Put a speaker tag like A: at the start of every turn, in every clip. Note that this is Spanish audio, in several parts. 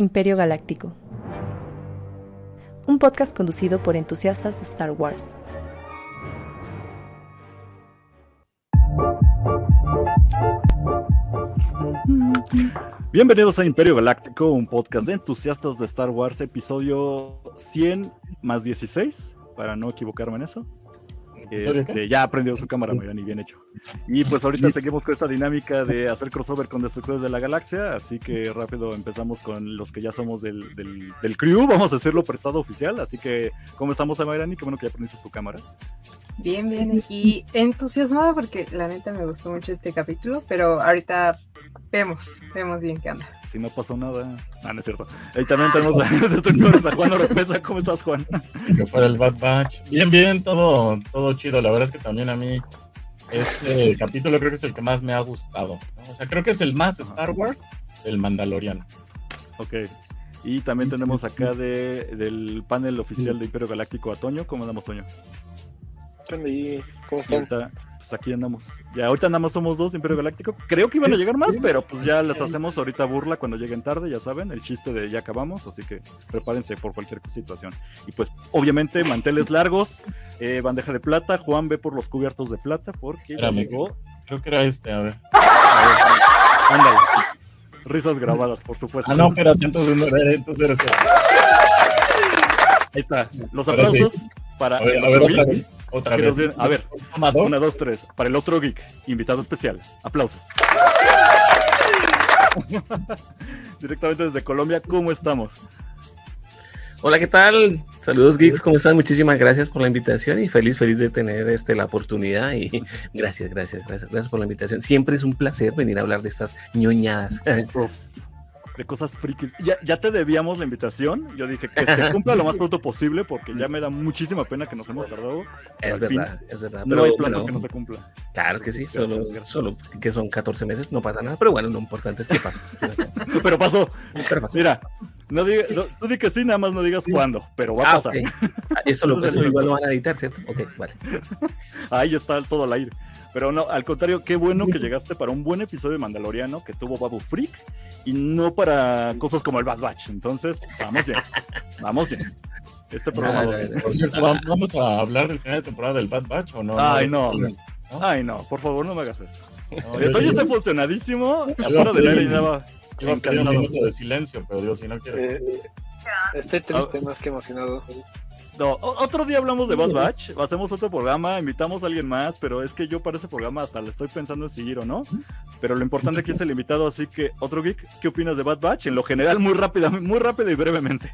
A: Imperio Galáctico. Un podcast conducido por entusiastas de Star Wars.
B: Bienvenidos a Imperio Galáctico, un podcast de entusiastas de Star Wars, episodio 100 más 16, para no equivocarme en eso. Este, ya aprendió su cámara, y bien hecho. Y pues ahorita seguimos con esta dinámica de hacer crossover con Destructores de la Galaxia, así que rápido empezamos con los que ya somos del, del, crew, vamos a hacerlo prestado oficial, así que ¿cómo estamos, Mayrani? Qué bueno que ya aprendiste tu cámara.
C: Bien, bien, aquí entusiasmado porque la neta me gustó mucho este capítulo, pero ahorita vemos, vemos bien qué anda.
B: Si no pasó nada. Ah, no es cierto. Ahí también tenemos a destructores a Juan Oropesa. ¿Cómo estás, Juan?
D: Que fuera el Bad Batch. Bien, bien, todo, todo chido. La verdad es que también a mí este capítulo creo que es el que más me ha gustado. O sea, creo que es el más Star Wars del Mandaloriano.
B: Ok. Y también tenemos acá de, del panel oficial de Imperio Galáctico a Toño. ¿Cómo andamos, Toño?
E: ¿Cómo están?
B: Pues aquí andamos. Ya ahorita nada más somos dos, Imperio Galáctico. Creo que iban a llegar más, pero pues ya les hacemos ahorita burla cuando lleguen tarde, ya saben, el chiste de ya acabamos, así que prepárense por cualquier situación. Y pues, obviamente, manteles largos, eh, bandeja de plata, Juan ve por los cubiertos de plata, porque
D: llegó. Creo que era este, a ver.
B: ándale. Risas grabadas, por supuesto.
D: Ah, no, espérate, entonces no era, entonces eres
B: Ahí está. Los aplausos para.
D: A ver, a ver otra vez. Otra vez.
B: a ver, una, dos, tres. Para el otro geek, invitado especial. Aplausos. Directamente desde Colombia, ¿cómo estamos?
F: Hola, ¿qué tal? Saludos geeks, ¿cómo están? Muchísimas gracias por la invitación y feliz, feliz de tener este, la oportunidad y gracias, gracias, gracias, gracias por la invitación. Siempre es un placer venir a hablar de estas ñoñadas
B: de cosas frikis. Ya, ya te debíamos la invitación. Yo dije que se cumpla lo más pronto posible porque ya me da muchísima pena que nos hemos tardado.
F: Es verdad, es verdad.
B: no hay plazo que no se cumpla.
F: Claro que sí, solo, solo que son 14 meses, no pasa nada. Pero bueno, lo importante es que pasó.
B: pero pasó. Mira, no diga, tú di que sí, nada más no digas cuándo, pero va a ah, pasar.
F: Ah, eso, lo, eso igual lo van a editar, ¿cierto? Ok, vale.
B: Ahí está todo al aire. Pero no, al contrario, qué bueno que llegaste para un buen episodio de Mandaloriano que tuvo Babu Freak y no para cosas como el Bad Batch. Entonces, vamos bien, vamos bien. Este programa.
D: por cierto, ¿vamos a hablar del final de temporada del Bad Batch o no?
B: Ay, no. Ay, no, por favor, no me hagas esto. No, yo, está funcionadísimo. Afuera del aire ya va.
D: Iba a un minuto de silencio, pero Dios, si no quieres.
E: Eh, estoy triste ah. más que emocionado.
B: No, otro día hablamos de Bad Batch, hacemos otro programa, invitamos a alguien más, pero es que yo para ese programa hasta le estoy pensando en seguir o no. Pero lo importante aquí es el invitado, así que otro geek, ¿qué opinas de Bad Batch? En lo general, muy rápido, muy rápido y brevemente.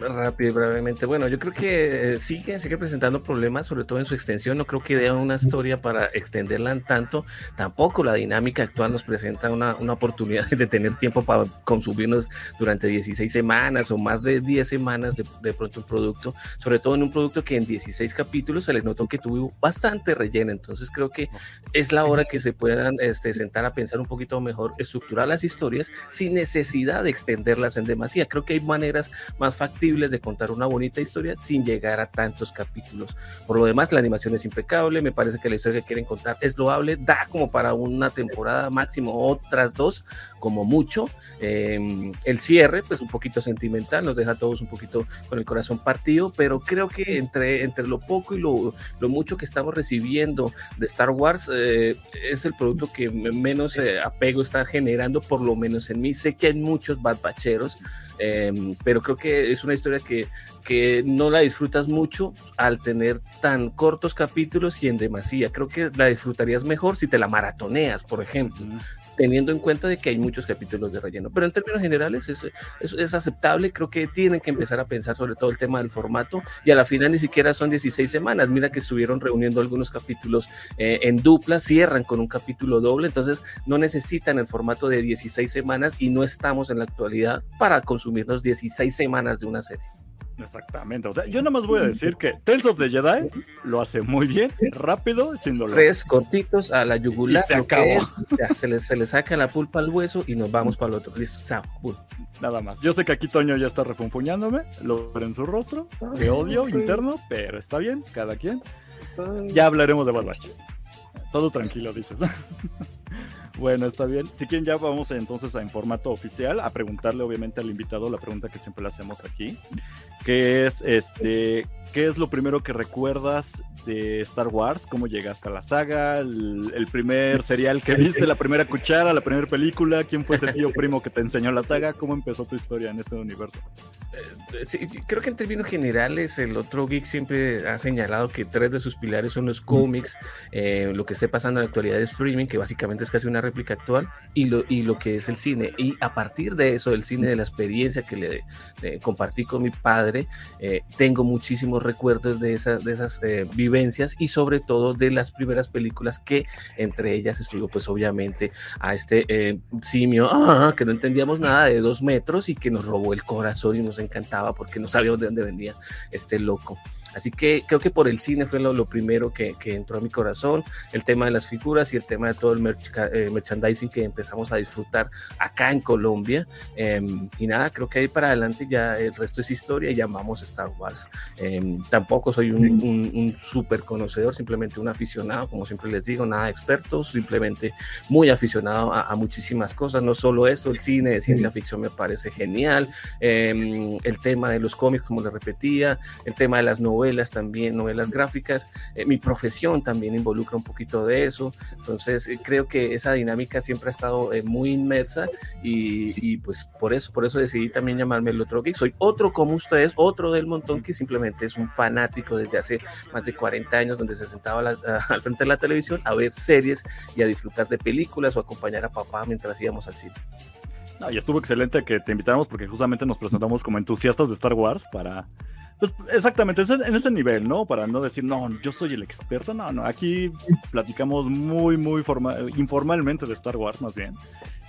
F: Rápido y brevemente. Bueno, yo creo que sigue, sigue presentando problemas, sobre todo en su extensión. No creo que dé una historia para extenderla en tanto. Tampoco la dinámica actual nos presenta una, una oportunidad de tener tiempo para consumirnos durante 16 semanas o más de 10 semanas de, de pronto un producto sobre todo en un producto que en 16 capítulos se les notó que tuvo bastante relleno, entonces creo que es la hora que se puedan este, sentar a pensar un poquito mejor, estructurar las historias sin necesidad de extenderlas en demasía, creo que hay maneras más factibles de contar una bonita historia sin llegar a tantos capítulos. Por lo demás, la animación es impecable, me parece que la historia que quieren contar es loable, da como para una temporada máximo, otras dos como mucho. Em, el cierre, pues un poquito sentimental, nos deja a todos un poquito con el corazón partido pero creo que entre, entre lo poco y lo, lo mucho que estamos recibiendo de Star Wars, eh, es el producto que menos eh, apego está generando, por lo menos en mí. Sé que hay muchos Bad Bacheros, em, pero creo que es una historia que, que no la disfrutas mucho al tener tan cortos capítulos y en demasía. Creo que la disfrutarías mejor si te la maratoneas, por ejemplo teniendo en cuenta de que hay muchos capítulos de relleno. Pero en términos generales es, es, aceptable, creo que tienen que empezar a pensar sobre todo el tema del formato y a la final ni siquiera son 16 semanas, mira que estuvieron reuniendo algunos capítulos eh, en dupla, cierran con un capítulo doble, entonces no necesitan el formato de 16 semanas y no estamos en la actualidad para consumir los 16 semanas de una serie.
B: Exactamente. O sea, yo nada más voy a decir que Tales of the Jedi lo hace muy bien, rápido, sin dolor.
F: Tres cortitos a la yugular. se acabó. se, le, se, le, saca la pulpa al hueso y nos vamos para el otro. Listo, chao.
B: Nada más. Yo sé que aquí Toño ya está refunfuñándome, lo ver en su rostro, de odio interno, pero está bien, cada quien. Ya hablaremos de Bad Todo tranquilo, dices. Bueno, está bien. Si quieren, ya vamos entonces a en formato oficial a preguntarle, obviamente, al invitado la pregunta que siempre le hacemos aquí, que es, este, ¿qué es lo primero que recuerdas de Star Wars? ¿Cómo llegaste a la saga? El, primer serial que viste, la primera cuchara, la primera película? ¿Quién fue ese tío primo que te enseñó la saga? ¿Cómo empezó tu historia en este universo?
F: Eh, sí, creo que en términos generales, el otro geek siempre ha señalado que tres de sus pilares son los cómics, eh, lo que esté pasando en la actualidad de streaming, que básicamente es casi una réplica actual, y lo, y lo que es el cine. Y a partir de eso, el cine de la experiencia que le, compartí con mi padre, eh, tengo muchísimos recuerdos de esas, de esas eh, vivencias y sobre todo de las primeras películas que entre ellas estuvo pues obviamente a este eh, simio ah, que no entendíamos nada de dos metros y que nos robó el corazón y nos encantaba porque no sabíamos de dónde venía este loco. Así que creo que por el cine fue lo, primero que, entró a mi corazón, el tema de las figuras y el tema de todo el eh, merchandising que empezamos a disfrutar acá en Colombia. Em, y nada, creo que ahí para adelante ya el resto es historia y llamamos Star Wars. Em, tampoco soy un, un, súper conocedor, simplemente un aficionado, como siempre les digo, nada experto, simplemente muy aficionado a, muchísimas cosas, no solo esto, el cine de ciencia ficción me parece genial, em, el tema de los cómics, como les repetía, el tema de las novelas novelas también, novelas gráficas. Eh, mi profesión también involucra un poquito de eso. Entonces, eh, creo que esa dinámica siempre ha estado eh, muy inmersa y, pues por eso, por eso decidí también llamarme el otro geek. Soy otro como ustedes, otro del montón que simplemente es un fanático desde hace más de 40 años donde se sentaba al frente de la televisión a ver series y a disfrutar de películas o acompañar a papá mientras íbamos al cine.
B: y estuvo excelente que te invitáramos porque justamente nos presentamos como entusiastas de Star Wars para pues exactamente, en ese nivel, ¿no? Para no decir, no, yo soy el experto, no, no, aquí platicamos muy, muy informalmente de Star Wars más bien.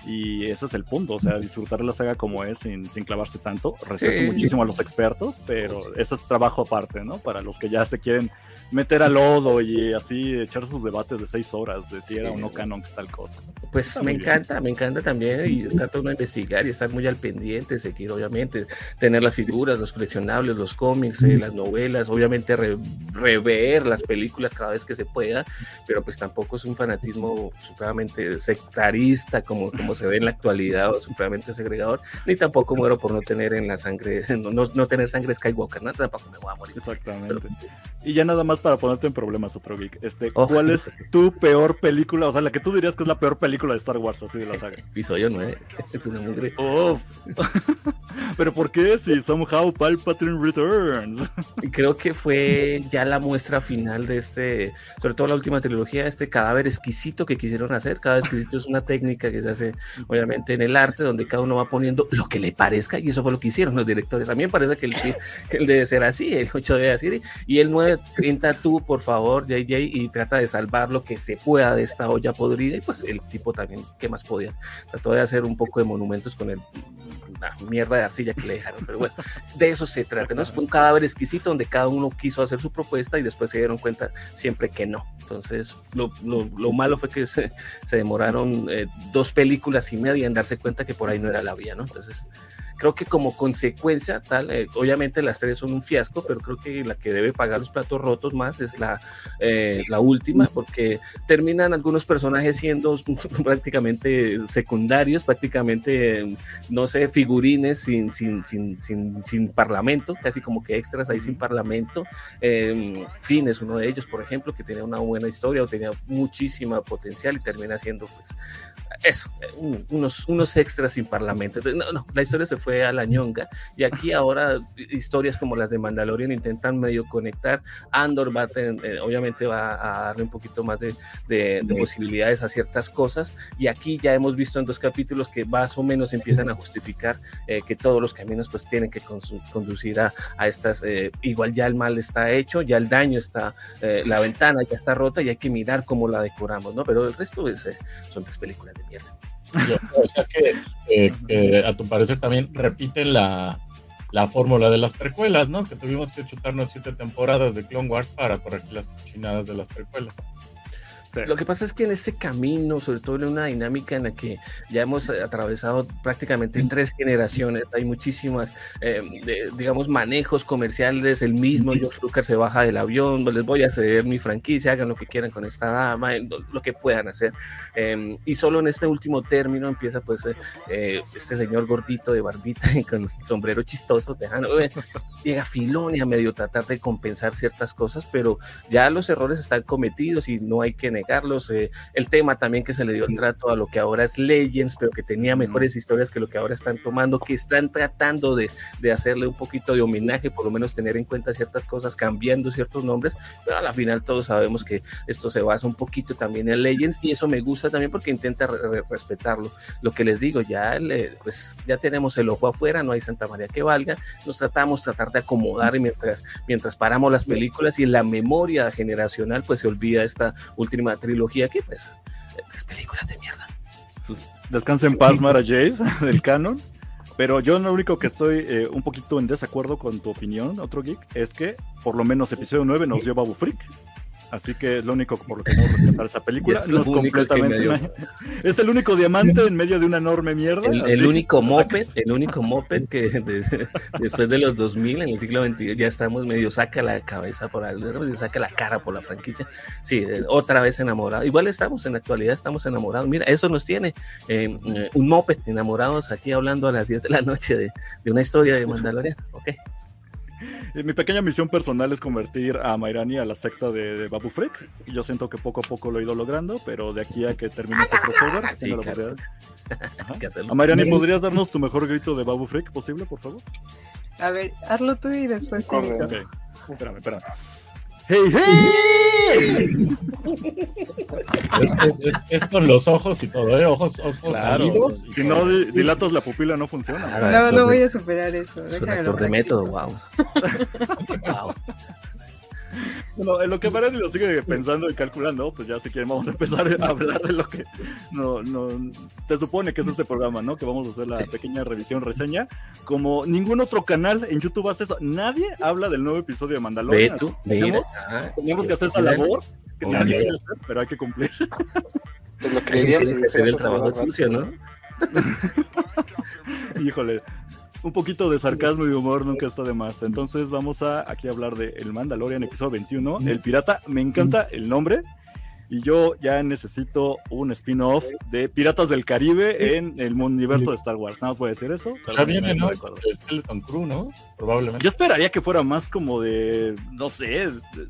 B: Y ese es el punto, o sea, disfrutar la saga como es sin, sin clavarse tanto. Respeto muchísimo a los expertos, pero ese es trabajo aparte, ¿no? Para los que ya se quieren meter al lodo y así echar sus debates de seis horas de si era o no canon tal cosa.
F: Pues me encanta, me encanta también y trato de investigar y estar muy al pendiente, seguir obviamente, tener las figuras, los coleccionables, los cómics, eh, las novelas, obviamente rever las películas cada vez que se pueda, pero pues tampoco es un fanatismo supremamente sectarista como, como se ve en la actualidad o supremamente segregador, ni tampoco muero por no tener en la sangre, no, no, tener sangre Skywalker, ¿no? Tampoco me voy a morir.
B: Exactamente. Y ya nada más para ponerte en problemas, otro geek. Este, oh. ¿Cuál es tu peor película? O sea, la que tú dirías que es la peor película de Star Wars, así de la saga.
F: Episodio 9. Es una mugre.
B: Pero ¿por qué si somehow Palpatine Returns?
F: Creo que fue ya la muestra final de este, sobre todo la última trilogía, este cadáver exquisito que quisieron hacer. Cada exquisito es una técnica que se hace, obviamente, en el arte, donde cada uno va poniendo lo que le parezca, y eso fue lo que hicieron los directores. A mí me parece que el, que el debe ser así, el 8 debe ser, y el 9 tú, por favor, JJ, y trata de salvar lo que se pueda de esta olla podrida. Y pues el tipo también, ¿qué más podías? Trató de hacer un poco de monumentos con el, mierda de arcilla que le dejaron. Pero bueno, de eso se trata, ¿no? Fue un cadáver exquisito donde cada uno quiso hacer su propuesta y después se dieron cuenta siempre que no. Entonces, lo, lo, malo fue que se, se demoraron eh, dos películas y media en darse cuenta que por ahí no era la vía, ¿no? Entonces, Creo que como consecuencia, tal, eh, obviamente las tres son un fiasco, pero creo que la que debe pagar los platos rotos más es la, eh, la última, porque terminan algunos personajes siendo prácticamente secundarios, prácticamente, no sé, figurines sin, sin, sin, sin, sin parlamento, casi como que extras ahí sin parlamento. Eh, Finn es uno de ellos, por ejemplo, que tenía una buena historia o tenía muchísima potencial y termina siendo, pues, eso, unos, unos extras sin parlamento. no, no, la historia se fue a la ñonga. Y aquí ahora historias como las de Mandalorian intentan medio conectar. Andor va a eh, obviamente va a darle un poquito más de, de, posibilidades a ciertas cosas. Y aquí ya hemos visto en dos capítulos que más o menos empiezan a justificar eh, que todos los caminos pues tienen que conducir a, a estas, eh, igual ya el mal está hecho, ya el daño está, la ventana ya está rota y hay que mirar cómo la decoramos, ¿no? Pero el resto es, son tres películas de mierda
D: o sea que, a tu parecer también repiten la, la fórmula de las precuelas, ¿no? Que tuvimos que chutarnos siete temporadas de Clone Wars para corregir las cochinadas de las precuelas.
F: Lo que pasa es que en este camino, sobre todo en una dinámica en la que ya hemos atravesado prácticamente tres generaciones, hay muchísimas, eh, digamos, manejos comerciales, el mismo George Lucas se baja del avión, les voy a ceder mi franquicia, hagan lo que quieran con esta dama, lo que puedan hacer. Em, y solo en este último término empieza pues eh, eh, este señor gordito de barbita con sombrero chistoso, dejando, llega Filonia a medio tratar de compensar ciertas cosas, pero ya los errores están cometidos y no hay que negarlos. Eh, el tema también que se le dio el trato a lo que ahora es Legends, pero que tenía mejores historias que lo que ahora están tomando, que están tratando de, de hacerle un poquito de homenaje, por lo menos tener en cuenta ciertas cosas, cambiando ciertos nombres, pero a la final todos sabemos que esto se basa un poquito también en Legends y eso me gusta también porque intenta respetarlo. Lo que les digo, ya, pues, ya tenemos el ojo afuera, no hay Santa María que valga, nos tratamos tratar de acomodar y mientras, mientras paramos las películas y en la memoria generacional pues se olvida esta última trilogía que pues, tres películas de mierda.
B: Pues, descansa en paz Mara Jade del canon. Pero yo lo único que estoy eh, un poquito en desacuerdo con tu opinión, otro geek, es que por lo menos episodio 9 nos dio Babu Freak. Así que es lo único por lo que podemos rescatar esa película. es, completamente es el único diamante en medio de una enorme mierda.
F: El, único moped, el único moped que después de los 2000, en el siglo XXI, ya estamos medio saca la cabeza por algo, saca la cara por la franquicia. Sí, eh, otra vez enamorado. Igual estamos, en la actualidad estamos enamorados. Mira, eso nos tiene eh, eh, un moped enamorados aquí hablando a las 10 de la noche de, de una historia de Mandalorian. Ok.
B: Mi pequeña misión personal es convertir a Mairani a la secta de, Babu Freak. Y yo siento que poco a poco lo he ido logrando, pero de aquí a que termine este crossover, A Mairani, ¿podrías darnos tu mejor grito de Babu Freak posible, por favor?
C: A ver, hazlo tú y después te digo.
B: Espérame, espérame. ¡Hey, hey!
D: Es, con los ojos y todo, ¿eh? Ojos, ojos
B: claro, Si no dilatas la pupila, no funciona.
C: no, no voy a superar eso.
F: Es un actor de método, wow. wow.
B: Bueno, en lo que Marani lo sigue pensando y calculando, pues ya si quieren vamos a empezar a hablar de lo que no, no se supone que es este programa, ¿no? Que vamos a hacer la pequeña revisión, reseña. Como ningún otro canal en YouTube hace eso, nadie habla del nuevo episodio de Mandalorian.
F: Tú,
B: tenemos, que hacer esa labor, que nadie quiere hacer, pero hay que cumplir.
E: Pues lo creeríamos
F: que hacer el trabajo sucio, ¿no?
B: Híjole, un poquito de sarcasmo y humor nunca está de más. Entonces vamos a aquí hablar de El Mandalorian, episodio 21. El pirata, me encanta el nombre. Y yo ya necesito un spin-off de Piratas del Caribe en el universo de Star Wars. Nada más voy a decir eso.
D: Ya viene, ¿no? Skeleton Crew, ¿no? Probablemente.
B: Yo esperaría que fuera más como de, no sé,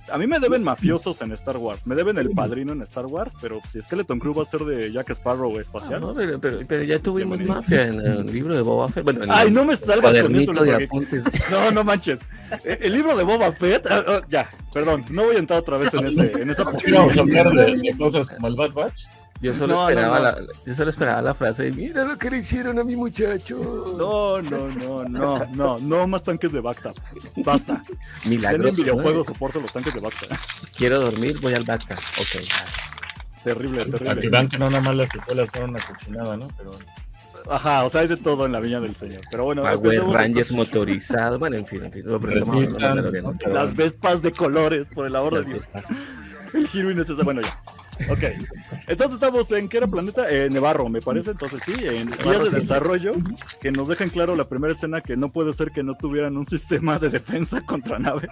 B: a mí me deben mafiosos en Star Wars. Me deben el padrino en Star Wars, pero si Skeleton Crew va a ser de Jack Sparrow espacial.
F: no, pero, ya tuvimos mafia en el libro de Boba Fett. Bueno,
B: Ay, no me salgas con eso. No, no manches. El libro de Boba Fett, ah, ah, ya, perdón, no voy a entrar otra vez en, ese, en esa posición
D: cosas como el Bad Batch.
F: Yo solo, esperaba La, yo solo esperaba la frase, mira lo que le hicieron a mi muchacho.
B: No, no, no, no, no, no más tanques de Bacta. Basta.
F: Milagros.
B: En videojuegos soporto los tanques de Bacta.
F: Quiero dormir, voy al Bacta. Ok.
B: Terrible, terrible.
D: Activan que no nada más las secuelas fueron una cochinada, ¿no? Pero...
B: Ajá, o sea, hay de todo en la viña del señor. Pero bueno,
F: Power Rangers motorizado. Bueno, en fin, en fin. Lo
B: Las Vespas de colores, por el amor de Dios. El giro innecesario. Bueno, ya. Ok. Entonces estamos en ¿qué era planeta? Eh, Nevarro, me parece. Entonces sí, en días de desarrollo que nos dejan claro la primera escena que no puede ser que no tuvieran un sistema de defensa contra naves.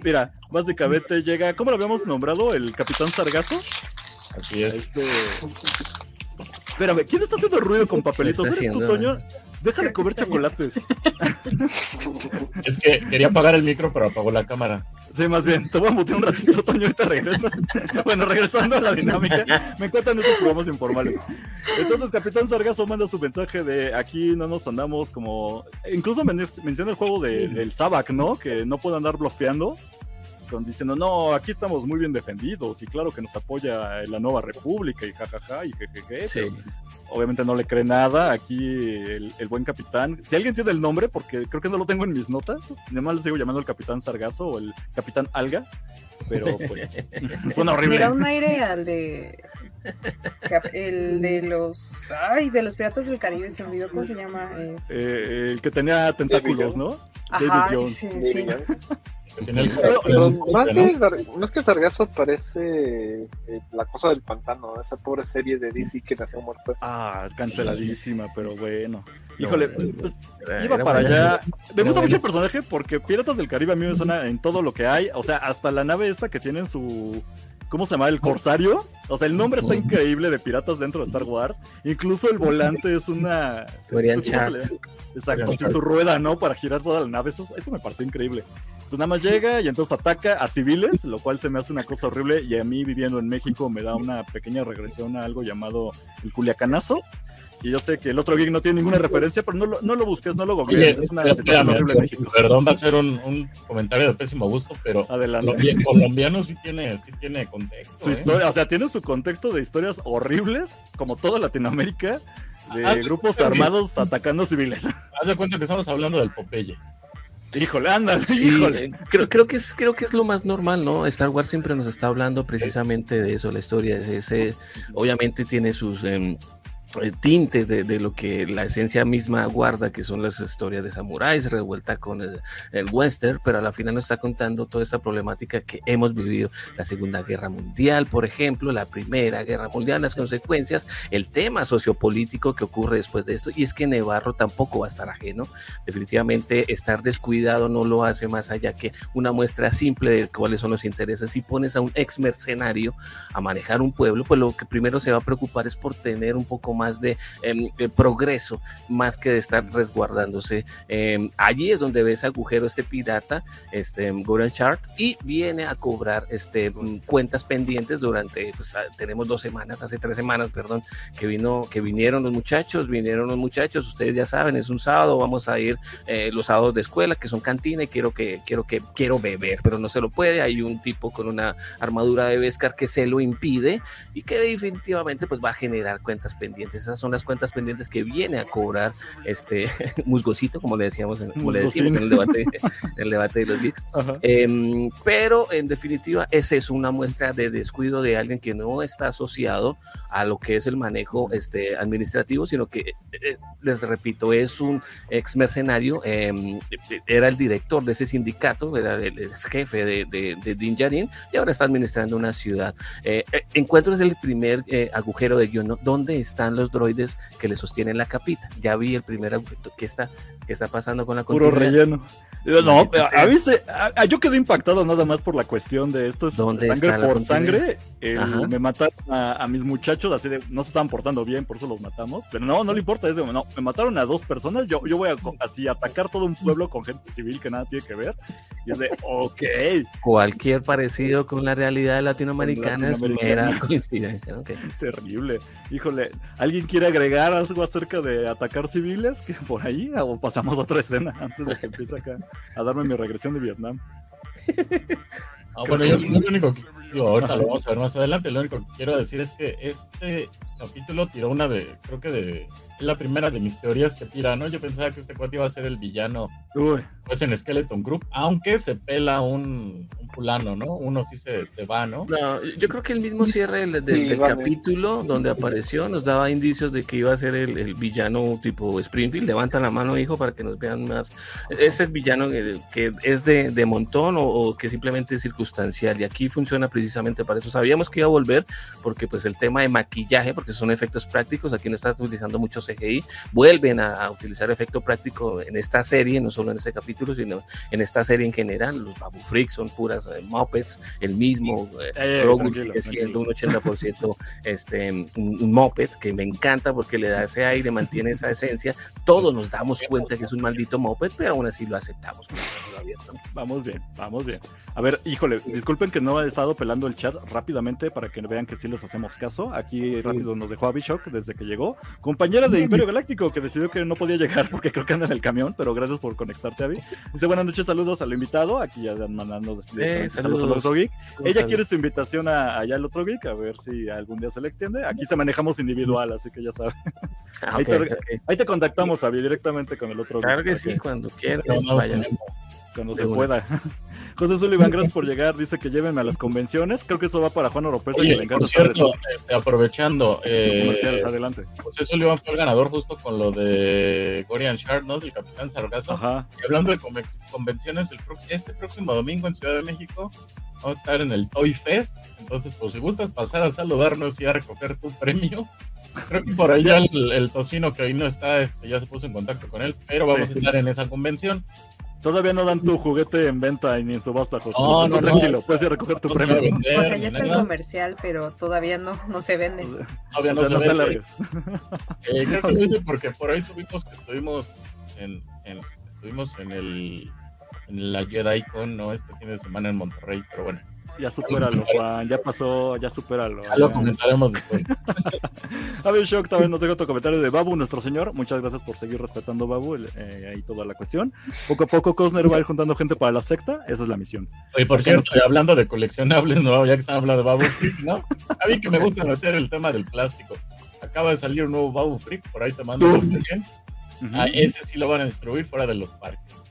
B: Mira, básicamente llega, ¿cómo lo habíamos nombrado? El Capitán Sargazo.
D: Así es.
B: Este... Espérame, ¿quién está haciendo ruido con papelitos? ¿Eres tú, Toño? Deja de comer chocolates.
D: Es que quería apagar el micro, pero apagó la cámara.
B: Sí, más bien. Te voy a mutear un ratito, Toño, y te regresas. Bueno, regresando a la dinámica, me encuentran estos programas informales. Entonces, Capitán Sargazo manda su mensaje de aquí no nos andamos como. Incluso menciona el juego de, del Sabac, ¿no? Que no puede andar bloqueando diciendo, no, aquí estamos muy bien defendidos y claro que nos apoya la nueva república y jajaja y jejeje. Obviamente no le cree nada aquí el, buen capitán. Si alguien tiene el nombre, porque creo que no lo tengo en mis notas, además le sigo llamando el capitán Sargazo o el capitán Alga, pero pues suena horrible.
C: Mira un aire al de el de los ay de los piratas del Caribe se olvidó cómo se llama
B: este. eh, el que tenía tentáculos no
C: Ajá, sí, sí.
E: No, es que, Sargazo parece eh, la cosa del pantano, esa pobre serie de DC que nació muerto.
B: Ah, canceladísima, pero bueno. Híjole, pues, iba para allá. Me gusta mucho el personaje porque Piratas del Caribe a mí me suena en todo lo que hay. O sea, hasta la nave esta que tienen su. ¿Cómo se llama? El Corsario. O sea, el nombre está increíble de piratas dentro de Star Wars. Incluso el volante es una. Exacto, sin su rueda, ¿no? Para girar toda la nave. Eso, eso me pareció increíble. Pues nada más llega y entonces ataca a civiles, lo cual se me hace una cosa horrible. Y a mí, viviendo en México, me da una pequeña regresión a algo llamado el Culiacanazo. Y yo sé que el otro geek no tiene ninguna referencia, pero no lo, no lo busques, no lo googlees. Es una situación
D: horrible en México. Perdón, va a ser un, un, comentario de pésimo gusto, pero Adelante. colombiano sí tiene, sí tiene contexto.
B: Su ¿eh? historia, o sea, tiene su contexto de historias horribles, como toda Latinoamérica, de grupos armados atacando civiles.
D: Haz de cuenta que estamos hablando del Popeye.
B: Híjole, ándale, híjole.
F: Creo, creo, que es, creo que es lo más normal, ¿no? Star Wars siempre nos está hablando precisamente de eso, la historia. Ese, obviamente tiene sus em, eh, tintes de, lo que la esencia misma guarda, que son las historias de samuráis, revuelta con el, western, pero a la final nos está contando toda esta problemática que hemos vivido, la Segunda Guerra Mundial, por ejemplo, la Primera Guerra Mundial, las consecuencias, el tema sociopolítico que ocurre después de esto, y es que Nevarro tampoco va a estar ajeno, definitivamente estar descuidado no lo hace más allá que una muestra simple de cuáles son los intereses, si pones a un ex mercenario a manejar un pueblo, pues lo que primero se va a preocupar es por tener un poco más de, em, progreso, más que de estar resguardándose. Em, allí es donde ves agujero este pirata, este Golden Chart, y viene a cobrar este, mm, cuentas pendientes durante, pues, ah, tenemos dos semanas, hace tres semanas, perdón, que vino, que vinieron los muchachos, vinieron los muchachos, ustedes ya saben, es un sábado, vamos a ir eh, los sábados de escuela, que son cantina, y quiero que, quiero que, quiero beber, pero no se lo puede, hay un tipo con una armadura de Beskar que se lo impide, y que definitivamente pues va a generar cuentas pendientes esas son las cuentas pendientes que viene a cobrar este musgocito, como le decíamos en, como le decimos en el debate, el debate de los geeks. Em, pero en definitiva, esa es una muestra de descuido de alguien que no está asociado a lo que es el manejo este, administrativo, sino que, eh, eh, les repito, es un ex mercenario, em, era el director de ese sindicato, era el, jefe de, de, de Din Djarin, y ahora está administrando una ciudad. Eh, encuentro es el primer agujero de guion, ¿dónde están los droides que le sostienen la capita. Ya vi el primer que está, que está pasando con la
B: Puro relleno. No, a mí se, yo quedé impactado nada más por la cuestión de esto es sangre por sangre. me mataron a, mis muchachos, así de no se estaban portando bien, por eso los matamos. Pero no, no le importa, es de, no, me mataron a dos personas, yo, yo voy a así atacar todo un pueblo con gente civil que nada tiene que ver. Y es de, ok.
F: Cualquier parecido con la realidad latinoamericana, es mera coincidencia.
B: Terrible. Híjole, ¿alguien quiere agregar algo acerca de atacar civiles? Que por ahí, o pasamos a otra escena antes de que empiece acá a darme mi regresión de Vietnam.
D: Ah, bueno, yo, lo único que ahorita lo vamos a ver más adelante, lo único que quiero decir es que este capítulo tiró una de, creo que de, la primera de mis teorías que tira, ¿no? Yo pensaba que este cuate iba a ser el villano, pues en Skeleton Group, aunque se pela un, un fulano, ¿no? Uno sí se, se, va, ¿no?
F: No, yo creo que el mismo cierre del, capítulo donde apareció nos daba indicios de que iba a ser el, villano tipo Springfield. Levanta la mano, hijo, para que nos vean más. Ese villano que, es de, de montón o, o, que simplemente es circunstancial. Y aquí funciona precisamente para eso. Sabíamos que iba a volver porque pues el tema de maquillaje, porque son efectos prácticos, aquí no está utilizando mucho CGI, vuelven a, utilizar efecto práctico en esta serie, no solo en este capítulo, sino en esta serie en general. Los Babu Freaks son puras eh, Muppets, el mismo eh, eh sigue siendo un 80% este, un, Muppet, que me encanta porque le da ese aire, mantiene esa esencia. Todos nos damos cuenta que es un maldito Muppet, pero aún así lo aceptamos.
B: Vamos bien, vamos bien. A ver, híjole, disculpen que no he estado pelando el chat rápidamente para que vean que sí les hacemos caso. Aquí rápido nos dejó Abishok desde que llegó. Compañera de Imperio Galáctico que decidió que no podía llegar porque creo que anda en el camión, pero gracias por conectarte, Abby. Dice buenas noches, saludos al invitado. Aquí ya mandando eh, saludos, al otro geek. Ella quiere su invitación a, allá al otro geek, a ver si algún día se le extiende. Aquí se manejamos individual, así que ya sabes. Ah, ahí, te, contactamos, Abby, directamente con el otro
F: claro geek. Claro que sí, cuando quieras.
B: Cuando se pueda. José Sullivan, gracias por llegar. Dice que llévenme a las convenciones. Creo que eso va para Juan Oropesa, que le encanta.
D: Por cierto, este, aprovechando, eh,
B: adelante.
D: José Sullivan fue el ganador justo con lo de Gorian Shard, ¿no? Del Capitán Sargazo.
B: Ajá.
D: Y hablando de convenciones, el este próximo domingo en Ciudad de México vamos a estar en el Toy Fest. Entonces, pues si gustas pasar a saludarnos y a recoger tu premio, creo que por ahí ya el, tocino que hoy no está, este, ya se puso en contacto con él, pero vamos a estar en esa convención.
B: Todavía no dan tu juguete en venta ni en subasta, José.
D: No, no,
B: tranquilo, puedes ir a recoger tu premio.
C: o sea, ya está el comercial, pero todavía no, no se vende.
D: Todavía no se vende. Eh, creo que lo hice porque por ahí subimos que estuvimos en, en estuvimos en el en la JediCon, ¿no? Este fin de semana en Monterrey, pero bueno.
B: Ya supéralo, Juan, ya pasó, ya supéralo.
D: Ya lo comentaremos después.
B: Javier Shock también nos deja otro comentario de Babu, nuestro señor. Muchas gracias por seguir respetando Babu, eh, ahí toda la cuestión. Poco a poco Cosner va a ir juntando gente para la secta, esa es la misión.
D: Oye, por cierto, hablando de coleccionables, ¿no? Ya que están hablando de Babu Freak, ¿no? A mí que me gusta meter el tema del plástico. Acaba de salir un nuevo Babu Freak, por ahí te mando uh ese sí lo van a distribuir fuera de los parques.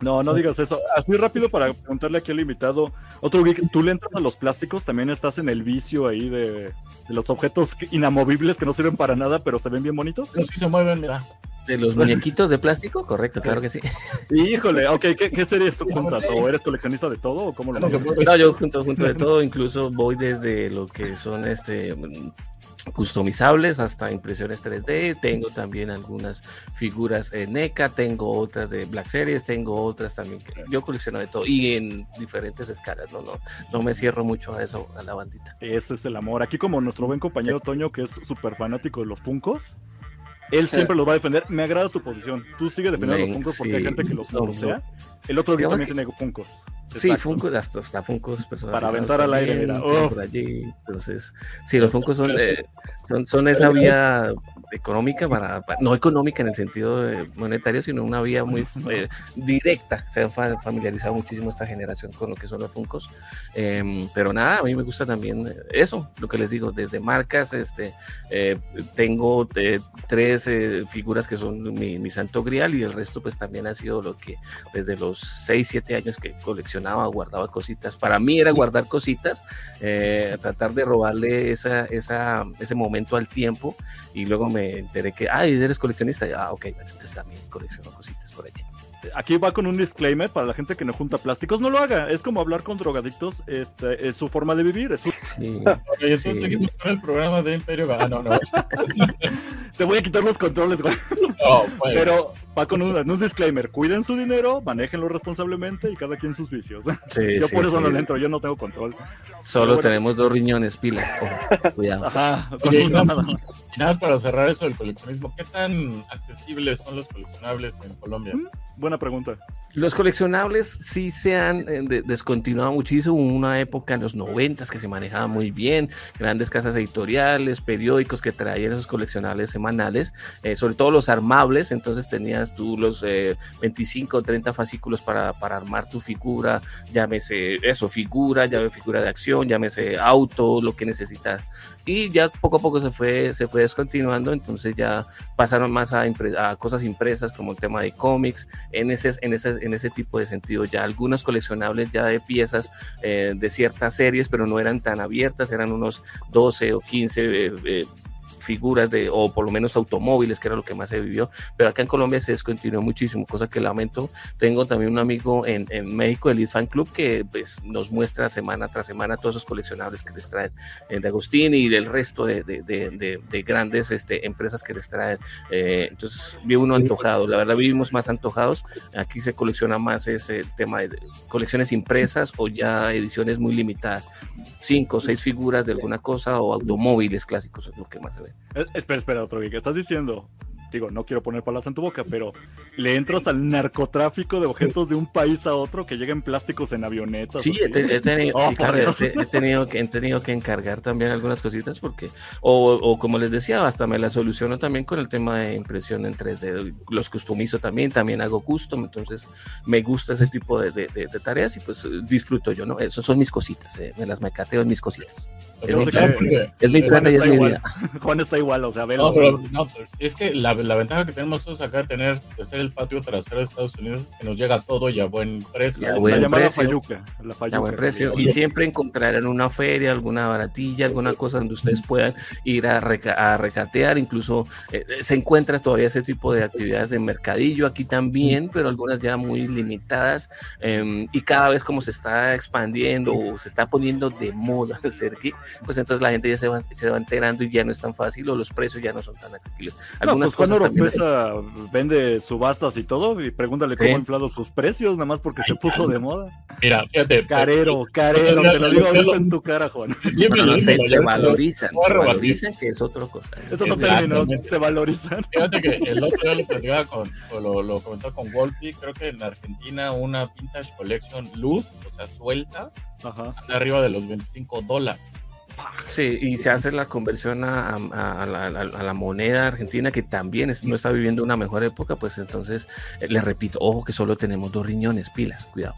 B: No, no digas eso. Así rápido para preguntarle aquí al invitado. Otro geek, tú le entras a los plásticos, también estás en el vicio ahí de, los objetos inamovibles que no sirven para nada, pero se ven bien bonitos.
D: Sí, se mueven, mira.
F: De los muñequitos de plástico, correcto, claro que sí.
B: Híjole, ok, ¿qué, qué series juntas? ¿O eres coleccionista de todo o cómo lo haces?
F: No, yo junto, junto de todo, incluso voy desde lo que son este customizables hasta impresiones 3D. Tengo también algunas figuras en NECA, tengo otras de Black Series, tengo otras también. yo colecciono de todo y en diferentes escalas. No, no, no me cierro mucho a eso, a la bandita.
B: Ese es el amor. Aquí, como nuestro buen compañero Toño, que es súper fanático de los Funcos. Él siempre los va a defender. Me agrada tu posición. Tú sigue defendiendo los Funkos porque hay gente que los no, sea. El otro día también tiene Funkos.
F: Sí, Funkos, hasta, hasta Funkos
B: Para aventar al aire, mira.
F: Por allí. Entonces, sí, los Funkos son, eh, son, son esa vía económica, para, no económica en el sentido monetario, sino una vía muy eh, directa. Se ha familiarizado muchísimo esta generación con lo que son los Funcos. Em, pero nada, a mí me gusta también eso, lo que les digo, desde marcas, este, eh, tengo eh, tres figuras que son mi, mi, santo grial y el resto pues también ha sido lo que desde los 6, 7 años que coleccionaba, guardaba cositas. Para mí era guardar cositas, tratar de robarle esa, esa, ese momento al tiempo y luego me enteré que, ay, eres coleccionista. Ah, ok, bueno, entonces también colecciono cositas por allí.
B: Aquí va con un disclaimer para la gente que no junta plásticos, no lo haga, es como hablar con drogadictos, este, es su forma de vivir. Es su...
D: sí, entonces seguimos con el programa de Imperio Ah, no, no.
B: Te voy a quitar los controles, güey. No, Pero va con un, disclaimer, cuiden su dinero, manéjenlo responsablemente y cada quien sus vicios. yo por eso no le entro, yo no tengo control.
F: Solo tenemos dos riñones pilas. cuidado. Ajá,
D: y nada, más para cerrar eso del coleccionismo, ¿qué tan accesibles son los coleccionables en Colombia? Mm,
B: buena pregunta.
F: Los coleccionables sí se han eh, descontinuado muchísimo. Hubo una época en los noventas que se manejaba muy bien, grandes casas editoriales, periódicos que traían esos coleccionables semanales, eh, sobre todo los armables, entonces tenías tú los 25 o 30 fascículos para, para, armar tu figura, llámese eso, figura, llámese figura de acción, llámese auto, lo que necesitas. Y ya poco a poco se fue, se fue descontinuando, entonces ya pasaron más a, cosas impresas como el tema de cómics, en ese, en ese en ese tipo de sentido. Ya algunos coleccionables ya de piezas eh, de ciertas series, pero no eran tan abiertas, eran unos 12 o 15 figuras de, o por lo menos automóviles, que era lo que más se vivió, pero acá en Colombia se descontinuó muchísimo, cosa que lamento. Tengo también un amigo en, en México, el Fan Club, que pues, nos muestra semana tras semana todos esos coleccionables que les traen eh, de Agustín y del resto de, de, de, de grandes este, empresas que les traen. Eh, entonces, vi uno antojado, la verdad vivimos más antojados. Aquí se colecciona más ese el tema de colecciones impresas o ya ediciones muy limitadas, cinco o seis figuras de alguna cosa o automóviles clásicos es lo que más se ve.
B: Eh, espera, espera, otro que estás diciendo digo, no quiero poner palabras en tu boca, pero le entras al narcotráfico de objetos de un país a otro que lleguen plásticos en avionetas.
F: Sí, he, tenido, oh, he, tenido, que, he tenido que encargar también algunas cositas porque, o, o, como les decía, hasta me la soluciono también con el tema de impresión en 3D, los customizo también, también hago custom, entonces me gusta ese tipo de, de, tareas y pues disfruto yo, ¿no? Esas son mis cositas, eh, me las mecateo en mis cositas. Es mi cuenta y es mi vida.
B: Juan está igual, o sea,
D: velo. No, pero no, es que la, la ventaja que tenemos nosotros acá de tener, de ser el patio trasero de Estados Unidos, es que nos llega todo y a buen precio.
F: a
D: buen
F: precio. a buen precio. Y siempre encontrarán una feria, alguna baratilla, alguna cosa donde ustedes puedan ir a, a recatear. Incluso eh, se encuentra todavía ese tipo de actividades de mercadillo aquí también, pero algunas ya muy limitadas. Em, y cada vez como se está expandiendo o se está poniendo de moda ser pues entonces la gente ya se va, se va enterando y ya no es tan fácil o los precios ya no son tan accesibles.
B: Algunas no, pues cuando Oropesa vende subastas y todo, y pregúntale cómo ha inflado sus precios, nada más porque se puso de moda.
D: Mira, fíjate.
B: Carero, carero, te lo digo ahorita en tu cara, Juan.
F: se, valorizan, se valorizan, que es otra cosa.
B: Eso no terminó, se valorizan.
D: Fíjate que el otro día lo platicaba con, lo, lo comentó con Wolfie, creo que en Argentina una Vintage Collection Luz, o sea, suelta, Ajá. arriba de los 25 dólares.
F: Sí, y se hace la conversión a, la, moneda argentina, que también no está viviendo una mejor época, pues entonces, eh, le repito, ojo que solo tenemos dos riñones, pilas, cuidado.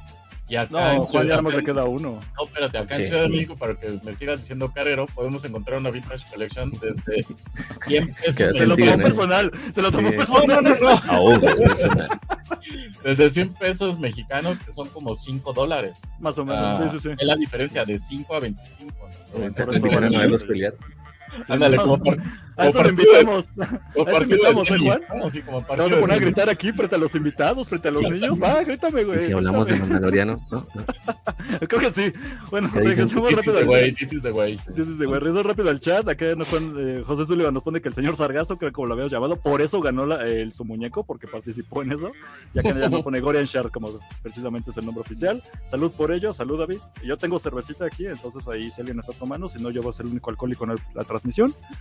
B: Y acá no, Juan ya le queda uno.
D: No, espérate, acá en Ciudad de México, para que me sigas diciendo carero, podemos encontrar una Vintage Collection desde 100 pesos.
B: Se lo tomó personal, se lo tomó personal.
D: No, no, no. Aún es personal. Desde 100 pesos mexicanos, que son como 5 dólares.
B: Más o menos, sí, sí, sí.
D: Es la diferencia de 5 a 25.
F: ¿no? Por eso a verlos pelear.
D: Ándale, como, por,
B: a eso lo invitamos. A eso invitamos, ¿eh, Juan? Así como vas a poner a gritar aquí frente a los invitados, frente a los niños. Va, grítame, güey.
F: Si hablamos de Mandaloriano, ¿no?
B: Creo que sí. Bueno, regresemos rápido.
D: Way, this is the way.
B: This is the way. Regresamos rápido al chat. Acá nos pone, eh, José Sullivan nos pone que el señor Sargazo, creo que como lo habíamos llamado, por eso ganó la, el, su muñeco, porque participó en eso. Y acá ya nos pone Gorian Shark, como precisamente es el nombre oficial. Salud por ello, salud David. Yo tengo cervecita aquí, entonces ahí si alguien está tomando, si no, yo voy a ser el único alcohólico en la transmisión.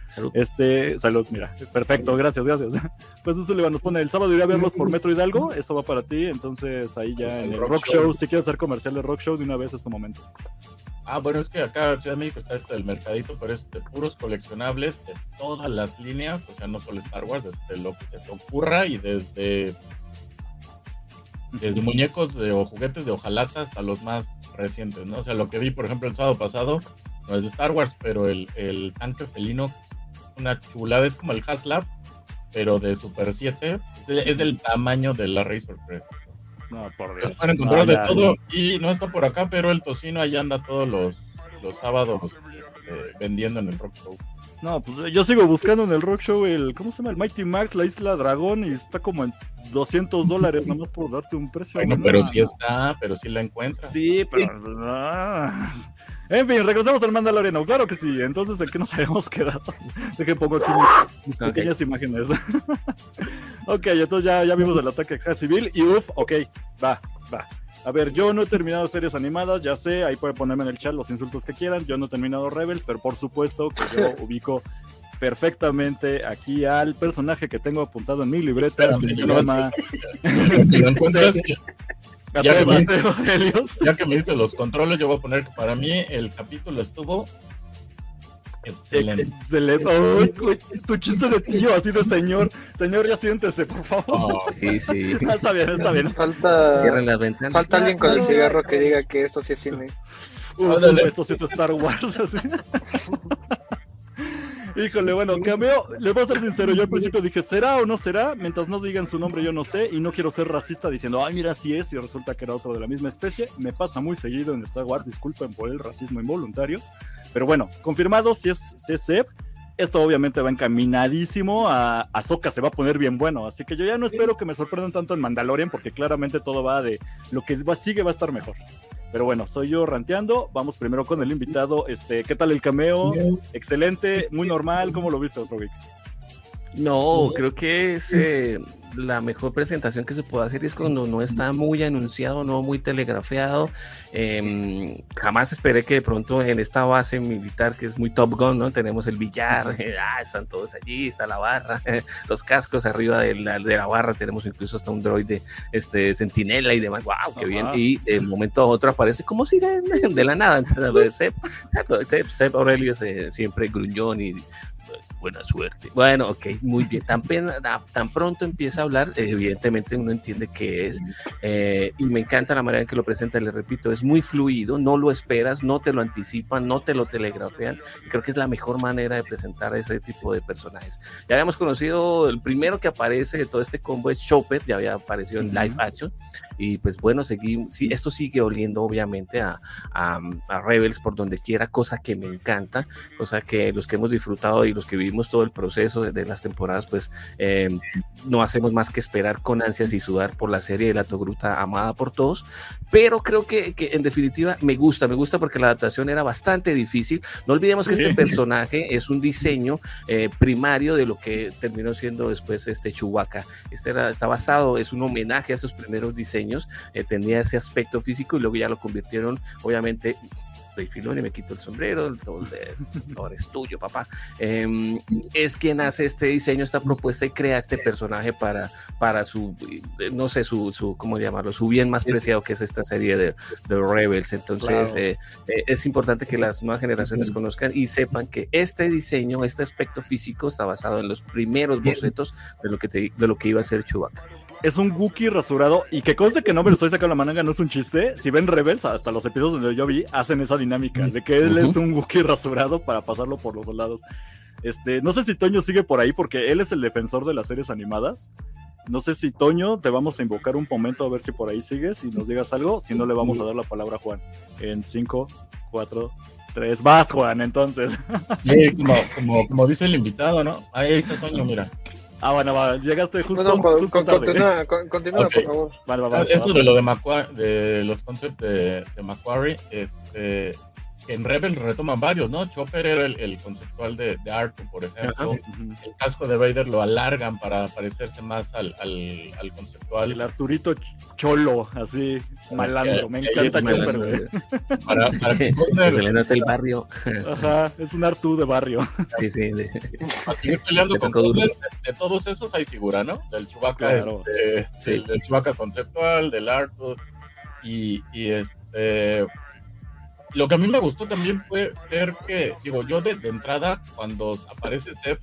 B: Salud. Este, salud, mira. Perfecto, gracias, gracias. Pues eso le nos pone el sábado iré a verlos por Metro Hidalgo, eso va para ti, entonces ahí ya en el Rock, Show, si quieres hacer comercial de Rock Show de una vez es tu momento.
D: Ah, bueno, es que acá en Ciudad de México está esto del mercadito, pero es de puros coleccionables de todas las líneas, o sea, no solo Star Wars, de lo que se te ocurra y desde desde muñecos de, o juguetes de hojalata hasta los más recientes, ¿no? O sea, lo que vi, por ejemplo, el sábado pasado, no es de Star Wars, pero el, el tanque felino una chulada, es como el Haslab, pero de Super 7, es del tamaño de la Razor Press.
B: No, por Dios.
D: De todo y no está por acá, pero el tocino allá anda todos los, los sábados este, vendiendo en el Rock Show.
B: No, pues yo sigo buscando en el Rock Show el, ¿cómo se llama? El Mighty Max, la Isla Dragón, y está como en 200 dólares, nada más por darte un precio.
D: Bueno, pero sí está, pero sí la encuentras.
B: Sí, pero... En fin, regresamos al Mandaloriano, claro que sí. Entonces, ¿en qué nos habíamos quedado? De que pongo aquí mis, pequeñas imágenes. ok, entonces ya, ya vimos el ataque a civil y uff, ok, va, va. A ver, yo no he terminado series animadas, ya sé, ahí pueden ponerme en el chat los insultos que quieran. Yo no he terminado Rebels, pero por supuesto que yo ubico perfectamente aquí al personaje que tengo apuntado en mi libreta, que se llama...
D: Ya que, me, ya que, me, diste los controles, yo voy a poner que para mí el capítulo estuvo excelente.
B: Excelente. Ay, tu chiste de tío, así de señor. Señor, ya siéntese, por favor.
F: Oh, sí, sí.
B: Ah, está bien, está bien.
E: Falta, falta alguien con el cigarro que diga que esto sí es cine.
B: esto sí es Star Wars. Así. Híjole, bueno, cameo, le voy a ser sincero, yo al principio dije, ¿será o no será? Mientras no digan su nombre yo no sé y no quiero ser racista diciendo, ay, mira, si es y resulta que era otro de la misma especie. Me pasa muy seguido en Star Wars, disculpen por el racismo involuntario. Pero bueno, confirmado, si es, si esto obviamente va encaminadísimo a Ahsoka se va a poner bien bueno, así que yo ya no espero que me sorprendan tanto en Mandalorian porque claramente todo va de lo que sigue va a estar mejor. Pero bueno, soy yo ranteando. Vamos primero con el invitado. Este, ¿qué tal el cameo? Excelente, muy normal. ¿Cómo lo viste, otro
F: No, creo que es eh, la mejor presentación que se puede hacer es cuando no está muy anunciado, no muy telegrafiado. Em, jamás esperé que de pronto en esta base militar que es muy Top Gun, ¿no? Tenemos el billar, ah, están todos allí, está la barra, los cascos arriba de la, de la barra, tenemos incluso hasta un droide este, sentinela y demás. ¡Wow! ¡Qué bien! Y de un momento a otro aparece como si de, la nada. Entonces, Aurelio siempre gruñón y buena suerte. Bueno, ok, muy bien. Tan, tan pronto empieza a hablar, evidentemente uno entiende qué es. Eh, y me encanta la manera en que lo presenta, le repito, es muy fluido, no lo esperas, no te lo anticipan, no te lo telegrafean. Creo que es la mejor manera de presentar a ese tipo de personajes. Ya habíamos conocido, el primero que aparece de todo este combo es Chopper, ya había aparecido en live action. Y pues bueno, seguimos, sí, esto sigue oliendo obviamente a, a, a Rebels por donde quiera, cosa que me encanta, cosa que los que hemos disfrutado y los que vivimos todo el proceso de, las temporadas, pues eh, no hacemos más que esperar con ansias y sudar por la serie de la Togruta amada por todos, pero creo que, que, en definitiva me gusta, me gusta porque la adaptación era bastante difícil. No olvidemos que este personaje es un diseño eh, primario de lo que terminó siendo después este Chewbacca. Este era, está basado, es un homenaje a esos primeros diseños, eh, tenía ese aspecto físico y luego ya lo convirtieron, obviamente, Filón y me quito el sombrero, todo, todo es tuyo, papá. Em, es quien hace este diseño, esta propuesta y crea este personaje para, para su, no sé, su, su, ¿cómo llamarlo? Su bien más preciado que es esta serie de, de Rebels. Entonces, eh, eh, es importante que las nuevas generaciones conozcan y sepan que este diseño, este aspecto físico está basado en los primeros bocetos de lo que, de lo que iba a ser Chewbacca
B: es un Wookiee rasurado y que conste que no me lo estoy sacando la manga, no es un chiste. Si ven Rebels, hasta los episodios donde yo vi, hacen esa dinámica de que él es un Wookiee rasurado para pasarlo por los soldados. Este, no sé si Toño sigue por ahí porque él es el defensor de las series animadas. No sé si Toño, te vamos a invocar un momento a ver si por ahí sigues y nos digas algo. Si no, le vamos a dar la palabra a Juan. En 5, 4, 3. Vas, Juan, entonces.
D: Sí, como, como, como dice el invitado, ¿no? Ahí está Toño, mira.
B: Ah, bueno, va, llegaste justo.
E: No, no, continúa, continúa por favor.
D: Vale, vale, vale, Eso de lo de, Macquarie, de los conceptos de, de Macquarie, este, en Rebel retoman varios, ¿no? Chopper era el, conceptual de, de Arthur, por ejemplo. El casco de Vader lo alargan para parecerse más al, al, conceptual.
B: El Arturito cholo, así, malando. Me encanta Chopper, güey.
F: Para, para que se le nota el barrio.
B: Ajá, es un Artur de barrio.
F: Sí, sí.
D: De... A seguir peleando con todos, de, todos esos hay figura, ¿no? Del Chewbacca, este, sí. del, Chewbacca conceptual, del Arthur y, y este lo que a mí me gustó también fue ver que, digo, yo de, entrada, cuando aparece Seth,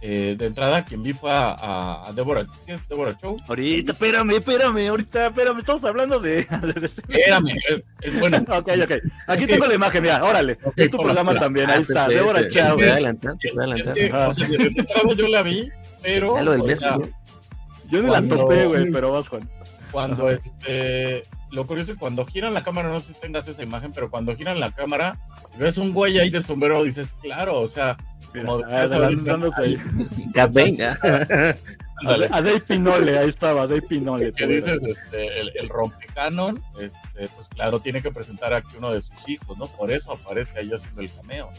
D: eh, de entrada quien vi fue a, a, Deborah, ¿qué es Deborah Chow?
B: Ahorita, espérame, espérame, ahorita, espérame, estamos hablando de...
D: espérame, es, bueno.
B: ok, ok, aquí tengo la imagen, mira, órale, es tu programa también, ahí está, Deborah Chow.
F: Voy adelantar, voy adelantar.
D: Es que, o sea, de entrada yo la vi, pero...
F: Lo del o sea,
B: yo ni la topé, güey, pero vas, Juan.
D: Cuando este lo curioso es cuando giran la cámara, no sé si tengas esa imagen, pero cuando giran la cámara, ves un güey ahí de sombrero, dices, claro, o sea, como decías
F: ahí. venga.
B: A Dave Pinole, ahí estaba, Dave Pinole.
D: ¿Qué dices? Este, el, el rompecanon, este, pues claro, tiene que presentar aquí uno de sus hijos, ¿no? Por eso aparece ahí haciendo el cameo.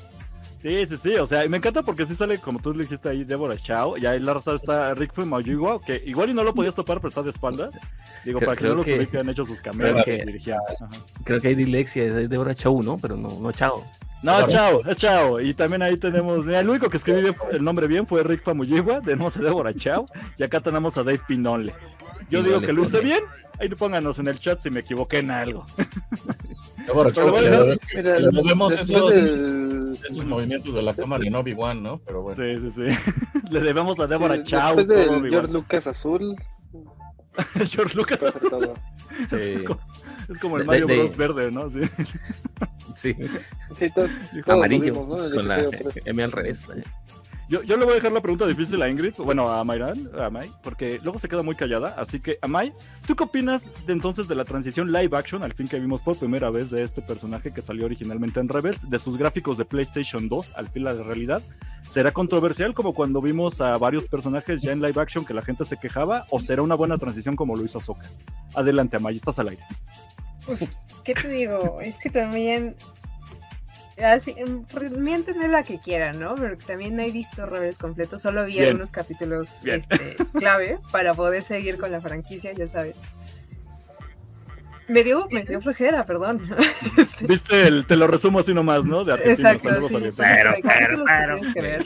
B: Sí, sí, sí, o sea, me encanta porque sí sale, como tú le dijiste ahí, Deborah Chao, y ahí la rata está Rick Fumayugua, que igual y no lo podías topar, pero está de espaldas. Digo, para que no los que han hecho sus cameos
F: creo que, creo que hay dilexia, es Deborah Chao, ¿no? Pero no, no Chao.
B: No, Chao, es Chao. Y también ahí tenemos, mira, el único que escribió el nombre bien fue Rick Famuyigua, tenemos a Deborah Chao, y acá tenemos a Dave Pinole. Yo digo que luce bien, ahí pónganos en el chat si me equivoqué en algo.
D: Deborah Chao, vemos esos, esos movimientos de la cámara y no Obi-Wan, ¿no? Pero bueno.
B: Sí, sí, sí. Le debemos a Deborah Chao.
E: George Lucas azul.
B: George Lucas azul. Sí. Es como el Mario Bros. verde, ¿no? Sí.
F: Sí. Amarillo. Con la M al revés.
B: Yo, yo, le voy a dejar la pregunta difícil a Ingrid, bueno, a Mayran, a May, porque luego se queda muy callada. Así que, Amay, ¿tú qué opinas de entonces de la transición live action, al fin que vimos por primera vez de este personaje que salió originalmente en Rebels, de sus gráficos de PlayStation 2 al fin la realidad? ¿Será controversial como cuando vimos a varios personajes ya en live action que la gente se quejaba? ¿O será una buena transición como lo hizo Ahsoka? Adelante, Amay, estás al aire.
C: ¿Qué te digo? Es que también así, miéntenme la que quieran, ¿no? Pero también no he visto Rebels completo, solo vi algunos capítulos este, clave para poder seguir con la franquicia, ya sabes. Me dio, me dio flojera, perdón.
B: Este, Viste, el, te lo resumo así nomás, ¿no? De
C: Exacto, sí, pero, pero, pero, que ver.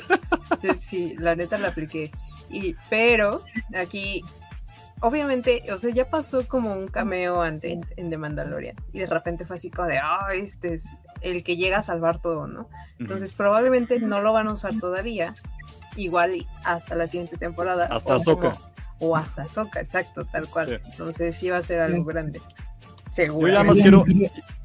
C: Sí, la neta la apliqué. Y, pero aquí obviamente, o sea, ya pasó como un cameo antes en The Mandalorian y de repente fue así como de, ah, este es el que llega a salvar todo, ¿no? Entonces probablemente no lo van a usar todavía, igual hasta la siguiente temporada.
B: Hasta Soca.
C: O hasta Soca, exacto, tal cual. Entonces sí va a ser algo grande.
B: Seguro. Yo más quiero.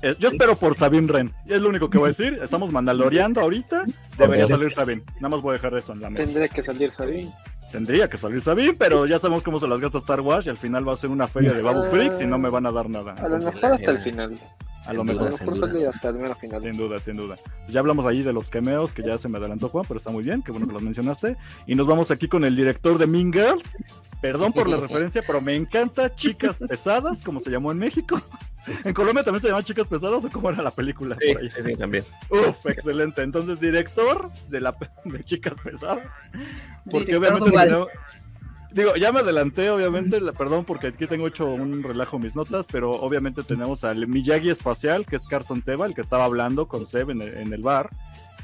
B: Eh, yo espero por Sabine Ren. Y es lo único que voy a decir. Estamos mandaloreando ahorita. Debería salir Sabine. Nada más voy a dejar eso en la mesa.
E: Tendría que salir Sabine.
B: Tendría que salir Sabine, pero ya sabemos cómo se las gasta Star Wars y al final va a ser una feria de Babu Freaks y no me van a dar nada.
E: A lo mejor hasta el final.
B: A lo mejor. hasta el final. Sin duda, sin duda. Ya hablamos ahí de los cameos, que ya se me adelantó Juan, pero está muy bien, qué bueno que los mencionaste. Y nos vamos aquí con el director de Mean Girls. Perdón por la referencia, pero me encanta Chicas Pesadas, como se llamó en México. En Colombia también se llaman Chicas Pesadas o cómo era la película.
F: Sí, sí, también.
B: Uf, excelente. Entonces, director de, la, de Chicas Pesadas. Porque obviamente Digo, ya me adelanté, obviamente, perdón porque aquí tengo hecho un relajo mis notas, pero obviamente tenemos al Miyagi espacial, que es Carson Teva, el que estaba hablando con Seb en el, bar.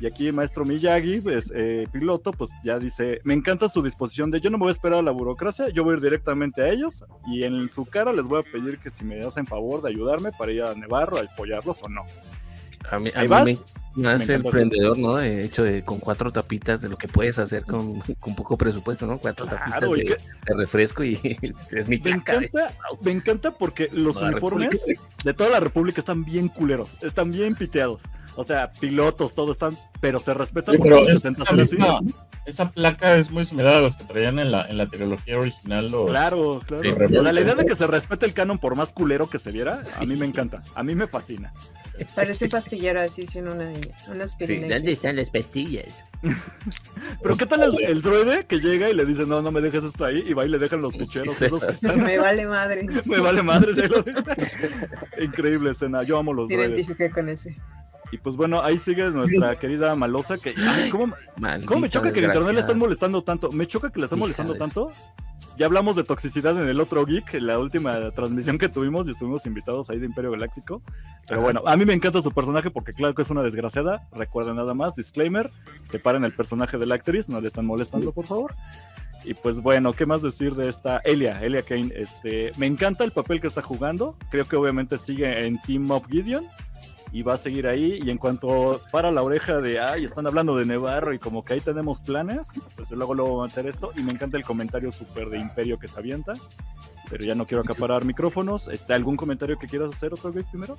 B: Y aquí maestro Miyagi, pues, eh, piloto, pues ya dice, me encanta su disposición de yo no me voy a esperar a la burocracia, yo voy a ir directamente a ellos y en su cara les voy a pedir que si me hacen favor de ayudarme para ir a Nevarro, a apoyarlos o no.
F: A mí, a mí es el emprendedor, ¿no? De hecho, de, con cuatro tapitas de lo que puedes hacer con, con poco presupuesto, ¿no? Cuatro tapitas de, refresco y es mi
B: me encanta, me encanta porque los uniformes de toda la República están bien culeros, están bien piteados. O sea, pilotos, todo están, pero se respetan
D: pero esa, placa es muy similar a los que traían en la, en la trilogía original.
B: claro, claro. la idea de que se respete el canon por más culero que se viera, a mí me encanta, a mí me fascina.
C: Parece un pastillero así sin una, una
F: aspirina. Sí, ¿Dónde están las pastillas?
B: Pero ¿qué tal el, droide que llega y le dice, no, no me dejes esto ahí? Y va y le dejan los pucheros.
C: Me vale madre.
B: me vale madre. Increíble escena. Yo amo los droides.
C: identifiqué con ese.
B: Y pues bueno, ahí sigue nuestra querida Malosa que... ¿cómo, ¿cómo, me choca que en internet le están molestando tanto? Me choca que le están molestando tanto ya hablamos de toxicidad en el otro Geek, en la última transmisión que tuvimos y estuvimos invitados ahí de Imperio Galáctico. Pero bueno, a mí me encanta su personaje porque claro que es una desgraciada. Recuerden nada más, disclaimer, separen el personaje de la actriz, no le están molestando, por favor. Y pues bueno, ¿qué más decir de esta Elia? Elia Kane, este, me encanta el papel que está jugando. Creo que obviamente sigue en Team of Gideon y va a seguir ahí. Y en cuanto para la oreja de, ay, están hablando de Nevarro y como que ahí tenemos planes, pues luego lo voy a meter esto. Y me encanta el comentario súper de Imperio que se avienta. Pero ya no quiero acaparar micrófonos. ¿Está algún comentario que quieras hacer otro vez primero?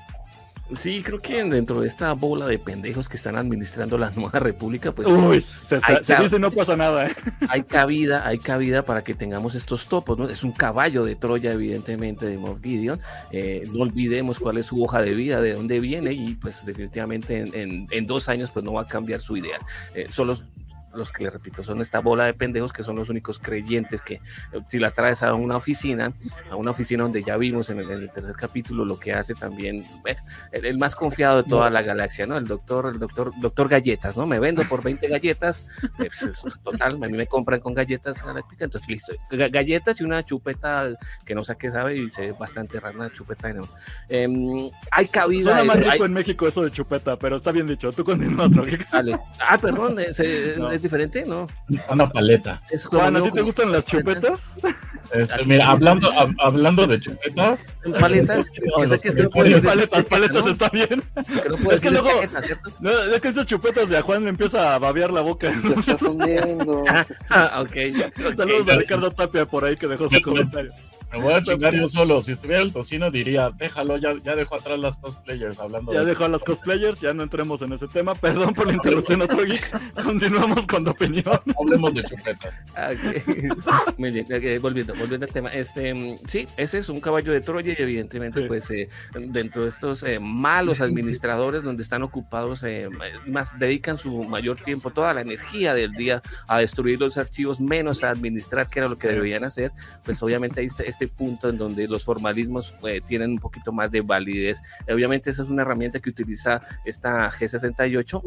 F: Sí, creo que dentro de esta bola de pendejos que están administrando la nueva república, pues.
B: Uy, se, dice no pasa nada. ¿eh?
F: Hay cabida, hay cabida para que tengamos estos topos, ¿no? Es un caballo de Troya, evidentemente, de Moff Gideon. Eh, no olvidemos cuál es su hoja de vida, de dónde viene, y pues definitivamente en, dos años, pues no va a cambiar su idea. Eh, solo los que le repito son esta bola de pendejos que son los únicos creyentes que eh, si la traes a una oficina, a una oficina donde ya vimos en el, tercer capítulo lo que hace también el, más confiado de toda la galaxia, ¿no? El doctor, el doctor, doctor galletas, ¿no? Me vendo por 20 galletas, eh, pues, total, a mí me compran con galletas galácticas, entonces listo, galletas y una chupeta que no sé qué sabe y se ve bastante rara una chupeta, ¿no? Em, hay cabida.
B: Suena más rico en México eso de chupeta, pero está bien dicho, tú continúa otro.
F: Vale. Ah, perdón, es, diferente, ¿no?
D: Una paleta.
B: Juan, ¿a ti te gustan las chupetas?
D: Este, mira, hablando, hablando de chupetas.
F: Paletas.
B: es que, no paletas, paletas está bien. es que luego. no, es que esas chupetas de a Juan le empieza a babear la boca.
F: ah, ok.
B: Saludos a Ricardo Tapia por ahí que dejó su comentario.
D: Me voy a chingar yo solo. Si estuviera el tocino, diría, déjalo, ya, ya dejó atrás las cosplayers hablando
B: Ya dejó a las cosplayers, ya no entremos en ese tema. Perdón por la interrupción, otro geek. Continuamos con tu opinión.
D: Hablemos de chupetas.
F: Muy bien, volviendo, volviendo al tema. Este, sí, ese es un caballo de Troya y evidentemente, pues, eh, dentro de estos eh, malos administradores donde están ocupados, eh, más dedican su mayor tiempo, toda la energía del día a destruir los archivos, menos a administrar, que era lo que deberían hacer, pues obviamente ahí está este punto en donde los formalismos eh, tienen un poquito más de validez. Obviamente esa es una herramienta que utiliza esta G68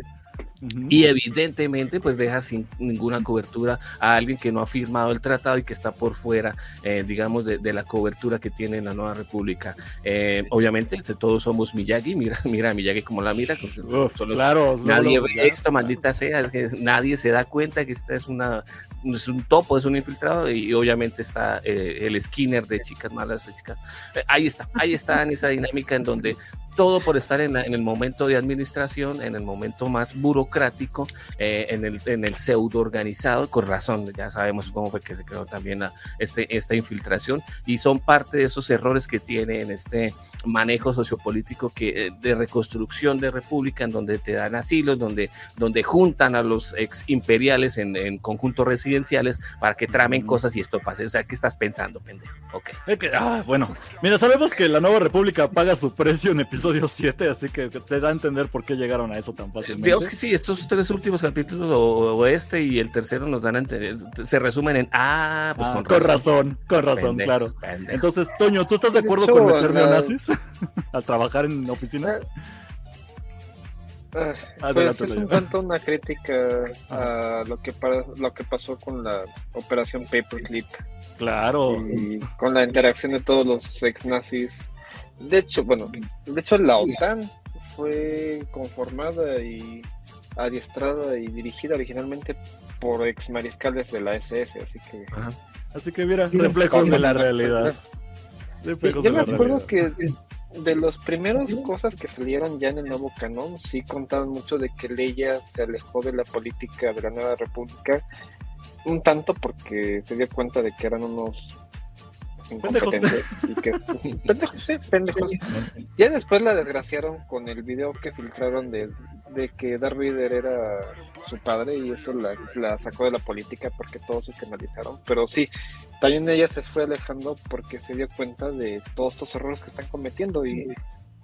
F: y evidentemente pues deja sin ninguna cobertura a alguien que no ha firmado el tratado y que está por fuera, eh, digamos, de, la cobertura que tiene la nueva república. Eh, obviamente este, todos somos Miyagi, mira, mira Miyagi como la mira,
B: claro,
F: nadie ve esto, maldita sea, es que nadie se da cuenta que esta es una es un topo, es un infiltrado y, obviamente está el Skinner de chicas malas, de chicas. ahí está, ahí está en esa dinámica en donde todo por estar en, el momento de administración, en el momento más burocrático, eh, en, el, en el pseudo organizado, con razón, ya sabemos cómo fue que se creó también este, esta infiltración, y son parte de esos errores que tiene en este manejo sociopolítico que, eh, de reconstrucción de república, en donde te dan asilos, donde, donde juntan a los ex imperiales en, en conjuntos residenciales para que tramen cosas y esto pase. O sea, ¿qué estás pensando, pendejo? Ok.
B: Ah, bueno, mira, sabemos que la nueva república paga su precio en episodio 7, así que se da a entender por qué llegaron a eso tan fácilmente.
F: Digamos que sí, estos tres últimos capítulos, o, este y el tercero, nos dan a entender, se resumen en, ah, pues
B: ah, con, razón. con razón, claro. Entonces, Toño, ¿tú estás de acuerdo con meter nazis al trabajar en oficinas?
E: Ah, pues es un tanto una crítica a lo que, lo que pasó con la operación Paperclip.
B: Claro.
E: Y con la interacción de todos los ex nazis. De hecho, bueno, de hecho la OTAN fue conformada y adiestrada y dirigida originalmente por ex mariscales de la SS, así que...
B: Así que mira, reflejos de la realidad.
E: Yo me acuerdo que de los primeros cosas que salieron ya en el nuevo canon, sí contaban mucho de que Leia se alejó de la política de la nueva república, un tanto porque se dio cuenta de que eran unos incompetentes y que pendejos, sí, pendejos. Ya después la desgraciaron con el video que filtraron de, de que Darth Vader era su padre y eso la, la sacó de la política porque todos se escandalizaron. Pero sí, también ella se fue alejando porque se dio cuenta de todos estos errores que están cometiendo y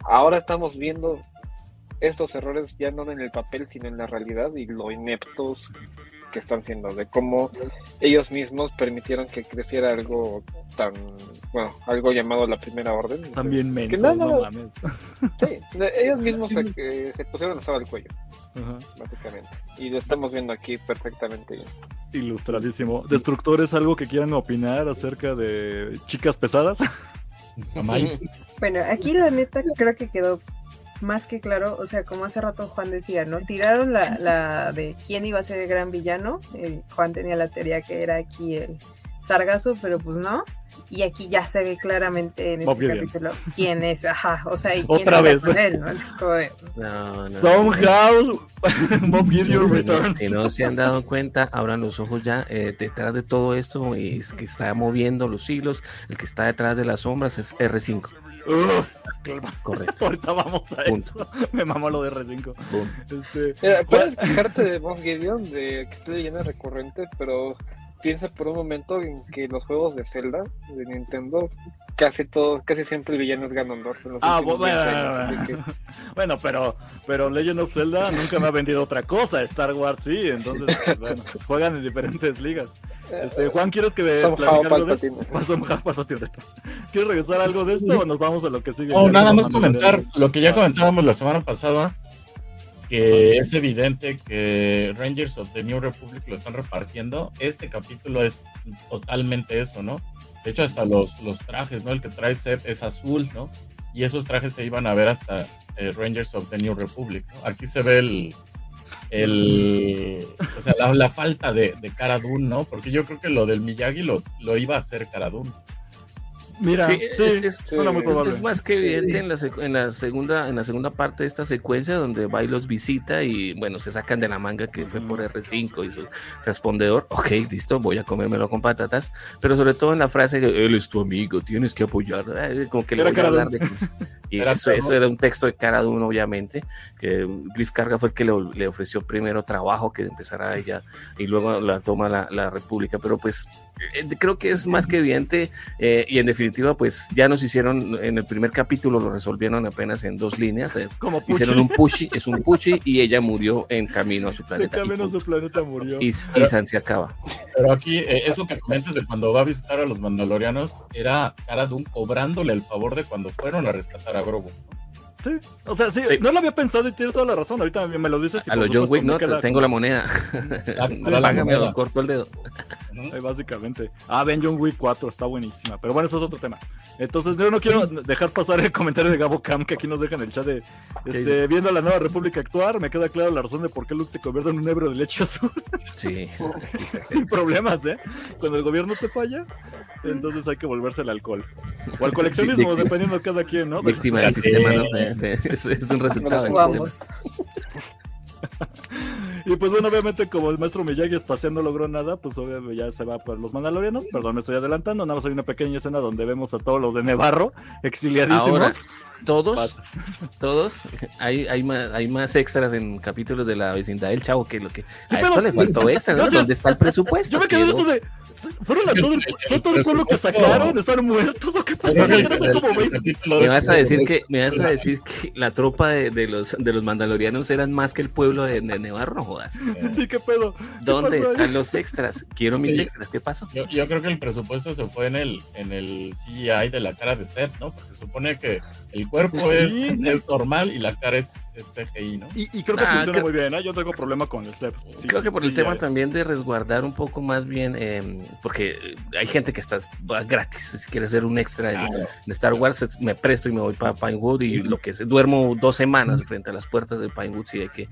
E: ahora estamos viendo estos errores ya no en el papel sino en la realidad y lo ineptos que están siendo, de cómo ellos mismos permitieron que creciera algo tan, bueno, algo llamado la primera orden.
B: También mensos, no, mames.
E: Sí, ellos mismos se, se pusieron a usar el cuello, básicamente. Y lo estamos viendo aquí perfectamente bien.
B: Ilustradísimo. ¿Destructores algo que quieran opinar acerca de chicas pesadas?
C: bueno, aquí la neta creo que quedó más que claro, o sea, como hace rato Juan decía, ¿no? Tiraron la, la de quién iba a ser el gran villano. El, Juan tenía la teoría que era aquí el Sargazo, pero pues no. Y aquí ya se ve claramente en este capítulo quién es, ajá, o sea, y quién
B: Otra vez.
C: Con él, ¿no? Es como de...
B: no, no, Somehow Bob Gideon returns.
F: Si no se han dado cuenta, abran los ojos ya eh, detrás de todo esto, y que está moviendo los hilos, el que está detrás de las sombras es R5.
B: Uf, Correcto. Ahorita vamos a eso. Me mamó lo de R5.
E: Este, puedes quejarte de Bob Gideon, de que estoy llena recurrente, pero piensa por un momento en que los juegos de Zelda de Nintendo casi todos, casi siempre el villano es Ganondorf.
B: Ah, bueno, bueno, pero, pero Legend of Zelda nunca me ha vendido otra cosa, Star Wars sí, entonces bueno, juegan en diferentes ligas. Este, Juan, ¿quieres que me algo de esto? ¿Quieres regresar algo de esto o nos vamos a lo que sigue?
D: No, nada más comentar lo que ya comentábamos la semana pasada, que es evidente que Rangers of the New Republic lo están repartiendo. Este capítulo es totalmente eso, ¿no? De hecho, hasta los, los trajes, ¿no? El que trae Seth es azul, ¿no? Y esos trajes se iban a ver hasta eh, Rangers of the New Republic, ¿no? Aquí se ve el, el, o sea, la, falta de, de Cara ¿no? Porque yo creo que lo del Miyagi lo, lo iba a hacer Cara
B: Mira, sí,
F: es, es, más que evidente en la, en la, segunda en la segunda parte de esta secuencia donde va los visita y bueno, se sacan de la manga que fue por R5 y su respondedor, ok, listo, voy a comérmelo con patatas, pero sobre todo en la frase, él es tu amigo, tienes que apoyar, eh, como que le voy a hablar de Y eso, era un texto de cara uno, obviamente, que Griff Carga fue el que le, ofreció primero trabajo que empezara ella y luego la toma la, la República, pero pues creo que es más que evidente eh, y en definitiva pues ya nos hicieron en el primer capítulo lo resolvieron apenas en dos líneas eh,
B: Como
F: hicieron un pushy es un pushy y ella murió en camino a su planeta
B: en camino a su planeta murió
F: y, y San se acaba
D: pero aquí eso que comentas de cuando va a visitar a los mandalorianos era Cara Dune cobrándole el favor de cuando fueron a rescatar a Grogu
B: Sí, o sea, sí, no lo había pensado y tienes toda la razón. Ahorita me lo dices.
F: a lo John Wick, no, tengo la moneda. Págame o corto el dedo.
B: Básicamente. Ah, ven John Wick 4, está buenísima. Pero bueno, eso es otro tema. Entonces, yo no quiero dejar pasar el comentario de Gabo Cam que aquí nos dejan en el chat de este, viendo a la nueva República actuar. Me queda claro la razón de por qué Luke se convierte en un ebro de leche azul.
F: Sí.
B: Sin problemas, ¿eh? Cuando el gobierno te falla, Entonces hay que volverse al alcohol. O al coleccionismo, dependiendo de cada quien, ¿no?
F: Víctima del sistema, ¿no? Es, es un resultado del sistema.
B: y pues bueno, obviamente como el maestro Miyagi espacial no logró nada, pues obviamente ya se va por los mandalorianos. Perdón, me estoy adelantando. Nada más hay una pequeña escena donde vemos a todos los de Nevarro exiliadísimos. Ahora,
F: todos, todos, hay, hay, más, hay más extras en capítulos de la vecindad del chavo que lo que a esto le faltó extra, ¿no? ¿Dónde está el presupuesto?
B: Yo me quedé eso de, ¿fueron a todo el, fue todo el pueblo que sacaron? ¿Están muertos o qué pasó?
F: Me vas a decir que, me vas a decir que la tropa de, de los, de los mandalorianos eran más que el pueblo de, de Nevarro, no jodas.
B: Sí, qué pedo.
F: ¿Dónde están los extras? Quiero mis extras, ¿qué pasó?
D: Yo, yo, creo que el presupuesto se fue en el, en el CGI de la cara de Seth, ¿no? Porque se supone que el cuerpo es, es, normal y la cara es, es CGI, ¿no?
B: Y, y creo que ah, funciona muy bien, ¿eh? Yo tengo problema con el Seth.
F: Sí, creo que por el tema también de resguardar un poco más bien, eh, porque hay gente que está gratis, si quieres ser un extra en, Star Wars, me presto y me voy para Pinewood y lo que es, duermo dos semanas frente a las puertas de Pinewood, sí hay que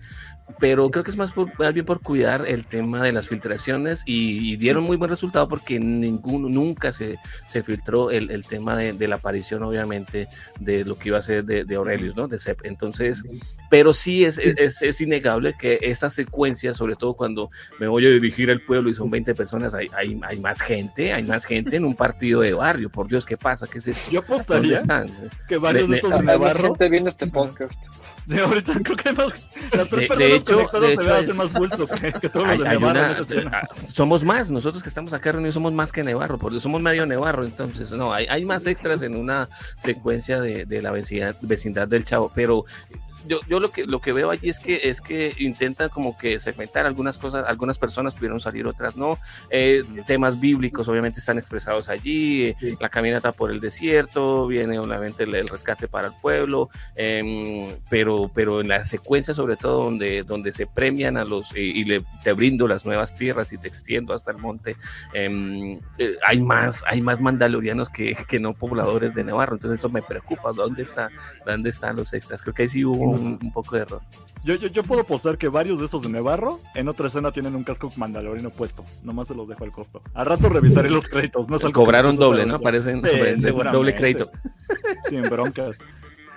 F: pero creo que es más, bien por cuidar el tema de las filtraciones y, dieron muy buen resultado porque ninguno, nunca se, se filtró el, el tema de, de, la aparición, obviamente, de lo que iba a ser de, de Aurelius, ¿no? De Sepp. Entonces, pero sí es, es, es, innegable que esa secuencia, sobre todo cuando me voy a dirigir al pueblo y son 20 personas, hay, hay, hay más gente, hay más gente en un partido de barrio. Por Dios, ¿qué pasa? ¿Qué es esto?
B: Yo apostaría están? que varios de, estos de Navarro...
E: gente viendo este podcast.
B: De ahorita creo que más, las tres personas de hecho, conectadas se hacen más bultos que, que todos los de Nevarro. Una,
F: ah, somos más, nosotros que estamos acá reunidos somos más que Nevarro, porque somos medio Nevarro, entonces no, hay, hay más extras en una secuencia de, de la vecindad, vecindad del Chavo, pero yo, yo lo que lo que veo allí es que es que intentan como que segmentar algunas cosas, algunas personas pudieron salir, otras no. Eh, temas bíblicos obviamente están expresados allí, la caminata por el desierto, viene obviamente el, rescate para el pueblo, eh, pero, pero en la secuencia sobre todo donde, donde se premian a los y, le, te brindo las nuevas tierras y te extiendo hasta el monte, em, eh, hay más, hay más mandalorianos que, que no pobladores de Navarro, entonces eso me preocupa, ¿dónde está, dónde están los extras? Creo que ahí sí hubo un, poco de error.
B: Yo, yo, yo, puedo apostar que varios de esos de Nevarro en otra escena tienen un casco mandalorino puesto. Nomás se los dejo al costo. Al rato revisaré los créditos. No
F: Cobraron doble, ¿no? Parecen doble crédito.
B: Sin broncas.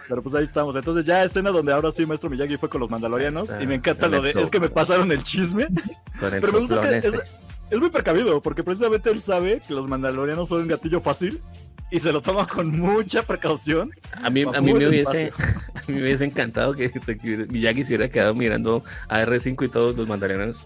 B: Pero pues ahí estamos. Entonces ya escena donde ahora sí Maestro Miyagi fue con los mandalorianos. y me encanta lo de... Es que me pasaron el chisme. pero me gusta que este. es, muy precavido. Porque precisamente él sabe que los mandalorianos son un gatillo fácil y se lo toma con mucha precaución.
F: A mí, a mí, me, hubiese, a mí me hubiese encantado que Miyagi se hubiera quedado mirando a R5 y todos los mandalorianos.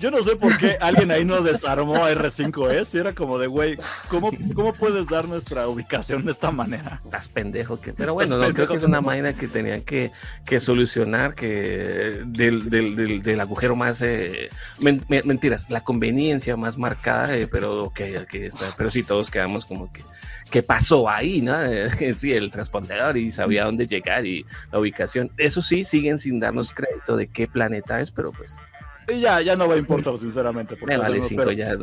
B: Yo no sé por qué alguien ahí no desarmó a R5S y era como de, güey, ¿cómo, ¿cómo puedes dar nuestra ubicación de esta manera?
F: Estás pendejo. Que... Pero bueno, no, creo que es una máquina que tenían que, que solucionar que del, del, del, agujero más... Eh, mentiras, la conveniencia más marcada, eh, pero ok, aquí está. Pero sí, todos quedamos como que... ¿Qué pasó ahí, no? sí, el transpondedor y sabía dónde llegar y la ubicación. Eso sí, siguen sin darnos crédito de qué planeta es, pero pues
B: ya, ya no va a importar, sinceramente.
F: Me vale cinco ya.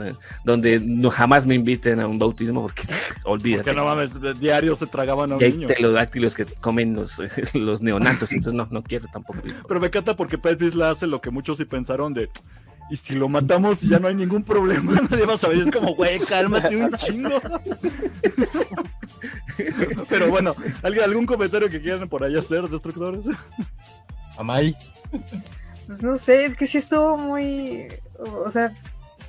F: Donde no, jamás me inviten a un bautismo porque olvídate. Porque
B: no mames, diario se tragaban a un
F: y hay
B: niño.
F: telodáctilos que comen los, los neonatos, entonces no, no quiero tampoco.
B: Pero me encanta porque Pet la hace lo que muchos sí pensaron de. Y si lo matamos y ya no hay ningún problema, nadie va a saber. Es como, güey, cálmate un chingo. Pero bueno, ¿algún comentario que quieran por ahí hacer, destructores?
D: Amay.
C: Pues no sé, es que sí estuvo muy. O sea,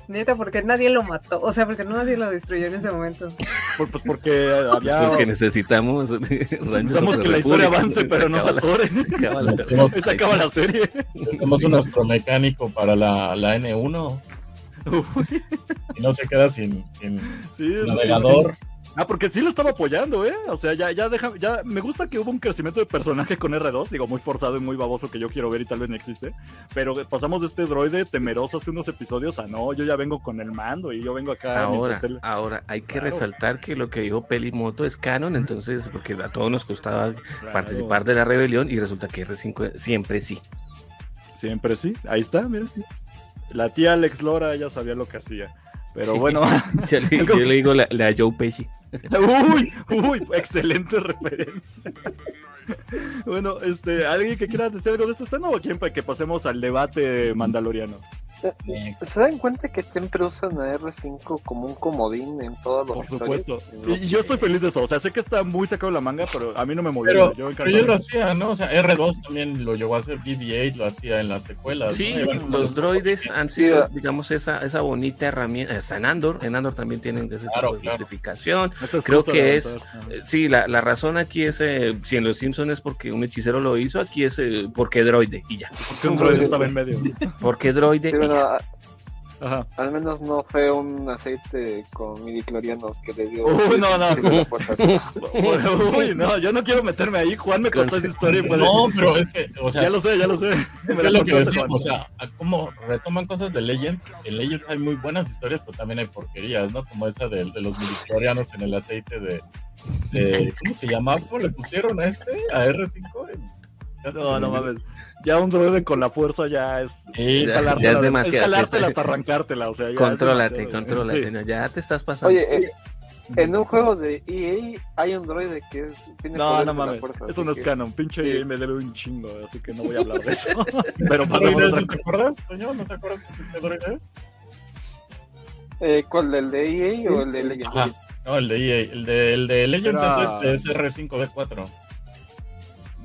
C: neta, porque nadie lo mató. O sea, porque nadie lo destruyó en ese momento.
B: Pues, pues porque había.
F: Porque necesitamos.
B: Necesitamos que la historia avance, pero no se atore. Se acaba la serie.
D: Tenemos un astromecánico para la, la N1. Y no se queda sin, sin navegador.
B: Ah, porque sí lo estaba apoyando, ¿eh? O sea, ya, ya deja, ya me gusta que hubo un crecimiento de personaje con R2, digo, muy forzado y muy baboso que yo quiero ver y tal vez no existe, pero pasamos de este droide temeroso hace unos episodios a no, yo ya vengo con el mando y yo vengo acá.
F: Ahora, ahora hay que resaltar que lo que dijo Pelimoto es canon, entonces, porque a todos nos costaba participar de la rebelión y resulta que R5 siempre sí.
B: Siempre sí, ahí está, mira. La tía Alex Lora ya sabía lo que hacía. Pero bueno.
F: yo, le, digo la, la Joe Pesci.
B: Uy, uy, excelente referencia. Bueno, este, ¿alguien que quiera decir algo de esta escena o quieren para que pasemos al debate mandaloriano?
E: ¿Se dan cuenta que siempre usan a R5 como un comodín en todos los
B: Por supuesto. Y yo estoy feliz de eso. O sea, sé que está muy sacado de la manga, pero a mí no me molesta.
D: Pero yo, pero yo lo hacía, ¿no? O sea, R2 también lo llegó a hacer, BB-8 lo hacía en las secuelas.
F: Sí, los droides han sido, digamos, esa, esa bonita herramienta. Está en Andor. En Andor también tienen ese tipo de justificación. Creo que es. Eh, sí, la, la, razón aquí es. Eh, si en Los Simpsons es porque un hechicero lo hizo, aquí es eh, porque droide y ya.
B: Porque un droide estaba en medio.
F: Porque droide.
E: Ajá. Al menos no fue un aceite con midiclorianos que le dio.
B: Uy, no, no. Uy, no, yo no quiero meterme ahí. Juan me contó esa historia.
D: No, pero es que, o sea.
B: Ya lo sé, ya lo sé.
D: Es que lo que decía, o sea, como retoman cosas de Legends. En Legends hay muy buenas historias, pero también hay porquerías, ¿no? Como esa de, de los midiclorianos en el aceite de, de. ¿Cómo se llamaba? ¿Cómo le pusieron a este? A R5.
B: No, no mames. Ya un droide con la fuerza ya es.
F: ya, ya es demasiado.
B: Escalártela hasta arrancártela. O sea, ya
F: contrólate, contrólate. ya te estás pasando.
E: Oye, eh, en un juego de EA hay un droide que tiene
B: No, no mames. Eso no es canon. Pinche EA me debe un chingo, así que no voy a hablar de eso. Pero pasemos
D: otra ¿Te acuerdas, Toño? ¿No te acuerdas qué droide es?
E: Eh, ¿Cuál? ¿El de EA o el de Legends?
D: No, el de EA. El de, el de Legends es, es R5D4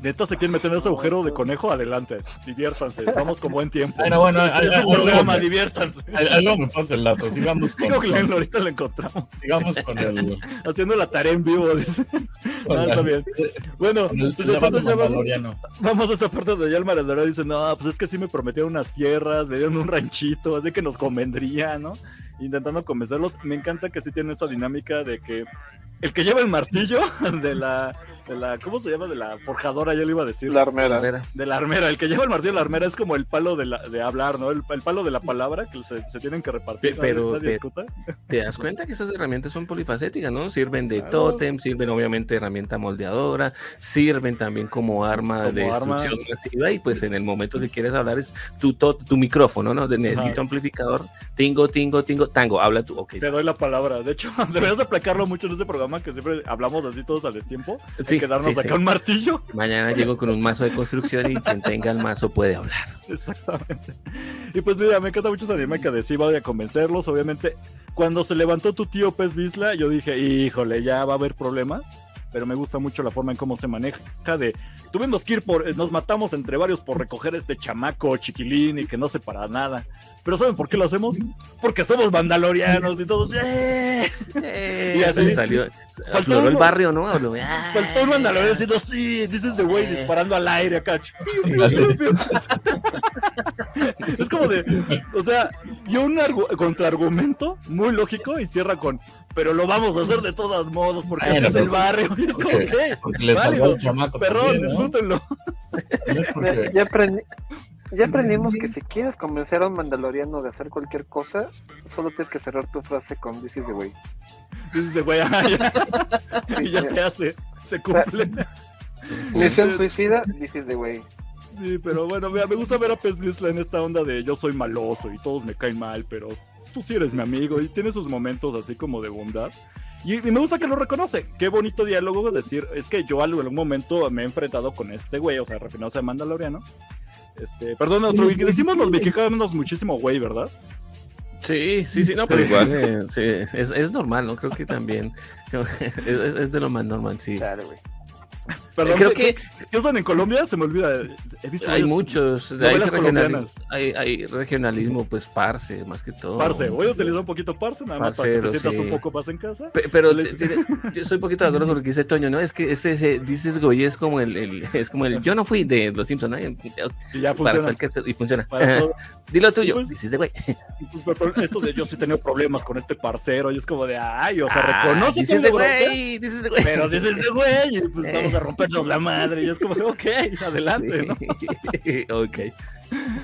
B: neta se quieren meter en ese agujero de conejo, adelante, diviértanse, vamos con buen tiempo.
D: Bueno, bueno,
B: este es un programa, diviértanse.
D: Algo me pasa el dato, sigamos
B: con... Digo que ahorita lo encontramos.
D: Sigamos con el...
B: Haciendo la tarea en vivo, dice. No, está bien. Bueno, pues entonces ya vamos, vamos, a esta parte donde ya el maradero dice, no, pues es que sí me prometieron unas tierras, me dieron un ranchito, así que nos convendría, ¿no? Intentando convencerlos. Me encanta que sí tienen esta dinámica de que el que lleva el martillo de la, de la, ¿cómo se llama? De la forjadora, yo le iba a decir.
E: La armera.
B: De la armera. El que lleva el martillo de la armera es como el palo de, la, de hablar, ¿no? El, palo de la palabra que se, se tienen que repartir.
F: Pero te, te, das cuenta que esas herramientas son polifacéticas, ¿no? Sirven de tótem, sirven obviamente herramienta moldeadora, sirven también como arma de destrucción masiva y pues en el momento que quieres hablar es tu, tu micrófono, ¿no? De, necesito amplificador, tingo, tingo, tingo, tango, habla tú, ok.
B: Te doy la palabra. De hecho, deberías aplacarlo mucho en ese programa que siempre hablamos así todos al destiempo. Sí, quedarnos acá un martillo.
F: Mañana llego con un mazo de construcción y quien tenga el mazo puede hablar.
B: Exactamente. Y pues mira, me encanta mucho esa dinámica de sí, voy a convencerlos. Obviamente, cuando se levantó tu tío Pez Bisla, yo dije, híjole, ya va a haber problemas pero me gusta mucho la forma en cómo se maneja de tuvimos que ir por nos matamos entre varios por recoger este chamaco chiquilín y que no sé para nada. Pero ¿saben por qué lo hacemos? Porque somos mandalorianos y todos ¡eh!
F: y así salió faltó el barrio, ¿no? Habló,
B: faltó un mandaloriano diciendo sí, dices de güey disparando al aire acá. es como de, o sea, y un contraargumento muy lógico y cierra con pero lo vamos a hacer de todos modos porque ese es el barrio. Y es como que,
D: vale, chamaco
B: perrón, disfrútenlo.
E: Ya, aprendí, ya aprendimos que si quieres convencer a un mandaloriano de hacer cualquier cosa, solo tienes que cerrar tu frase con This is the way.
B: This is the way, y ya, se hace, se cumple.
E: Misión suicida, This is the way.
B: Sí, pero bueno, me gusta ver a Pez en esta onda de yo soy maloso y todos me caen mal, pero tú sí eres mi amigo y tiene sus momentos así como de bondad. Y, me gusta que lo reconoce. Qué bonito diálogo decir, es que yo en algún momento me he enfrentado con este güey, o sea, refinados a Mandaloriano. Este, perdón, otro, que decimos los mexicanos muchísimo güey, ¿verdad?
F: Sí, sí, sí, no, pero igual, sí, es, es, normal, ¿no? Creo que también es, es de lo más normal, sí.
E: Claro, güey.
B: Perdón, creo que, ¿qué usan en Colombia? Se me olvida. He visto
F: hay muchos. hay, hay, regionalismo, pues parce, más que todo.
B: Parce, voy a utilizar un poquito parce, nada más para que te sientas un poco más en casa.
F: pero yo soy un poquito de acuerdo con lo que dice Toño, ¿no? Es que ese, ese dices güey, es como el, el, es como el yo no fui de los Simpsons, ¿no?
B: Y ya funciona.
F: y funciona. Dilo tuyo, pues, dices de güey.
B: Pues, esto de yo sí he tenido problemas con este parcero, y es como de ay, o sea, ah, reconoce
F: dices de güey, dices de güey.
B: Pero dices de güey, y pues vamos a romper la madre. Y es como, ok, adelante, ¿no?
F: ok.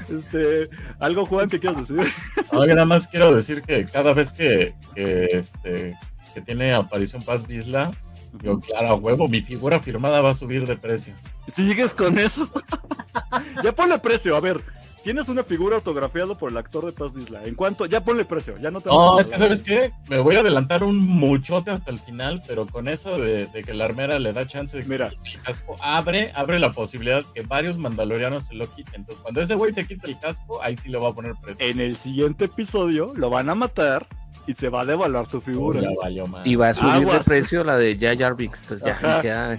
B: Este, algo, Juan, que quieras decir.
D: Oye, nada más quiero decir que cada vez que, que, este, que tiene aparición Paz Bisla, yo, claro, huevo, mi figura firmada va a subir de precio.
B: Si llegues con eso, ya ponle precio, a ver. Tienes una figura autografiada por el actor de Paz Isla. En cuanto, ya ponle precio, ya no te
D: No, es que sabes qué, me voy a adelantar un muchote hasta el final, pero con eso de, que la armera le da chance de
B: Mira.
D: el casco, abre, abre la posibilidad que varios mandalorianos se lo quiten. Entonces, cuando ese güey se quite el casco, ahí sí le va a poner precio.
B: En el siguiente episodio lo van a matar y se va a devaluar tu figura.
F: y va a subir de precio la de Jar Jar Entonces ya.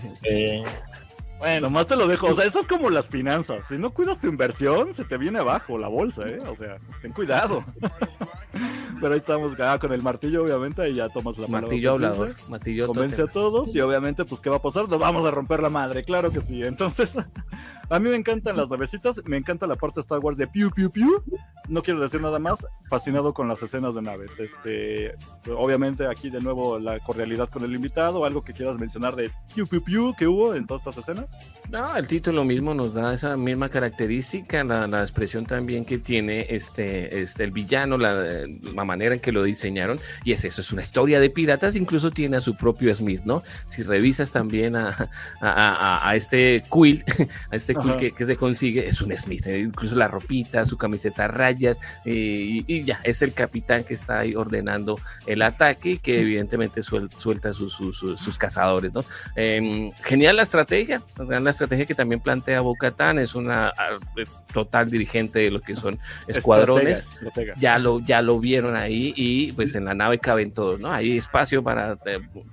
B: Bueno, nomás te lo dejo. O sea, esto es como las finanzas. Si no cuidas tu inversión, se te viene abajo la bolsa, ¿eh? O sea, ten cuidado. Pero ahí estamos ah, con el martillo, obviamente, y ya tomas la
F: Martillo hablador. Martillo
B: Convence a todos y obviamente, pues, ¿qué va a pasar? Nos vamos a romper la madre, claro que sí. Entonces, a mí me encantan las navecitas, me encanta la parte de Star Wars de piu, piu, piu. No quiero decir nada más, fascinado con las escenas de naves. Este, obviamente, aquí de nuevo la cordialidad con el invitado, algo que quieras mencionar de piu, piu, piu que hubo en todas estas escenas.
F: No, el título mismo nos da esa misma característica, la, expresión también que tiene este, este el villano, la, manera en que lo diseñaron, y es eso, es una historia de piratas, incluso tiene a su propio Smith, ¿no? Si revisas también a, a, este Quill, a este Que, se consigue, es un Smith, eh, incluso la ropita, su camiseta rayas, eh, y, ya, es el capitán que está ahí ordenando el ataque y que evidentemente suelta sus, sus, cazadores, ¿no? Em, genial la estrategia, la estrategia que también plantea Bocatán es una ah, eh, total dirigente de lo que son escuadrones. Ya lo ya lo vieron ahí y pues en la nave caben todos, ¿no? Hay espacio para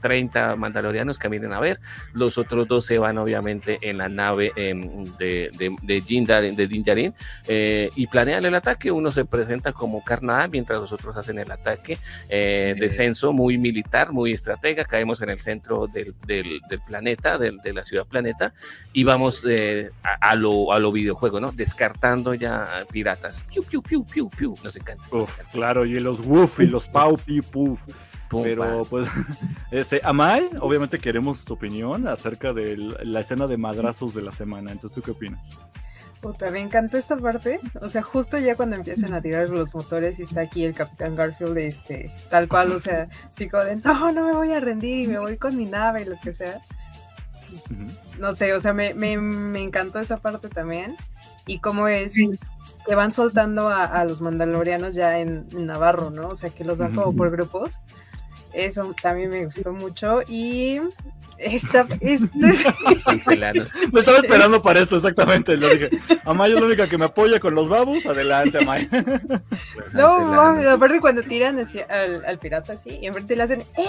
F: 30 eh, mandalorianos que vienen a ver. Los otros dos se van obviamente en la nave em, de, de, de, Jindarin, de Dinjarin eh, y planean el ataque. Uno se presenta como carnada mientras los otros hacen el ataque. descenso muy militar, muy estratega. Caemos en el centro del, del, planeta, de la ciudad planeta y vamos eh, a, lo, a lo videojuego, ¿no? Descartando ya piratas. Piu, piu, piu, piu, piu. Nos encanta.
B: Uf, claro, y los woof y los pau, piu, puf. Pero pues, este, Amay, obviamente queremos tu opinión acerca de la escena de madrazos de la semana. Entonces, ¿tú qué opinas?
C: Puta, me encantó esta parte. O sea, justo ya cuando empiezan a tirar los motores y está aquí el Capitán Garfield, este, tal cual, o sea, sí, como de, no, no me voy a rendir y me voy con mi nave y lo que sea. Pues, no sé, o sea, me, encantó esa parte también. Y cómo es que van soltando a, los mandalorianos ya en, Navarro, ¿no? O sea, que los van como por grupos. Eso también me gustó mucho. Y esta, este...
B: Me estaba esperando para esto, exactamente. Le dije, Amaya es la única que me apoya con los babos. Adelante, Amaya.
C: no, aparte cuando tiran al, al, pirata así, y enfrente le hacen. ¡Eh!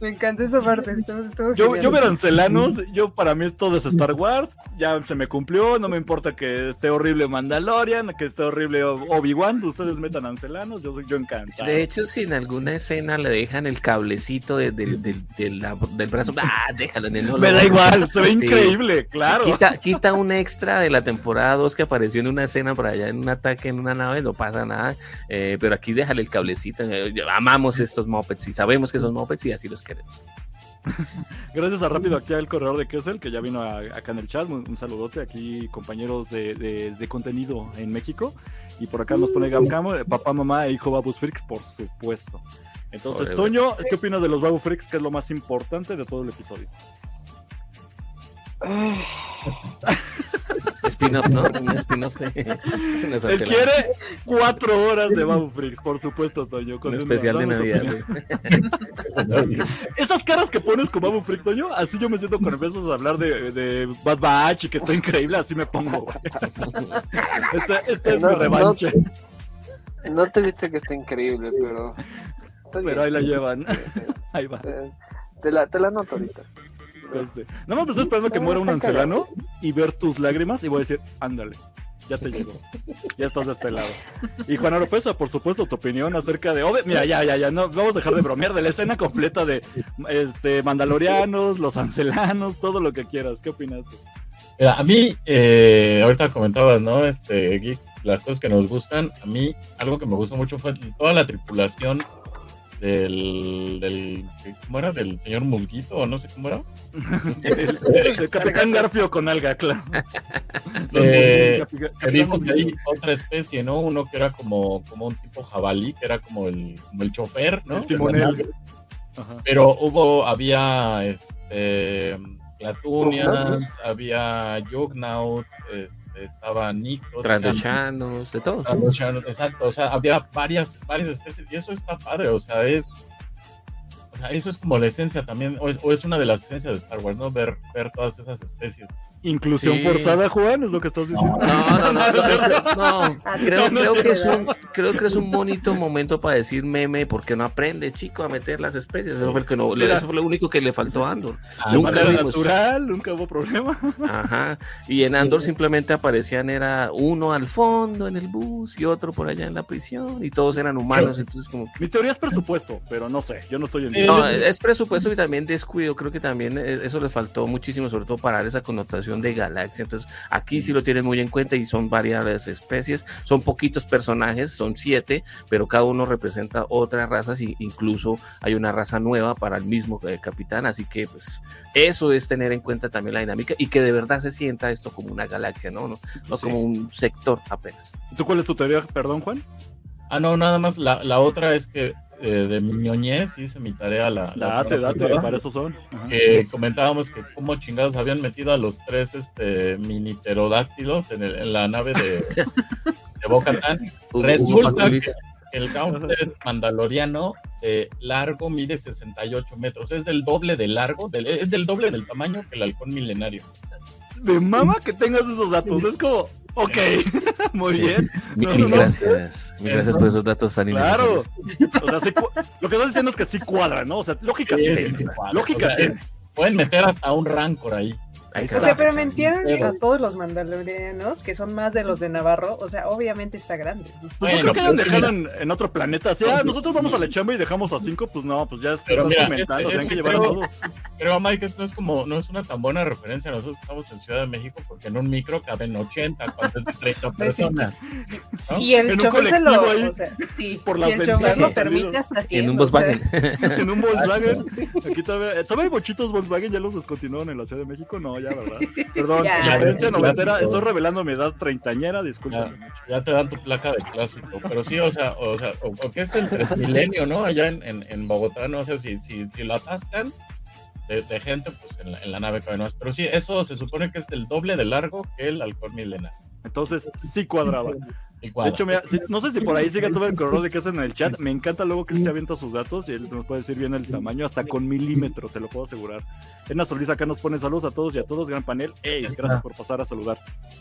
C: me encanta esa parte.
B: yo, yo ver ancelanos, yo para mí todo es Star Wars. Ya se me cumplió. No me importa que esté horrible Mandalorian, que esté horrible Obi-Wan. Ustedes metan yo, yo encantado.
F: De hecho, si en alguna escena le dejan el cablecito de, del brazo. Ah, déjalo en el
B: Me da igual, se ve increíble, claro.
F: Quita, quita un extra de la temporada 2 que apareció en una escena por allá en un ataque en una nave, no pasa nada. Eh, pero aquí déjale el cablecito. Eh, amamos estos mopeds y sabemos que son mopeds y así los queremos.
B: Gracias a Rápido aquí al corredor de Kessel que ya vino acá en el chat. Un, saludote aquí, compañeros de, contenido en México. Y por acá nos pone Gamcam, eh, papá, mamá e hijo Babus Freaks, por supuesto. Entonces, Toño, ¿qué opinas de los Babu Freaks, que es lo más importante de todo el episodio?
F: Spin-off, ¿no? Un spin-off de.
B: Él quiere cuatro horas de Babu Freaks, por supuesto, Toño.
F: Con un especial de Navidad.
B: Esas caras que pones con Babu Freak, Toño, así yo me siento cuando empiezas a hablar de, de Bad Batch y que está increíble, así me pongo. Este, este es mi revancha.
E: No, no te he dicho que está increíble, pero
B: pero ahí la llevan. ahí va.
E: Te la, te la noto ahorita.
B: Este, nada más me estoy esperando que muera un ancelano y ver tus lágrimas y voy a decir, ándale, ya te llegó. Ya estás de este lado. Y Juan Oropesa, por supuesto, tu opinión acerca de. mira, ya, ya, ya, no, vamos a dejar de bromear de la escena completa de este Mandalorianos, los ancelanos, todo lo que quieras. ¿Qué opinas?
D: a mí, eh, ahorita comentabas, ¿no? Este, Geek, las cosas que nos gustan. A mí, algo que me gustó mucho fue toda la tripulación del, del ¿cómo era? del señor Musguito o no sé cómo era.
B: El, capitán Garfio con alga claro.
D: Eh, vimos que hay otra especie no uno que era como como un tipo jabalí que era como el como el chofer no
B: el timonel.
D: pero hubo había este Platunians, había Jugnaut, este, estaba Nikos.
F: Trandoshanos, de todo.
D: exacto, o sea, había varias, varias especies y eso está padre, o sea, es o sea, eso es como la esencia también, o es, una de las esencias de Star Wars, ¿no? Ver, ver todas esas especies.
B: Inclusión forzada, Juan, es lo que estás diciendo. No, no, no,
F: no, creo, creo, que es un, creo que es un bonito momento para decir meme, porque no aprende, chico, a meter las especies. Eso fue, que no, eso fue lo único que le faltó a Andor.
B: Ah, nunca era natural, nunca hubo problema.
F: Ajá, y en Andor simplemente aparecían, era uno al fondo en el bus y otro por allá en la prisión, y todos eran humanos, entonces como...
B: Mi teoría es presupuesto, pero no sé, yo no estoy en
F: no, es presupuesto y también descuido. Creo que también eh, eso le faltó muchísimo, sobre todo para esa connotación de galaxia. Entonces, aquí sí lo tienen muy en cuenta y son varias especies. Son poquitos personajes, son siete, pero cada uno representa otras razas y incluso hay una raza nueva para el mismo eh, capitán. Así que, pues, eso es tener en cuenta también la dinámica y que de verdad se sienta esto como una galaxia, ¿no? No, no como un sector apenas.
B: ¿Tú cuál es tu teoría, perdón, Juan?
D: Ah, no, nada más. La, la otra es que eh, de mi ñoñez, hice mi tarea la,
B: date, date, para eso son.
D: Que comentábamos que como chingados habían metido a los tres este, mini pterodáctilos en, en la nave de, de Boca Resulta que el Gauntlet mandaloriano de largo mide 68 metros. Es del doble de largo, es del doble del tamaño que el halcón milenario.
B: De mama que tengas esos datos. Es como, Ok, muy bien.
F: Mil gracias. Mil gracias por esos datos tan
B: Claro. O sea, lo que estás diciendo es que sí cuadra, ¿no? O sea, lógica sí, Lógica
D: Pueden meter hasta un rancor ahí.
C: O sea, pero mentieron a todos los mandalorianos, que son más de los de Navarro. O sea, obviamente está grande.
B: Bueno, creo que dejaron en otro planeta. O sea, nosotros vamos a la chamba y dejamos a cinco, pues no, pues ya se están cimentando, tienen que llevar a todos.
D: Pero Mike, esto no es como, no es una tan buena referencia. Nosotros estamos en Ciudad de México porque en un micro caben 80, cuando es de 30 personas.
C: Si el chofer se lo, o sea, sí, por si el chofer lo permite hasta 100.
F: En un Volkswagen.
B: en un Volkswagen. Aquí todavía, eh, todavía hay bochitos Volkswagen, ya los descontinuaron en la Ciudad de México, no, ya, ¿verdad? Perdón, la herencia noventera, estoy revelando mi edad treintañera, disculpa.
D: Ya, te dan tu placa de clásico, pero sí, o sea, o sea, o, que es el milenio, ¿no? Allá en, en, en, Bogotá, no sé si, si, si lo atascan de, de, gente, pues en la, en la nave cabe más. Pero sí, eso se supone que es el doble de largo que el halcón milenario.
B: Entonces, sí cuadraba. De hecho, no sé si por ahí sigue todo el correo de que hacen en el chat. Me encanta luego que él se avienta sus datos y él nos puede decir bien el tamaño, hasta con milímetro, te lo puedo asegurar. Edna Solís acá nos pone saludos a todos y a todos, gran panel. ¡Ey! Gracias por pasar a saludar.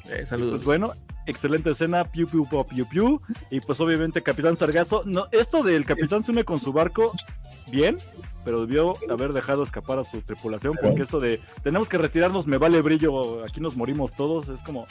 F: Eh, saludos.
B: Pues bueno, excelente escena, piu piu pop piu piu. Y pues obviamente Capitán Sargazo. No, esto del Capitán se une con su barco, bien, pero debió haber dejado escapar a su tripulación porque esto de tenemos que retirarnos, me vale brillo, aquí nos morimos todos, es como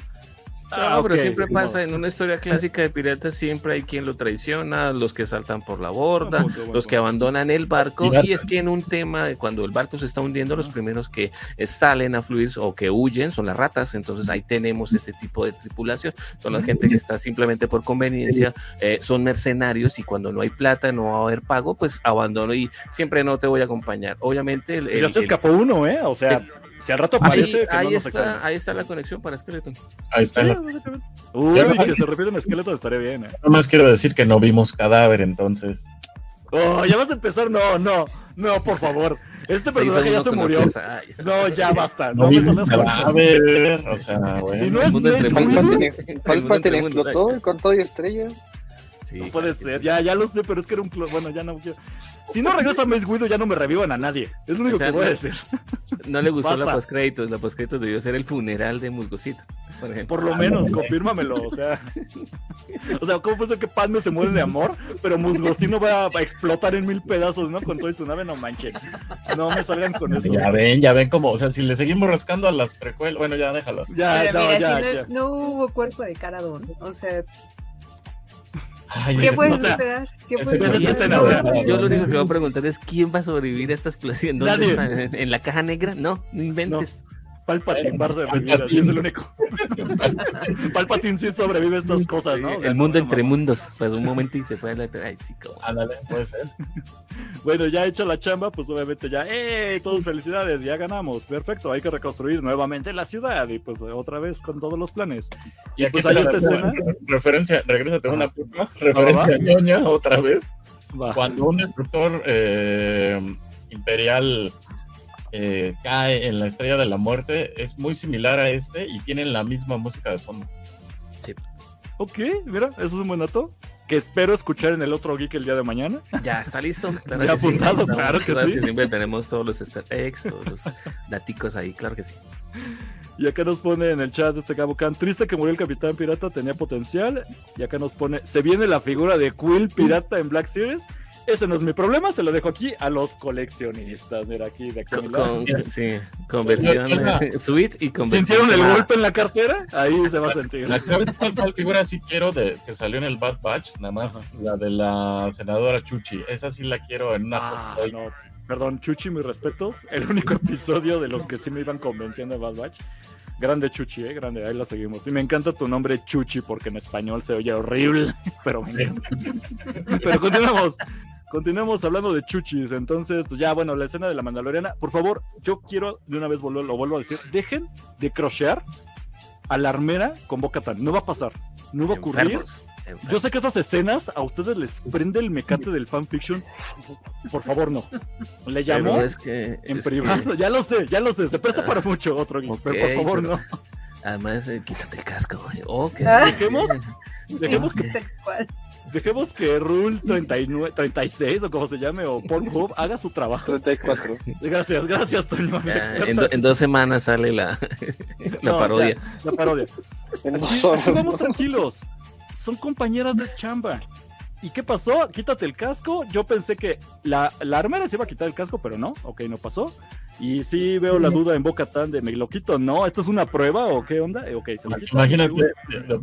F: Ah, pero siempre pasa en una historia clásica de piratas, siempre hay quien lo traiciona, los que saltan por la borda, los que abandonan el barco, y es que en un tema, cuando el barco se está hundiendo, los primeros que salen a fluir o que huyen son las ratas, entonces ahí tenemos este tipo de tripulación, son la gente que está simplemente por conveniencia, eh, son mercenarios y cuando no hay plata, no va a haber pago, pues abandono y siempre no te voy a acompañar. Obviamente...
B: El, ya se escapó uno, ¿eh? O sea... Si al rato aparece.
F: Ahí, está, ahí está la conexión para Skeleton.
D: Ahí está.
B: Uy, que se repite en Skeleton estaría bien. ¿eh?
D: Nada más quiero decir que no vimos cadáver entonces.
B: Oh, ya vas a empezar. No, no, no, por favor. Este personaje ya se murió. No, ya basta. No, me
D: salgas cadáver. O sea,
B: bueno. Si no es
E: Palpatine explotó con todo y estrella.
B: Sí, no puede ser, ya, ya lo sé, pero es que era un bueno, ya no quiero. Si no regresa Mace Guido, ya no me revivan a nadie. Es lo único que voy a decir.
F: No le gustó la postcréditos, la postcréditos debió ser el funeral de Musgosito,
B: por ejemplo. Por lo menos, confírmamelo, o sea. O sea, ¿cómo puede ser que Padme se muere de amor, pero Musgosino va a explotar en mil pedazos, ¿no? Con toda su nave, no manchen. No me salgan con eso.
D: Ya ven, ya ven como, o sea, si le seguimos rascando a las precuelas, bueno, ya déjalas.
C: Ya, pero no, mira, ya, si no, no, hubo cuerpo de Caradón, o sea, ¿Qué puedes esperar? ¿Qué puedes
F: yo lo único que voy a preguntar es quién va a sobrevivir a esta explosión. ¿Dónde ¿En, ¿En, la caja negra? No, no inventes.
B: Palpatine va a sobrevivir, es el único. Palpatine sí sobrevive a estas cosas, ¿no?
F: el mundo entre mundos. Pues un momento y se fue a la. Ay, chico.
D: Ándale, puede ser.
B: bueno, ya hecho la chamba, pues obviamente ya, ¡eh! Todos felicidades, ya ganamos. Perfecto, hay que reconstruir nuevamente la ciudad y pues otra vez con todos los planes.
D: Y aquí pues hay esta escena. Referencia, regrésate una puta. Referencia ñoña otra vez. Cuando un destructor eh, imperial eh, cae en la estrella de la muerte es muy similar a este y tienen la misma música de fondo.
B: Sí. Ok, mira, eso es un buen dato que espero escuchar en el otro geek el día de mañana.
F: Ya está listo.
B: Claro ya apuntado, claro que sí.
F: siempre tenemos todos los easter eggs, todos los daticos ahí, claro que sí.
B: Y acá nos pone en el chat este Cabo Can, triste que murió el Capitán Pirata, tenía potencial. Y acá nos pone, se viene la figura de Quill Pirata en Black Series. Ese no es mi problema, se lo dejo aquí a los coleccionistas. Mira aquí, de aquí
F: con, sí, conversión suite y conversión.
B: ¿Sintieron el golpe en la cartera? Ahí se va a sentir.
D: La cuál figura sí quiero de que salió en el Bad Batch? Nada más la de la senadora Chuchi. Esa sí la quiero en una
B: ah, Perdón, Chuchi, mis respetos. El único episodio de los que sí me iban convenciendo de Bad Batch. Grande Chuchi, eh, grande, ahí la seguimos. Y me encanta tu nombre Chuchi porque en español se oye horrible, pero me Pero continuamos. Continuemos hablando de chuchis. Entonces, pues ya, bueno, la escena de la Mandaloriana. Por favor, yo quiero de una vez volver, lo vuelvo a decir. Dejen de crochear a la armera con Boca No va a pasar. No va a ocurrir. Yo sé que esas escenas a ustedes les prende el mecate del fanfiction. Por favor, no. Le llamó es que, en privado. Ya lo sé, ya lo sé. Se presta para mucho otro. pero por favor, no.
F: Además, eh, quítate el casco. Oh,
B: dejemos, dejemos que. Dejemos que Rule 39, 36 o como se llame, o Pornhub haga su trabajo.
E: 34.
B: Gracias, gracias, Toño.
F: en, dos semanas sale la, la parodia.
B: la parodia. vamos tranquilos. Son compañeras de chamba. ¿Y qué pasó? Quítate el casco. Yo pensé que la, la armera se iba a quitar el casco, pero no. Ok, no pasó. Y sí veo la duda en Boca Tan de me lo quito, ¿no? ¿Esto es una prueba o qué onda? Ok, se lo quita.
D: Imagínate,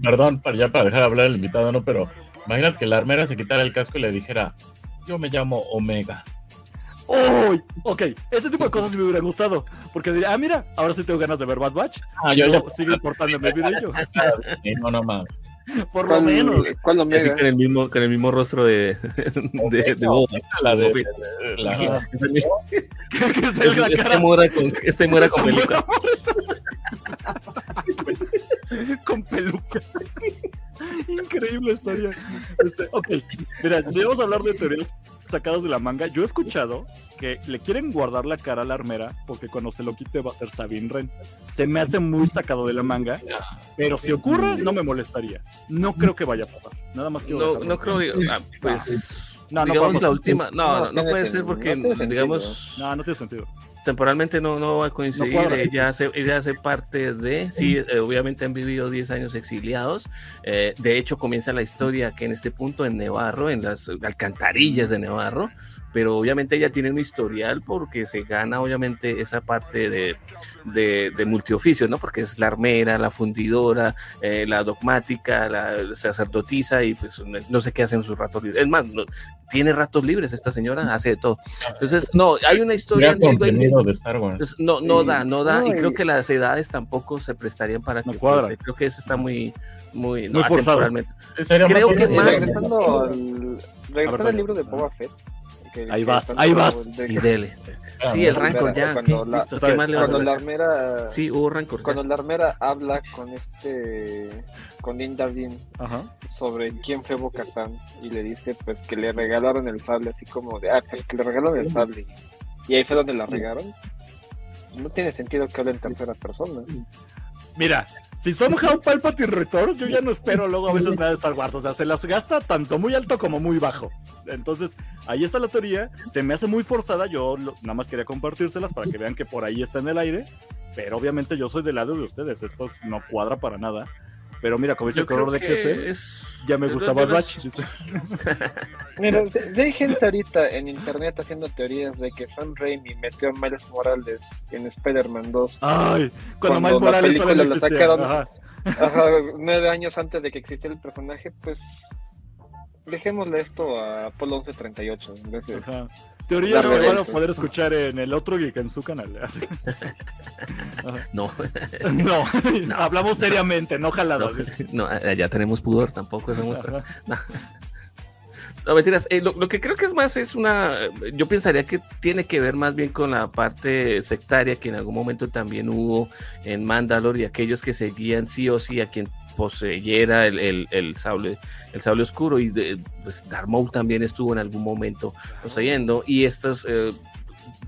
D: perdón, ya para dejar hablar el invitado, ¿no? Pero Imagínate que la armera se quitara el casco y le dijera, yo me llamo Omega.
B: ¡Uy! Ok, ese tipo de cosas me hubieran gustado. Porque diría, ah, mira, ahora sí tengo ganas de ver Bad Batch.
D: Ah, yo ya.
B: Sigue importándome el video.
D: no, no mames.
B: Por lo menos.
F: ¿Cuál Omega? Así con el mismo, con el mismo rostro de, de, de Bob.
D: La de. La, la,
F: este, muera con, este muera con peluca.
B: con peluca. Increíble historia. Este, ok, mira, si vamos a hablar de teorías sacadas de la manga, yo he escuchado que le quieren guardar la cara a la armera porque cuando se lo quite va a ser Sabine Ren. Se me hace muy sacado de la manga, pero si ocurre, no me molestaría. No creo que vaya a pasar. Nada más que.
F: No, no creo, ah, pues. No, digamos la última. No, no, puede ser porque, digamos.
B: No, no tiene sentido
F: temporalmente no, no va a coincidir. ella, hace, ella hace parte de, sí, eh, obviamente han vivido 10 años exiliados. Eh, de hecho, comienza la historia que en este punto en Nevarro, en las alcantarillas de Nevarro, pero obviamente ella tiene un historial porque se gana obviamente esa parte de, de, multioficio, ¿no? Porque es la armera, la fundidora, eh, la dogmática, la sacerdotisa y pues no sé qué hacen sus ratos libres. Es más, tiene ratos libres esta señora, hace de todo. Entonces, no, hay una historia...
D: de Star Wars.
F: No, no da, no da, y creo que las edades tampoco se prestarían para que fuese. Creo que eso está muy, muy,
B: muy forzado.
F: Creo que más...
E: Regresando al, regresando al libro de Boba Fett,
B: ahí vas, ahí vas.
F: Y dele. Ah, sí, el Rancor ya.
E: Cuando, la, cuando la armera.
F: Sí, hubo Rancor.
E: Cuando la armera habla con este. Con Din sobre quién fue Bocatán y le dice pues que le regalaron el sable, así como de. Ah, pues que le regalaron el sable. Y ahí fue donde la regaron. No tiene sentido que hable en tercera persona.
B: Mira, si somehow Palpatine Returns, yo ya no espero luego a veces nada de Star Wars. O sea, se las gasta tanto muy alto como muy bajo. Entonces, ahí está la teoría. Se me hace muy forzada. Yo nada más quería compartírselas para que vean que por ahí está en el aire. Pero obviamente yo soy del lado de ustedes. Esto no cuadra para nada. Pero mira, como dice el color de que es... ya me gustaba Batch.
E: mira, hay gente ahorita en internet haciendo teorías de que Sam Raimi metió a Miles Morales en Spider-Man 2.
B: Ay, cuando, Miles Morales la película lo sacaron
E: ajá. nueve años antes de que existiera el personaje, pues dejémosle esto a Apolo 1138. Ajá.
B: Teorías que van a poder escuchar en el otro Geek en su canal.
F: no.
B: no. Hablamos seriamente, no jalados.
F: No, ya tenemos pudor, tampoco se muestra. No. mentiras. Eh, lo, que creo que es más es una. Yo pensaría que tiene que ver más bien con la parte sectaria que en algún momento también hubo en Mandalore y aquellos que seguían sí o sí a quien poseyera el, el, el, sable, el sable oscuro y de, pues también estuvo en algún momento poseyendo y estos eh,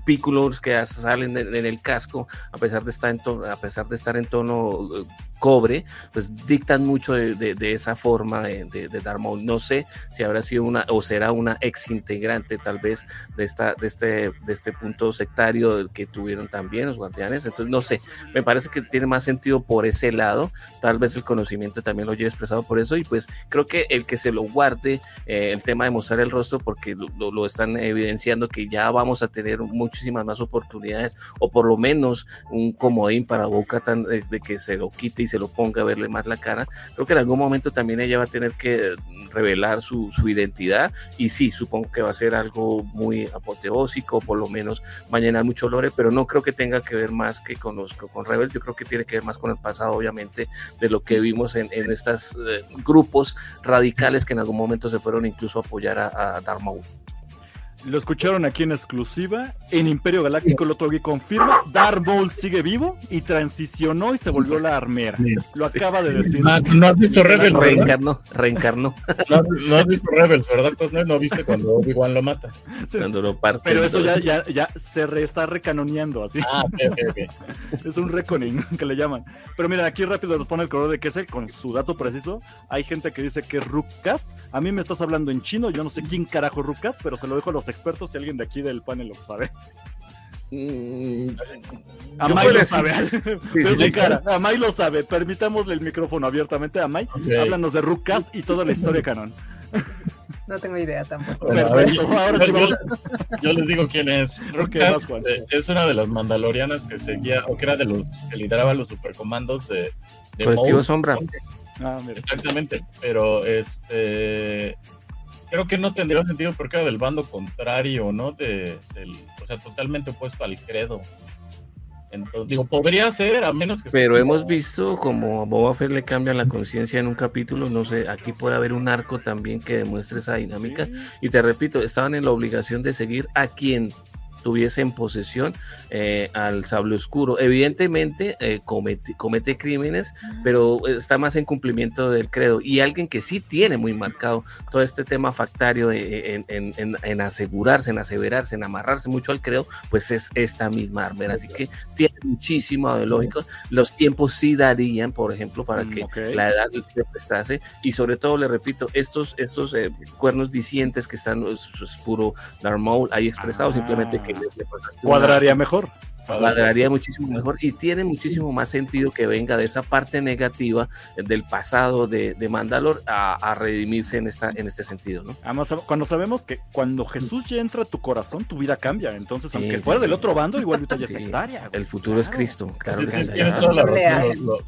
F: pículos que salen en, el casco, a pesar de estar en tono, a pesar de estar en tono eh, cobre, pues dictan mucho de, esa forma de, de, No sé si habrá sido una o será una ex integrante tal vez de, esta, de, este, de este punto sectario que tuvieron también los guardianes. Entonces, no sé, me parece que tiene más sentido por ese lado. Tal vez el conocimiento también lo lleve expresado por eso. Y pues creo que el que se lo guarde, eh, el tema de mostrar el rostro, porque lo, están evidenciando que ya vamos a tener muchísimas más oportunidades, o por lo menos un comodín para Boca de, de que se lo quite y se lo ponga a verle más la cara. Creo que en algún momento también ella va a tener que revelar su, su identidad y sí, supongo que va a ser algo muy apoteósico, por lo menos va a llenar mucho lore, pero no creo que tenga que ver más que con, los, con Rebel, yo creo que tiene que ver más con el pasado, obviamente, de lo que vimos en, en estos eh, grupos radicales que en algún momento se fueron incluso a apoyar a, a Darth Maul.
B: Lo escucharon aquí en exclusiva. En Imperio Galáctico lo que confirma. Darth Maul sigue vivo y transicionó y se volvió la armera. Lo acaba de decir.
D: No, has visto Rebels.
F: Reencarnó, reencarnó.
D: No, has visto Rebels, ¿verdad, Cosner? No viste cuando Obi-Wan lo mata.
F: Cuando lo parte.
B: Pero eso ya, ya, ya se está recanoneando así.
D: Ah, ok, ok,
B: Es un reconing que le llaman. Pero mira, aquí rápido nos pone el color de Kessel con su dato preciso. Hay gente que dice que es Rookcast. A mí me estás hablando en chino. Yo no sé quién carajo es Rookcast, pero se lo dejo a los expertos si alguien de aquí del panel lo sabe. Mm, Amay lo sabe. Amay lo sabe. Permitámosle el micrófono abiertamente a Amay. Háblanos de Rookcast y toda la historia canon.
C: No tengo idea tampoco.
D: yo, les digo quién es. Rookcast eh, es una de las mandalorianas que seguía, o que era de los que lideraba los supercomandos de,
F: de Colectivo Sombra.
D: Ah, Exactamente, pero este creo que no tendría sentido porque era del bando contrario, ¿no? De, del, o sea, totalmente opuesto al credo. Entonces, digo, podría ser, a menos que...
F: Pero hemos visto como a Boba Fett le cambian la conciencia en un capítulo, no sé, aquí puede haber un arco también que demuestre esa dinámica. Y te repito, estaban en la obligación de seguir a quien tuviese en posesión eh, al sable oscuro. Evidentemente eh, comete, comete, crímenes, pero está más en cumplimiento del credo. Y alguien que sí tiene muy marcado todo este tema factario en, en, asegurarse, en aseverarse, en amarrarse mucho al credo, pues es esta misma armera. Así que tiene muchísimo de lógico. Los tiempos sí darían, por ejemplo, para mm, que la edad se prestase. Y sobre todo, le repito, estos, estos eh, cuernos disientes que están, es, puro Darth ahí expresados, simplemente que
B: Cuadraría mejor.
F: Cuadraría muchísimo mejor y tiene muchísimo más sentido que venga de esa parte negativa del pasado de, de Mandalor a, redimirse en, esta, en este sentido, ¿no?
B: Además, cuando sabemos que cuando Jesús ya entra a tu corazón, tu vida cambia. Entonces, aunque fuera del otro bando, igual ya sectaria.
F: El futuro es Cristo, claro.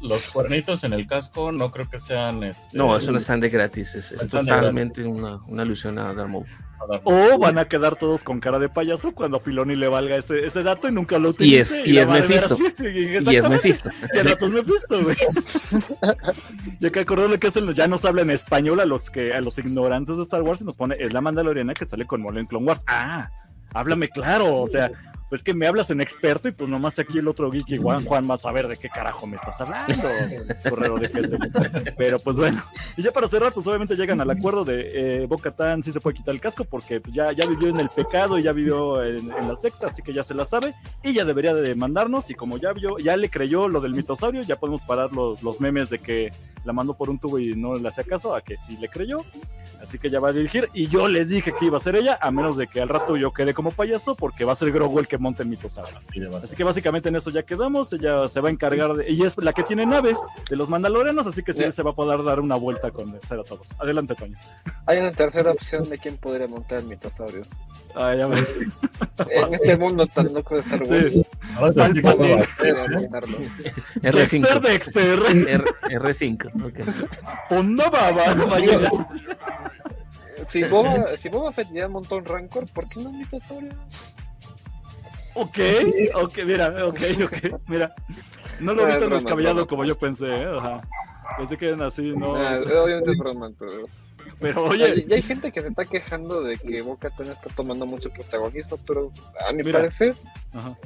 D: los, cuernitos en el casco no creo que sean... Este,
F: no, eso no están de gratis, es, totalmente una, una, alusión a Darmo.
B: O van a quedar todos con cara de payaso cuando a Filoni le valga ese, ese dato y nunca lo utilice.
F: Y es, y, es Mephisto. Y es Mephisto.
B: Y a ratos Mephisto, güey. ya que acordó lo que hacen, ya nos habla en español a los que a los ignorantes de Star Wars y nos pone, es la Mandaloriana que sale con Mole en Clone Wars. Ah, háblame claro, o sea, pues que me hablas en experto y pues nomás aquí el otro geek Juan Juan va a saber de qué carajo me estás hablando, correo de Pero pues bueno, y ya para cerrar, pues obviamente llegan al acuerdo de eh, Boca Tan sí se puede quitar el casco porque pues, ya, ya vivió en el pecado y ya vivió en, la secta, así que ya se la sabe. Y ya debería de demandarnos y como ya vio, ya le creyó lo del mitosaurio, ya podemos parar los, los memes de que la mandó por un tubo y no le hacía caso, a que sí le creyó, así que ya va a dirigir. Y yo les dije que iba a ser ella, a menos de que al rato yo quede como payaso porque va a ser Grogu el que monte en mitosaurio. Así que básicamente en eso ya quedamos, ella se va a encargar de, y es la que tiene nave de los mandalorenos, así que sí, se va a poder dar una vuelta con todos. Adelante, Toño.
E: Hay una tercera opción de quién podría montar el mitosaurio.
B: Ah, ya me...
E: en este mundo tan loco de Star Wars.
F: Sí. R5.
B: Dexter.
F: R5. Okay.
B: Onda baba.
E: Si Boba, si Boba Fett ya montó un Rancor, ¿por qué no un mitosaurio?
B: Ok, ok, mira, ok, ok, mira. No lo vi tan descabellado como yo pensé, ¿eh? Ajá. Pensé que eran así, no.
E: Ah, obviamente es broma, pero.
B: Pero oye.
E: Y hay gente que se está quejando de que Boca Ten está tomando mucho protagonismo, pero a mi parecer,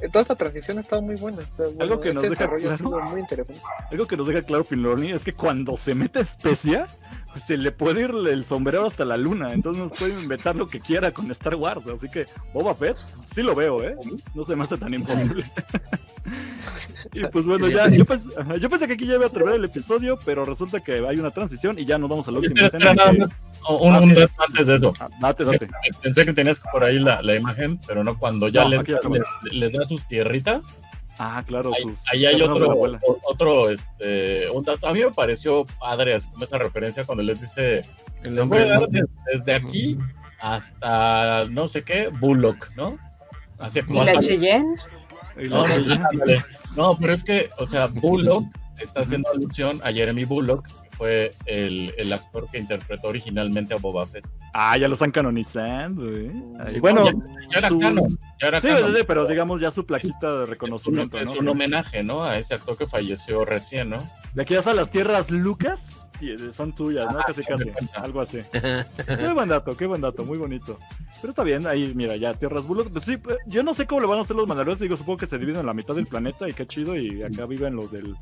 E: eh, toda esta transición ha estado muy buena.
B: algo que nos
E: este
B: deja claro,
E: muy interesante.
B: Algo que nos deja claro Filoni es que cuando se mete especia, se le puede ir el sombrero hasta la luna, entonces nos puede inventar lo que quiera con Star Wars, así que Boba Fett, sí lo veo, ¿eh? No se me hace tan imposible. y pues bueno, ya, yo, pensé que aquí ya iba a terminar el episodio, pero resulta que hay una transición y ya nos vamos a la última escena.
D: un, ah, dato antes de eso. Ah, pensé que tenías por ahí la, imagen, pero no cuando ya les, les, da sus tierritas.
B: Ah, claro.
D: Ahí, ahí hay otro, otro, este, un dato. A mí me pareció padre como esa referencia cuando les dice, desde, aquí hasta no sé qué, Bullock, ¿no?
C: Así como ¿Y la Cheyenne?
D: No, no, pero es que, o sea, Bullock está haciendo alusión a Jeremy Bullock, fue el, el actor que interpretó originalmente a Boba Fett.
B: Ah, ya lo están canonizando, ¿eh? bueno, ya, era canon, sí, Sí, pero digamos ya su plaquita de reconocimiento,
D: es un, ¿no? un homenaje, ¿no? A ese actor que falleció recién, ¿no?
B: De aquí hasta las tierras Lucas son tuyas, ¿no? Ah, casi, casi. Algo así. qué buen dato, qué buen dato, muy bonito. Pero está bien, ahí, mira, ya tierras Bullock. Pues sí, pues, yo no sé cómo le van a hacer los mandalorianos. Digo, supongo que se dividen en la mitad del planeta y qué chido. Y acá viven los del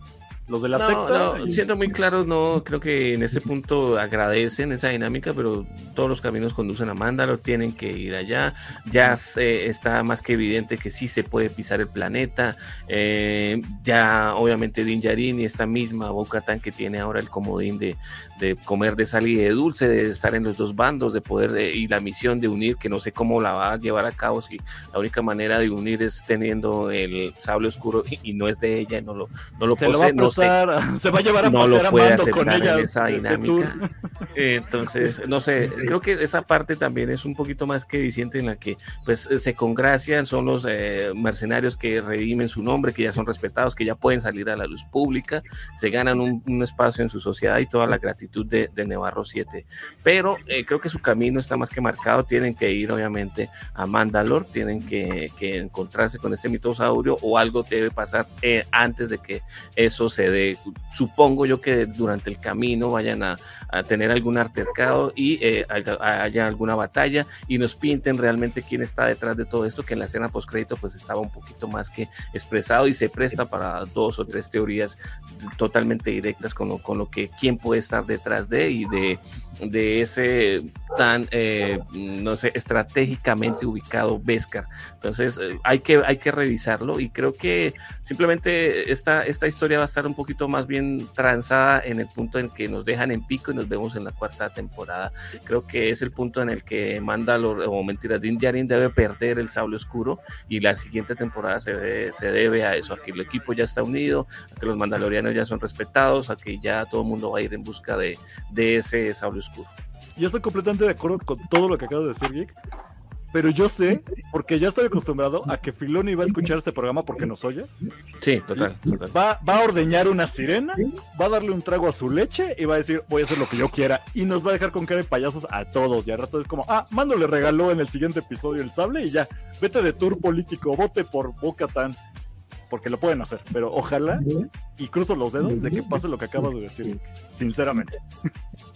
B: los de la secta.
F: No, siendo muy claros, no creo que en ese punto agradecen esa dinámica, pero todos los caminos conducen a Mándalo, tienen que ir allá. Ya se, está más que evidente que sí se puede pisar el planeta. Eh, ya, obviamente, Din Djarin y esta misma Boca Tan que tiene ahora el comodín de, de comer de sal y de dulce, de estar en los dos bandos, de poder de, y la misión de unir, que no sé cómo la va a llevar a cabo, si la única manera de unir es teniendo el sable oscuro y, no es de ella, no lo, no lo posee, no
B: se va a llevar a no lo puede con ella.
F: esa dinámica. Entonces, no sé, creo que esa parte también es un poquito más que diciente en la que pues se congracian, son los eh, mercenarios que redimen su nombre, que ya son respetados, que ya pueden salir a la luz pública, se ganan un, espacio en su sociedad y toda la gratitud de, de Nevarro 7. Pero eh, creo que su camino está más que marcado, tienen que ir obviamente a Mandalor, tienen que, encontrarse con este mitosaurio o algo debe pasar eh, antes de que eso se Supongo yo que durante el camino vayan a, tener algún altercado y haya alguna batalla y nos pinten realmente quién está detrás de todo esto, que en la escena post crédito pues estaba un poquito más que expresado y se presta para dos o tres teorías totalmente directas con lo, con lo que quién puede estar detrás de y de, de ese tan, eh, no sé, estratégicamente ubicado Beskar. Entonces eh, hay, que, hay que revisarlo y creo que simplemente esta, esta historia va a estar un poquito más bien transada en el punto en que nos dejan en pico y nos vemos en la cuarta temporada. Creo que es el punto en el que Mandalor, o mentira, Din Djarin debe perder el sable oscuro y la siguiente temporada se, se debe a eso, a que el equipo ya está unido, a que los mandalorianos ya son respetados, a que ya todo el mundo va a ir en busca de, de ese sable oscuro.
B: Yo estoy completamente de acuerdo con todo lo que acabo de decir, Geek. Pero yo sé, porque ya estoy acostumbrado a que Filoni va a escuchar este programa porque nos oye.
F: Sí, total, total.
B: Va, va, a ordeñar una sirena, va a darle un trago a su leche y va a decir, voy a hacer lo que yo quiera. Y nos va a dejar con cara de payasos a todos. Y al rato es como, ah, Mando le regaló en el siguiente episodio el sable y ya, vete de tour político, vote por Boca Tan. Porque lo pueden hacer, pero ojalá y cruzo los dedos de que pase lo que acabas de decir, sinceramente.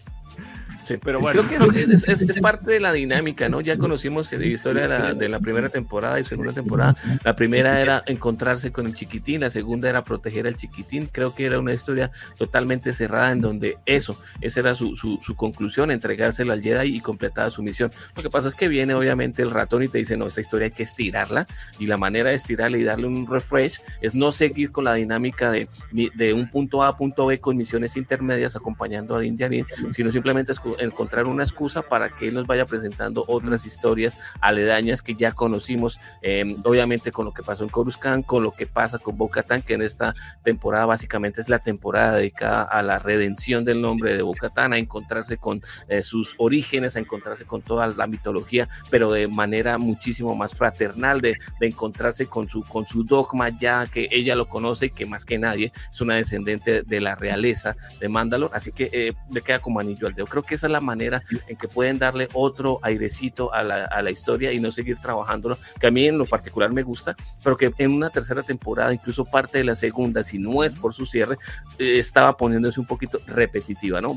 F: Sí, pero bueno. Creo que es, es, parte de la dinámica, ¿no? Ya conocimos la historia de la, de la, primera temporada y segunda temporada. La primera era encontrarse con el chiquitín, la segunda era proteger al chiquitín. Creo que era una historia totalmente cerrada en donde eso, esa era su, su, su conclusión, entregárselo al Jedi y completar su misión. Lo que pasa es que viene obviamente el ratón y te dice, no, esta historia hay que estirarla y la manera de estirarla y darle un refresh es no seguir con la dinámica de, de un punto A a punto B con misiones intermedias acompañando a Din Djarin, sino simplemente encontrar una excusa para que él nos vaya presentando otras historias aledañas que ya conocimos, em, obviamente con lo que pasó en Coruscant, con lo que pasa con Bo-Katan, que en esta temporada básicamente es la temporada dedicada a la redención del nombre de Bo-Katan, a encontrarse con eh, sus orígenes, a encontrarse con toda la mitología, pero de manera muchísimo más fraternal, de, de encontrarse con su, con su dogma ya que ella lo conoce y que más que nadie es una descendente de la realeza de Mandalor, así que eh, le queda como anillo al dedo. Creo que esa es la manera en que pueden darle otro airecito a la, a la historia y no seguir trabajándolo, que a mí en lo particular me gusta, pero que en una tercera temporada, incluso parte de la segunda, si no es por su cierre, eh, estaba poniéndose un poquito repetitiva, ¿no?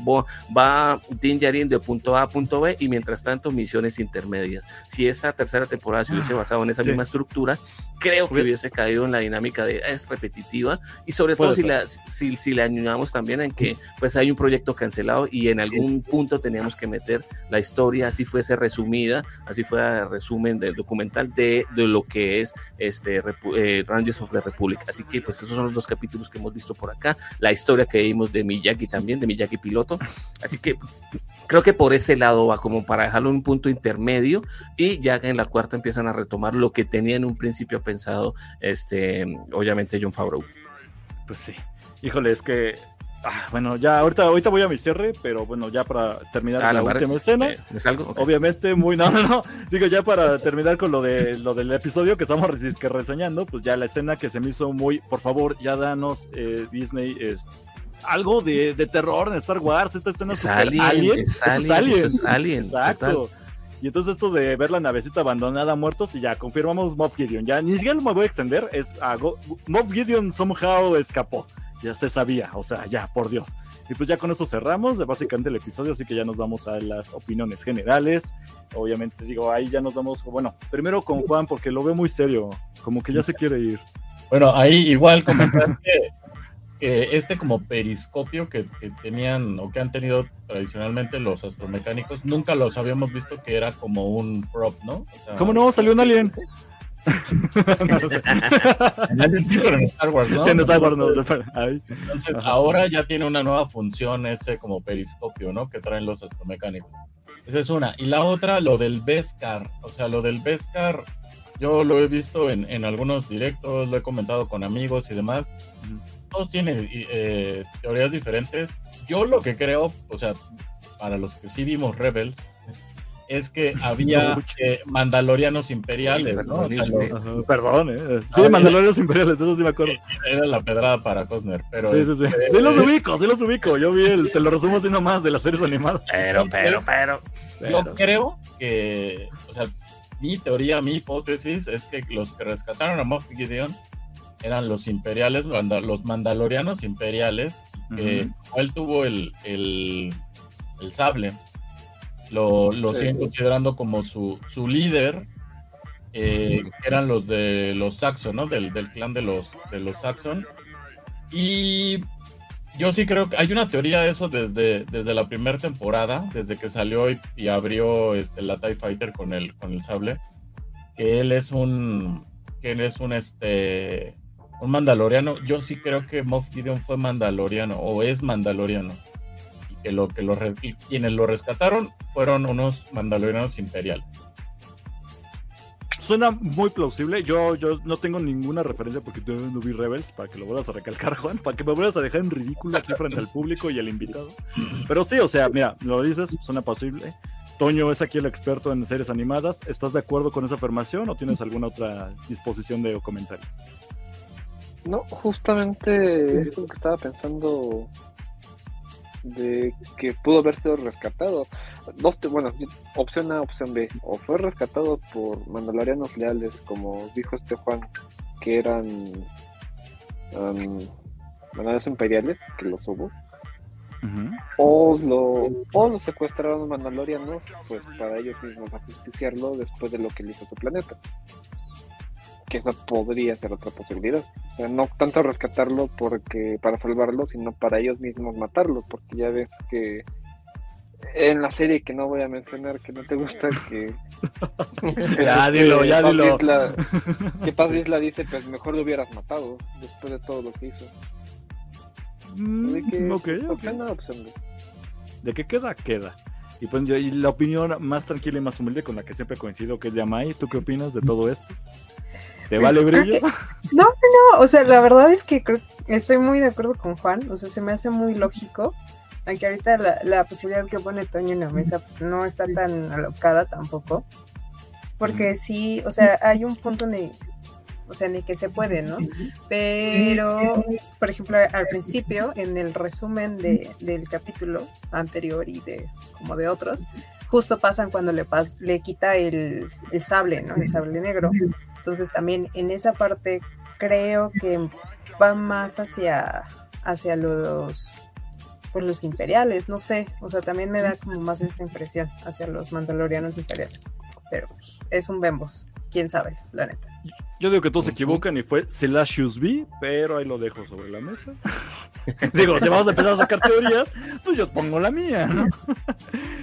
F: Va Din Djarin de punto A a punto B y mientras tanto misiones intermedias. Si esta tercera temporada se hubiese ah, basado en esa misma estructura, creo que hubiese caído en la dinámica de es repetitiva y sobre todo si, la, si, si le añadimos también en que pues hay un proyecto cancelado y en algún punto teníamos que meter la historia así fuese resumida, así fuera resumen del documental de, de lo que es este eh, Rangers of the Republic. Así que pues esos son los dos capítulos que hemos visto por acá, la historia que vimos de Miyagi también, de Miyagi piloto. Así que creo que por ese lado va como para dejarlo en un punto intermedio y ya en la cuarta empiezan a retomar lo que tenía en un principio pensado este obviamente John Favreau.
B: Pues sí. Híjole, es que Ah, bueno, ya ahorita, ahorita voy a mi cierre, pero bueno, ya para terminar ah, la última escena. Eh, obviamente, muy, no, no, no. Digo, ya para terminar con lo de lo del episodio que estamos reseñando, pues ya la escena que se me hizo muy, por favor, ya danos eh, Disney es algo de, terror en Star Wars. Esta escena es
F: alien, alien. Es alien. Es alien.
B: Exacto. Y entonces esto de ver la navecita abandonada muertos y ya confirmamos Moff Gideon. Ya ni siquiera me voy a extender. Es Moff Gideon somehow escapó ya se sabía, o sea, ya, por Dios. Y pues ya con eso cerramos básicamente el episodio, así que ya nos vamos a las opiniones generales. Obviamente, digo, ahí ya nos vamos, bueno, primero con Juan, porque lo veo muy serio, como que ya se quiere ir.
D: Bueno, ahí igual comentar que, este como periscopio que, tenían o que han tenido tradicionalmente los astromecánicos, nunca los habíamos visto que era como un prop, ¿no?
B: ¿Cómo no? Salió un alien.
D: en Star Wars, ¿no? Entonces, ahora ya tiene una nueva función ese como periscopio, ¿no? Que traen los astromecánicos. Esa es una. Y la otra, lo del Beskar. O sea, lo del Beskar, yo lo he visto en, en algunos directos, lo he comentado con amigos y demás. Todos tienen eh, teorías diferentes. Yo lo que creo, o sea, para los que sí vimos Rebels, es que había eh, mandalorianos imperiales, ¿no?
B: perdón, ¿eh? Sí, mandalorianos imperiales, eso sí me acuerdo.
D: Era la pedrada para Cosner, pero...
B: Sí, sí, sí. Este, sí los ubico, sí los ubico. Yo vi el, te lo resumo así nomás de las series animadas.
F: Pero, pero, pero,
D: Yo creo que, o sea, mi teoría, mi hipótesis es que los que rescataron a Moff Gideon eran los imperiales, los mandalorianos imperiales, que él tuvo el, el, el sable lo, lo siguen considerando como su, su líder, eh, que eran los de los Saxon, ¿no? Del, del, clan de los, de los Saxon. Y yo sí creo que hay una teoría de eso desde, desde la primera temporada, desde que salió y, abrió este, la TIE Fighter con el, con el sable, que él es un, que él es un, este, un mandaloriano. Yo sí creo que Moff Gideon fue mandaloriano o es mandaloriano que lo que lo quienes lo rescataron fueron unos mandalorianos imperiales.
B: Suena muy plausible. Yo, yo no tengo ninguna referencia porque todavía no vi Rebels para que lo vuelvas a recalcar, Juan, para que me vuelvas a dejar en ridículo aquí frente al público y al invitado. Pero sí, o sea, mira, lo dices, suena posible. Toño es aquí el experto en series animadas. ¿Estás de acuerdo con esa afirmación o tienes alguna otra disposición de comentario?
E: No, justamente es lo que estaba pensando de que pudo haber sido rescatado. Dos, bueno, opción A, opción B. O fue rescatado por mandalorianos leales, como dijo este Juan, que eran um, mandalorianos imperiales, que los hubo. o, lo, o lo secuestraron mandalorianos, pues para ellos mismos ajusticiarlo después de lo que le hizo su planeta que esa podría ser otra posibilidad. O sea, no tanto rescatarlo porque para salvarlo, sino para ellos mismos matarlo, porque ya ves que en la serie que no voy a mencionar, que no te gusta, que...
B: ya, dilo, ya dilo.
E: que Paz Isla dice, pues mejor lo hubieras matado, después de todo lo que hizo.
B: Mm, de que, de qué queda, queda. Y pues y la opinión más tranquila y más humilde con la que siempre coincido, que es de Amay, ¿tú qué opinas de todo esto? ¿Te vale pues, brillo?
C: No, no, o sea, la verdad es que creo, estoy muy de acuerdo con Juan, o sea, se me hace muy lógico, aunque ahorita la, posibilidad que pone Toño en la mesa pues no está tan alocada tampoco, porque sí, o sea, hay un punto donde o sea, ni que se puede, ¿no? Pero, por ejemplo, al principio, en el resumen de, del capítulo anterior y de como de otros, justo pasan cuando le, le quita el, el sable, ¿no? El sable negro. Entonces también en esa parte creo que va más hacia, hacia los pues los imperiales, no sé, o sea, también me da como más esa impresión hacia los mandalorianos imperiales, pero pues, es un Bembos, quién sabe, la neta.
B: Yo digo que todos se equivocan y fue Celasius B, pero ahí lo dejo sobre la mesa. digo, si vamos a empezar a sacar teorías, pues yo pongo la mía, ¿no?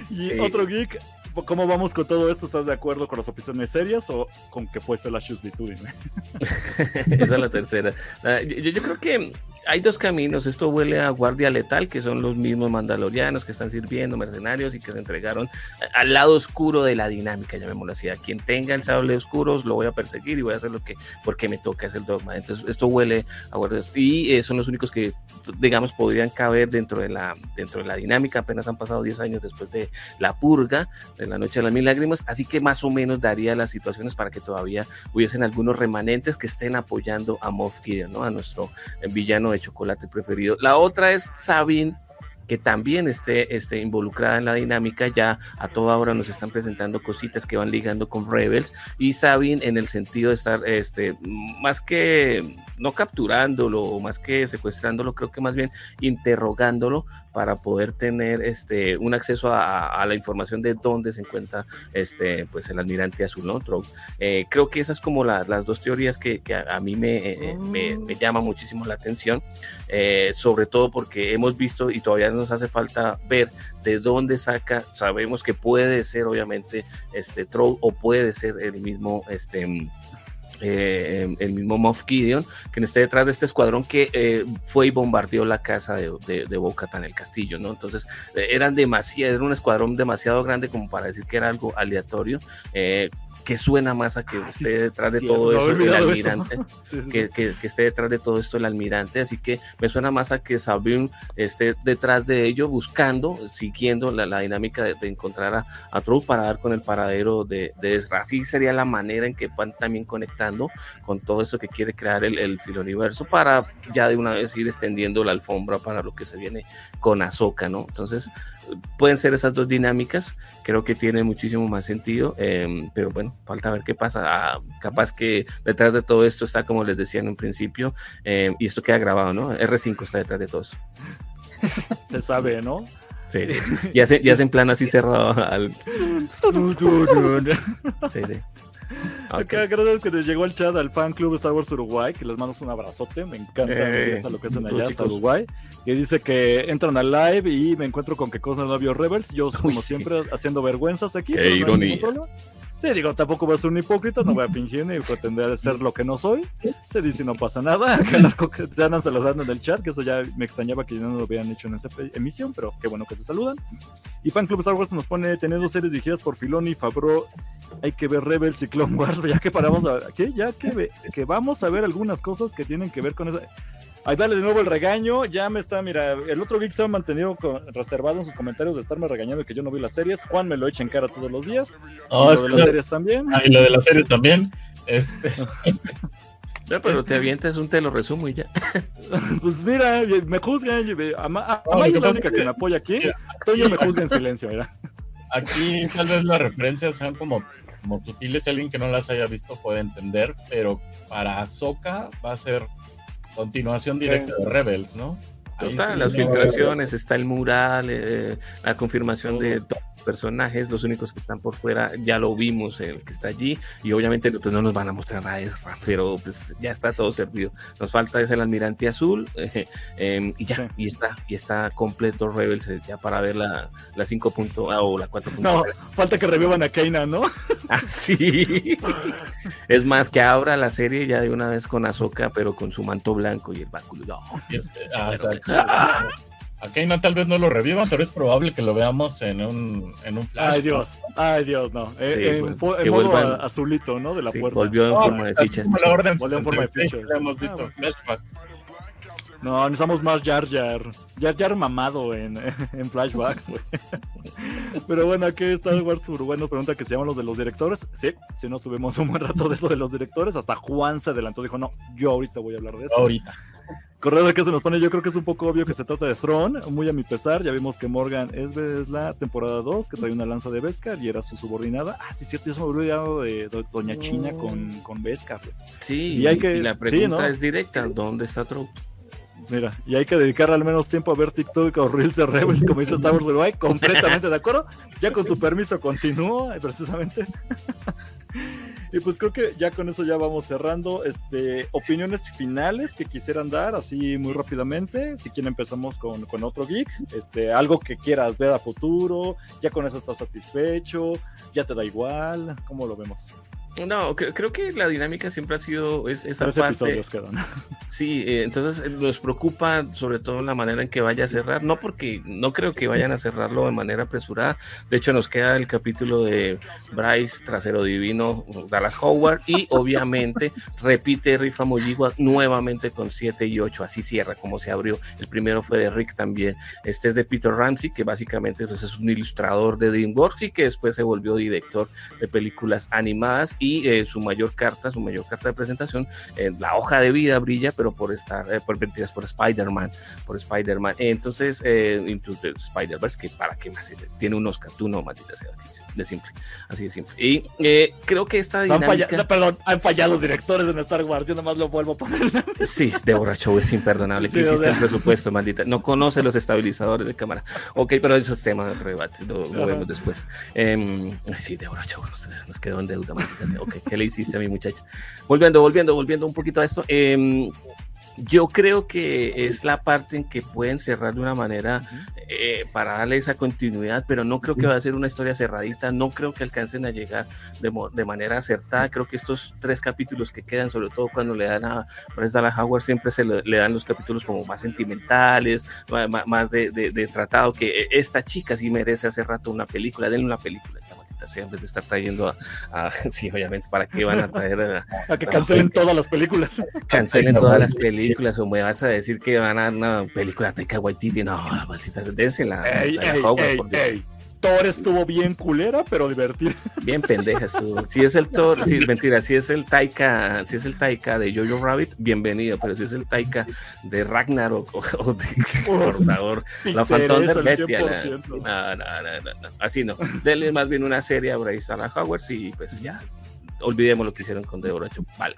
B: y otro geek, ¿cómo vamos con todo esto? ¿Estás de acuerdo con las opciones serias o con que fue Celasius B? Tú dime.
F: Esa es la tercera. Ah, yo creo que hay dos caminos. Esto huele a guardia letal, que son los mismos mandalorianos que están sirviendo, mercenarios y que se entregaron al lado oscuro de la dinámica, llamémoslo así. A quien tenga el sable oscuro lo voy a perseguir y voy a hacer lo que, porque me toca, es el dogma. Entonces, esto huele a guardias. Y eh, son los únicos que, digamos, podrían caber dentro de la, dentro de la dinámica. Apenas han pasado 10 años después de la purga, de la noche de las mil lágrimas. Así que más o menos daría las situaciones para que todavía hubiesen algunos remanentes que estén apoyando a Moff Gideon, ¿no? A nuestro villano de chocolate preferido. La otra es Sabine, que también esté, esté involucrada en la dinámica. Ya a toda hora nos están presentando cositas que van ligando con Rebels y Sabine en el sentido de estar este, más que no capturándolo, más que secuestrándolo, creo que más bien interrogándolo para poder tener este, un acceso a, la información de dónde se encuentra este, pues el almirante azul, ¿no? Eh, creo que esas como las dos teorías que, a, mí me, me, me, llama muchísimo la atención, eh, sobre todo porque hemos visto y todavía nos hace falta ver de dónde saca, sabemos que puede ser obviamente este Troll o puede ser el mismo este eh, el mismo Moff Gideon, que esté detrás de este escuadrón que eh, fue y bombardeó la casa de, de, de el castillo, ¿no? Entonces, eh, eran demasiado, era un escuadrón demasiado grande como para decir que era algo aleatorio que suena más a que ah, esté detrás de todo eso el almirante, Que, que, esté detrás de todo esto el almirante, así que me suena más a que Sabine esté detrás de ello, buscando, siguiendo la, dinámica de, encontrar a, a para dar con el paradero de, de Ezra. Así sería la manera en que van también conectando con todo eso que quiere crear el, el universo para ya de una vez ir extendiendo la alfombra para lo que se viene con Ahsoka, ¿no? Entonces, pueden ser esas dos dinámicas, creo que tiene muchísimo más sentido, em, pero bueno, falta ver qué pasa. Ah, capaz que detrás de todo esto está, como les decía en un principio, em, y esto queda grabado, ¿no? R5 está detrás de todo eso.
B: Se sabe, ¿no?
F: Sí, ya se, ya se en plan así cerrado al...
B: sí, sí. Acá, gracias que nos llegó el chat al fan club Star Wars Uruguay, que les mando un abrazote, me encanta eh, lo que hacen allá hasta Uruguay. Y dice que entran al live y me encuentro con que cosas no vio Rebels. Yo, como siempre, haciendo vergüenzas aquí.
F: Qué ironía.
B: Sí, digo, tampoco voy a ser un hipócrita, no voy a fingir ni pretender ser lo que no soy. Se dice no pasa nada, que ya nos saludando en el chat, que eso ya me extrañaba que no lo habían hecho en esa emisión, pero qué bueno que se saludan. Y Fan Club Star Wars nos pone teniendo series dirigidas por Filoni, Fabro, hay que ver Rebels y Clone Wars, ya que paramos a ¿qué? ya que, que vamos a ver algunas cosas que tienen que ver con esa Ahí vale de nuevo el regaño. Ya me está, mira, el otro geek se ha mantenido reservado en sus comentarios de estarme regañando que yo no vi las series. Juan me lo echa en cara todos los días.
D: Oh, y lo de las series también. Ah, y lo de las series también. Este.
F: No, pero te avientas un te lo resumo y ya.
B: Pues mira, me juzgan. A, a, a la única que, me apoya aquí. Toño me juzga en silencio, mira.
D: Aquí tal vez las referencias sean como, como sutiles. Alguien que no las haya visto puede entender, pero para Ahsoka va a ser Continuación directa de Rebels, ¿no?
F: Total, las filtraciones, está el mural, eh, la confirmación de personajes, los únicos que están por fuera, ya lo vimos, el que está allí, y obviamente pues no nos van a mostrar a Ezra, pero pues ya está todo servido. Nos falta es el almirante azul, eh, em, y ya, y está, y está completo Rebels eh, ya para ver la, la 5. Ah, o la 4.
B: No, falta que revivan a Kaina, ¿no?
F: ah, sí. es más, que abra la serie ya de una vez con Ahsoka, pero con su manto blanco y el báculo. No,
D: ah, a Keina tal vez no lo revivan, pero es probable que lo veamos en un, en un
B: flash. Ay Dios, ay Dios, no. Eh, en, en modo azulito, ¿no? De la fuerza.
F: Volvió en forma de fichas.
D: La orden volvió en forma de fichas. hemos visto flashback.
B: No, necesitamos más Jar Jar. Jar Jar mamado en, en flashbacks, güey. Pero bueno, aquí Star Wars Uruguay nos pregunta que se llaman los de los directores. Sí, sí nos tuvimos un buen rato de eso de los directores. Hasta Juan se adelantó, dijo, no, yo ahorita voy a hablar de eso.
D: Ahorita.
B: Correo de que se nos pone, yo creo que es un poco obvio que se trata de Throne, muy a mi pesar. Ya vimos que Morgan es, es la temporada 2, que trae una lanza de Beskar y era su subordinada. Ah, sí, cierto, yo se me olvidado de, Doña China con, con Beskar.
F: Sí, y, hay que, la pregunta es directa: ¿dónde está Throne?
B: Mira, y hay que dedicar al menos tiempo a ver TikTok o Reels de Rebels, como dice Star Wars Uruguay, completamente de acuerdo. Ya con tu permiso continúo, precisamente. y pues creo que ya con eso ya vamos cerrando. Este, opiniones finales que quisieran dar, así muy rápidamente. Si quieren empezamos con, con otro geek. Este, algo que quieras ver a futuro, ya con eso estás satisfecho, ya te da igual, ¿cómo lo vemos?
F: No, creo que la dinámica siempre ha sido esa parte. Sí, eh, entonces eh, nos preocupa sobre todo la manera en que vaya a cerrar, no porque no creo que vayan a cerrarlo de manera apresurada. De hecho, nos queda el capítulo de Bryce, Trasero Divino, Dallas Howard y obviamente repite Rifa Molligua nuevamente con 7 y 8. Así cierra como se abrió. El primero fue de Rick también. Este es de Peter Ramsey, que básicamente pues, es un ilustrador de DreamWorks y que después se volvió director de películas animadas y eh, su mayor carta, su mayor carta de presentación, eh, la hoja de vida brilla, pero por estar, eh, por mentiras, por Spider-Man, por Spider-Man. Entonces, Into Spider-Verse, que para qué más tiene un Oscar, tú no, maldita sea de simple, así de simple. Y eh, creo que esta
B: dinámica... perdón, han fallado los directores en Star Wars, yo nomás lo vuelvo a poner.
F: Sí, Deborah Chow es imperdonable. ¿Qué hiciste el presupuesto, maldita? No conoce los estabilizadores de cámara. Ok, pero eso es tema de otro debate, lo, vemos después. Eh, sí, Deborah Chow nos, nos, quedó en deuda, maldita. Ok, ¿qué le hiciste a mi muchacha? Volviendo, volviendo, volviendo un poquito a esto. Eh, yo creo que es la parte en que pueden cerrar de una manera eh, para darle esa continuidad, pero no creo que va a ser una historia cerradita, no creo que alcancen a llegar de, manera acertada. Creo que estos tres capítulos que quedan, sobre todo cuando le dan a Bryce Dallas Howard, siempre se le, dan los capítulos como más sentimentales, más, de, de, tratado, que esta chica sí merece hace rato una película, denle una película en vez de estar trayendo a, sí, obviamente, ¿para qué van a traer
B: a, que cancelen todas las películas?
F: Cancelen todas las películas, o me vas a decir que van a una película Taika Waititi, no, maldita, dense la,
B: Thor estuvo bien culera, pero divertida.
F: Bien pendeja estuvo. Si es el Thor, sí, mentira, si es el Taika, si es el Taika de Jojo Rabbit, bienvenido, pero si es el Taika de Ragnarok o, de, por favor, la Phantom vete a la, no, no, no, no, así no. Denle más bien una serie a Bryce Howard y pues ya, olvidemos lo que hicieron con Deborah Vale.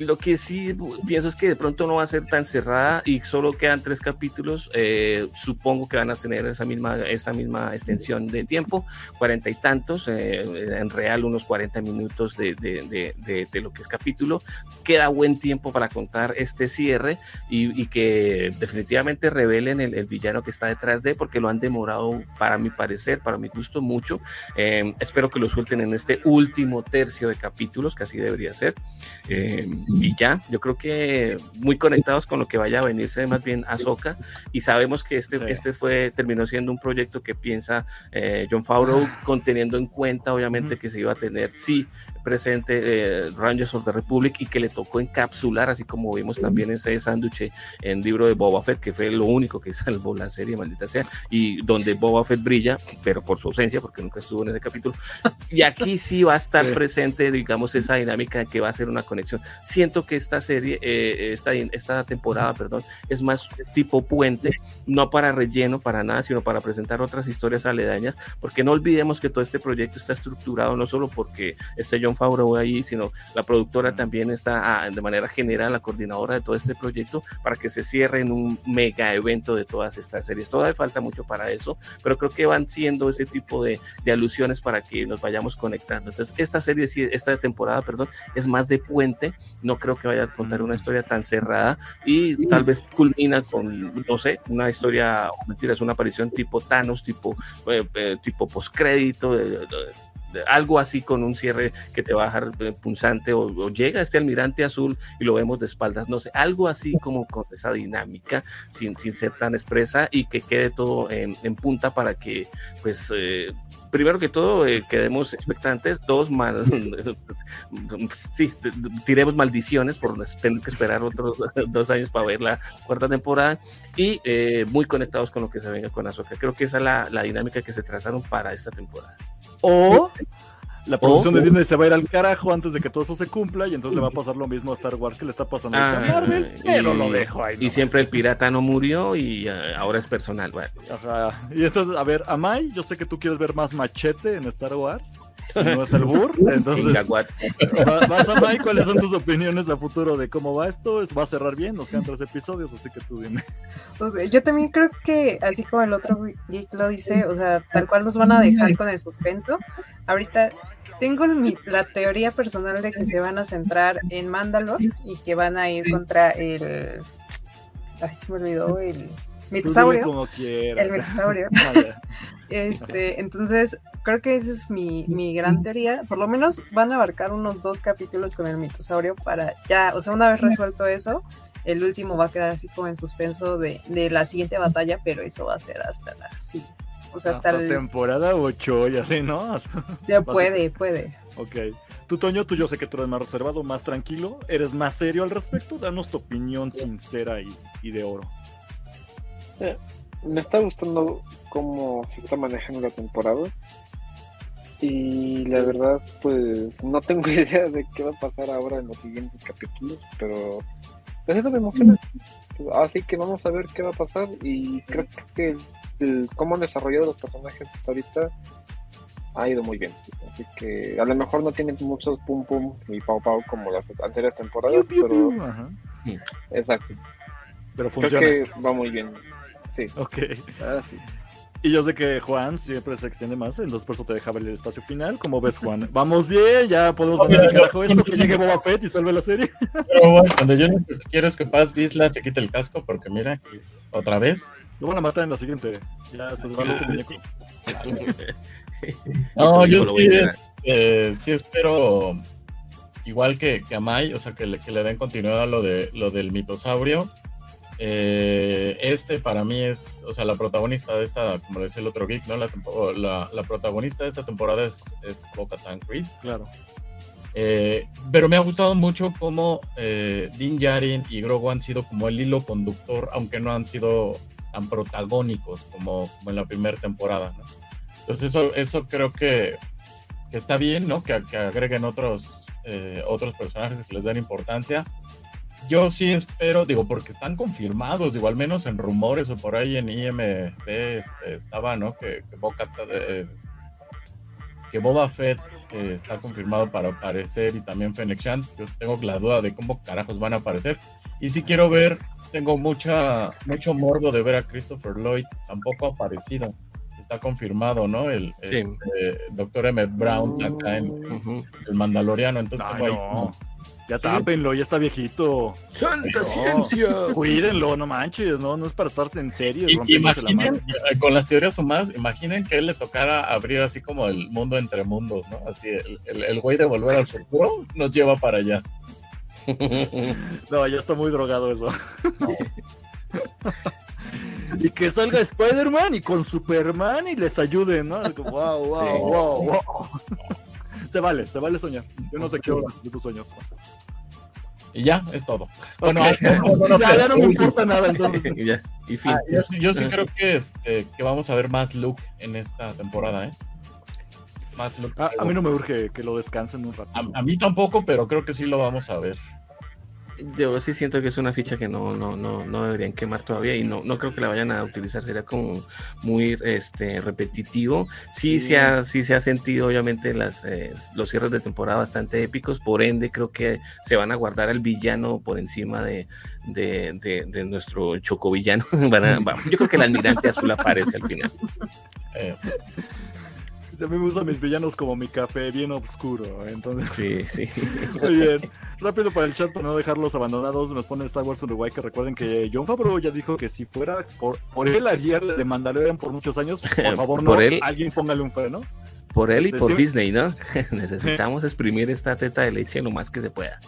F: Lo que sí pienso es que de pronto no va a ser tan cerrada y solo quedan tres capítulos. Eh, supongo que van a tener esa misma, esa misma extensión de tiempo, cuarenta y tantos, eh, en real unos 40 minutos de, de, de, lo que es capítulo. Queda buen tiempo para contar este cierre y, que definitivamente revelen el, villano que está detrás de, porque lo han demorado, para mi parecer, para mi gusto, mucho. Eh, espero que lo suelten en este último tercio de capítulos, que así debería ser y ya, yo creo que muy conectados con lo que vaya a venirse más bien a Soca y sabemos que este, este fue, terminó siendo un proyecto que piensa eh, John Favreau, conteniendo en cuenta obviamente que se iba a tener, sí, presente eh, Rangers of the Republic y que le tocó encapsular, así como vimos también ese sándwich en libro de Boba Fett, que fue lo único que salvó la serie, maldita sea, y donde Boba Fett brilla, pero por su ausencia, porque nunca estuvo en ese capítulo. Y aquí sí va a estar presente, digamos, esa dinámica que va a ser una conexión. Siento que esta serie, eh, esta, esta temporada, perdón, es más tipo puente, no para relleno, para nada, sino para presentar otras historias aledañas, porque no olvidemos que todo este proyecto está estructurado no solo porque este John Favreau ahí, sino la productora también está ah, de manera general, la coordinadora de todo este proyecto, para que se cierre en un mega evento de todas estas series. Todavía falta mucho para eso, pero creo que van siendo ese tipo de, de alusiones para que nos vayamos conectando. Entonces, esta serie, esta temporada, perdón, es más de puente, no creo que vaya a contar una historia tan cerrada y tal vez culmina con, no sé, una historia, mentiras, una aparición tipo Thanos, tipo, eh, eh, tipo postcrédito, algo así con un cierre que te va a dejar eh, punzante o, llega este almirante azul y lo vemos de espaldas, no sé, algo así como con esa dinámica sin, sin ser tan expresa y que quede todo en, punta para que pues eh, primero que todo, eh, quedemos expectantes. Dos, mal, tiremos maldiciones por tener que esperar otros dos años para ver la cuarta temporada. Y muy conectados con lo que se venga con Azoka. Creo que esa es la, la dinámica que se trazaron para esta temporada.
B: O la producción de Disney se va a ir al carajo antes de que todo eso se cumpla y entonces le va a pasar lo mismo a Star Wars que le está pasando a ah, Marvel, pero lo dejo ahí.
F: Y siempre el pirata no murió y eh, ahora es personal.
B: Ajá. Y entonces, a ver, Amai, yo sé que tú quieres ver más machete en Star Wars no es el burro. Entonces, vas a Mike, ¿cuáles son tus opiniones a futuro de cómo va esto? ¿Va a cerrar bien? Nos quedan tres episodios, así que tú dime.
C: Yo también creo que, así como el otro geek lo dice, o sea, tal cual nos van a dejar con el suspenso. Ahorita tengo la teoría personal de que se van a centrar en Mandalore y que van a ir contra el. Ay, se me olvidó el mitosaurio. El mitosaurio. este, entonces, creo que esa es mi, mi, gran teoría. Por lo menos van a abarcar unos dos capítulos con el mitosaurio para ya, o sea, una vez resuelto eso, el último va a quedar así como en suspenso de, de la siguiente batalla, pero eso va a ser hasta la sí.
B: O sea, hasta, la temporada 8 y así, ¿no?
C: Ya puede, puede.
B: Ok. Tú, Toño, tú yo sé que tú eres más reservado, más tranquilo, eres más serio al respecto. Danos tu opinión sincera y, y de oro.
E: Eh, me está gustando cómo se está manejando la temporada. Y la verdad, pues no tengo idea de qué va a pasar ahora en los siguientes capítulos, pero pues eso me emociona. Así que vamos a ver qué va a pasar y creo que el, cómo han desarrollado los personajes hasta ahorita ha ido muy bien. Así que a lo mejor no tienen muchos pum pum y pau pau como las anteriores temporadas, pero... Exacto.
B: Pero funciona.
E: Creo que va muy bien. Sí.
B: Ok. Ah, sí. Y yo sé que Juan siempre se extiende más, entonces por eso te dejaba el espacio final. ¿Cómo ves, Juan? Vamos bien, ya podemos ver el carajo esto, que llegue Boba Fett y salve la serie.
D: Pero bueno, cuando yo lo que quiero es que Paz Vizla se quite el casco, porque mira, otra vez.
B: Lo van a matar en la siguiente. Ya se va a muñeco.
D: no, yo sí, eh, sí espero, igual que, que a Mai, o sea, que le, que le den continuidad a lo, de, lo del mitosaurio eh, este para mí es, o sea, la protagonista de esta, como decía el otro geek, ¿no? La, la, protagonista de esta temporada es, es Bo-Katan
B: Claro.
D: Eh, pero me ha gustado mucho cómo eh, Din Djarin y Grogu han sido como el hilo conductor, aunque no han sido tan protagónicos como, como en la primera temporada, ¿no? Entonces eso, eso creo que, que está bien, ¿no? Que, que agreguen otros, eh, otros personajes que les den importancia yo sí espero, digo, porque están confirmados, digo, al menos en rumores o por ahí en IMB este, estaba, ¿no? Que, que, Boca, eh, que Boba Fett eh, está confirmado para aparecer y también Fennec Shand. Yo tengo la duda de cómo carajos van a aparecer. Y si quiero ver, tengo mucha, mucho morbo de ver a Christopher Lloyd, tampoco ha aparecido. Está confirmado, ¿no? El, este, doctor Emmett Brown acá en El Mandaloriano. Entonces,
B: ya tápenlo, ya está viejito.
F: ¡Santa ciencia!
B: Cuídenlo, no manches, no, no es para estarse en serio.
D: Y, imaginen, eh, con las teorías más, imaginen que él le tocara abrir así como el mundo entre mundos, ¿no? Así, el, el, güey de volver al futuro nos lleva para allá.
B: no, ya está muy drogado eso. y que salga Spider-Man y con Superman y les ayude, ¿no? wow, wow, wow, wow. se vale, se vale soñar. Yo no te quiero de tus sueños.
D: Y ya, es todo. Bueno,
B: ya, no me importa nada entonces.
D: Ah, yo, sí creo que, este, que vamos a ver más Luke en esta temporada, ¿eh?
B: Más Luke. Ah, a, mí no me urge que lo descansen un rato.
D: A, mí tampoco, pero creo que sí lo vamos a ver
F: yo sí siento que es una ficha que no, no, no, no deberían quemar todavía y no, no creo que la vayan a utilizar, sería como muy este, repetitivo. Sí, Se ha, sí se ha sentido obviamente las, eh, los cierres de temporada bastante épicos, por ende creo que se van a guardar al villano por encima de, de, de, nuestro chocovillano. yo creo que el almirante azul aparece al final. Eh,
B: a mí me usan mis villanos como mi café bien oscuro. Entonces.
F: Sí, sí.
B: Muy bien. Rápido para el chat para no dejarlos abandonados. Nos pone Star Wars Uruguay que recuerden que John Favreau ya dijo que si fuera por, por él ayer le Mandalorian por muchos años, por favor no, alguien póngale un freno.
F: Por él y este, por Disney, ¿no? Necesitamos exprimir esta teta de leche lo más que se pueda.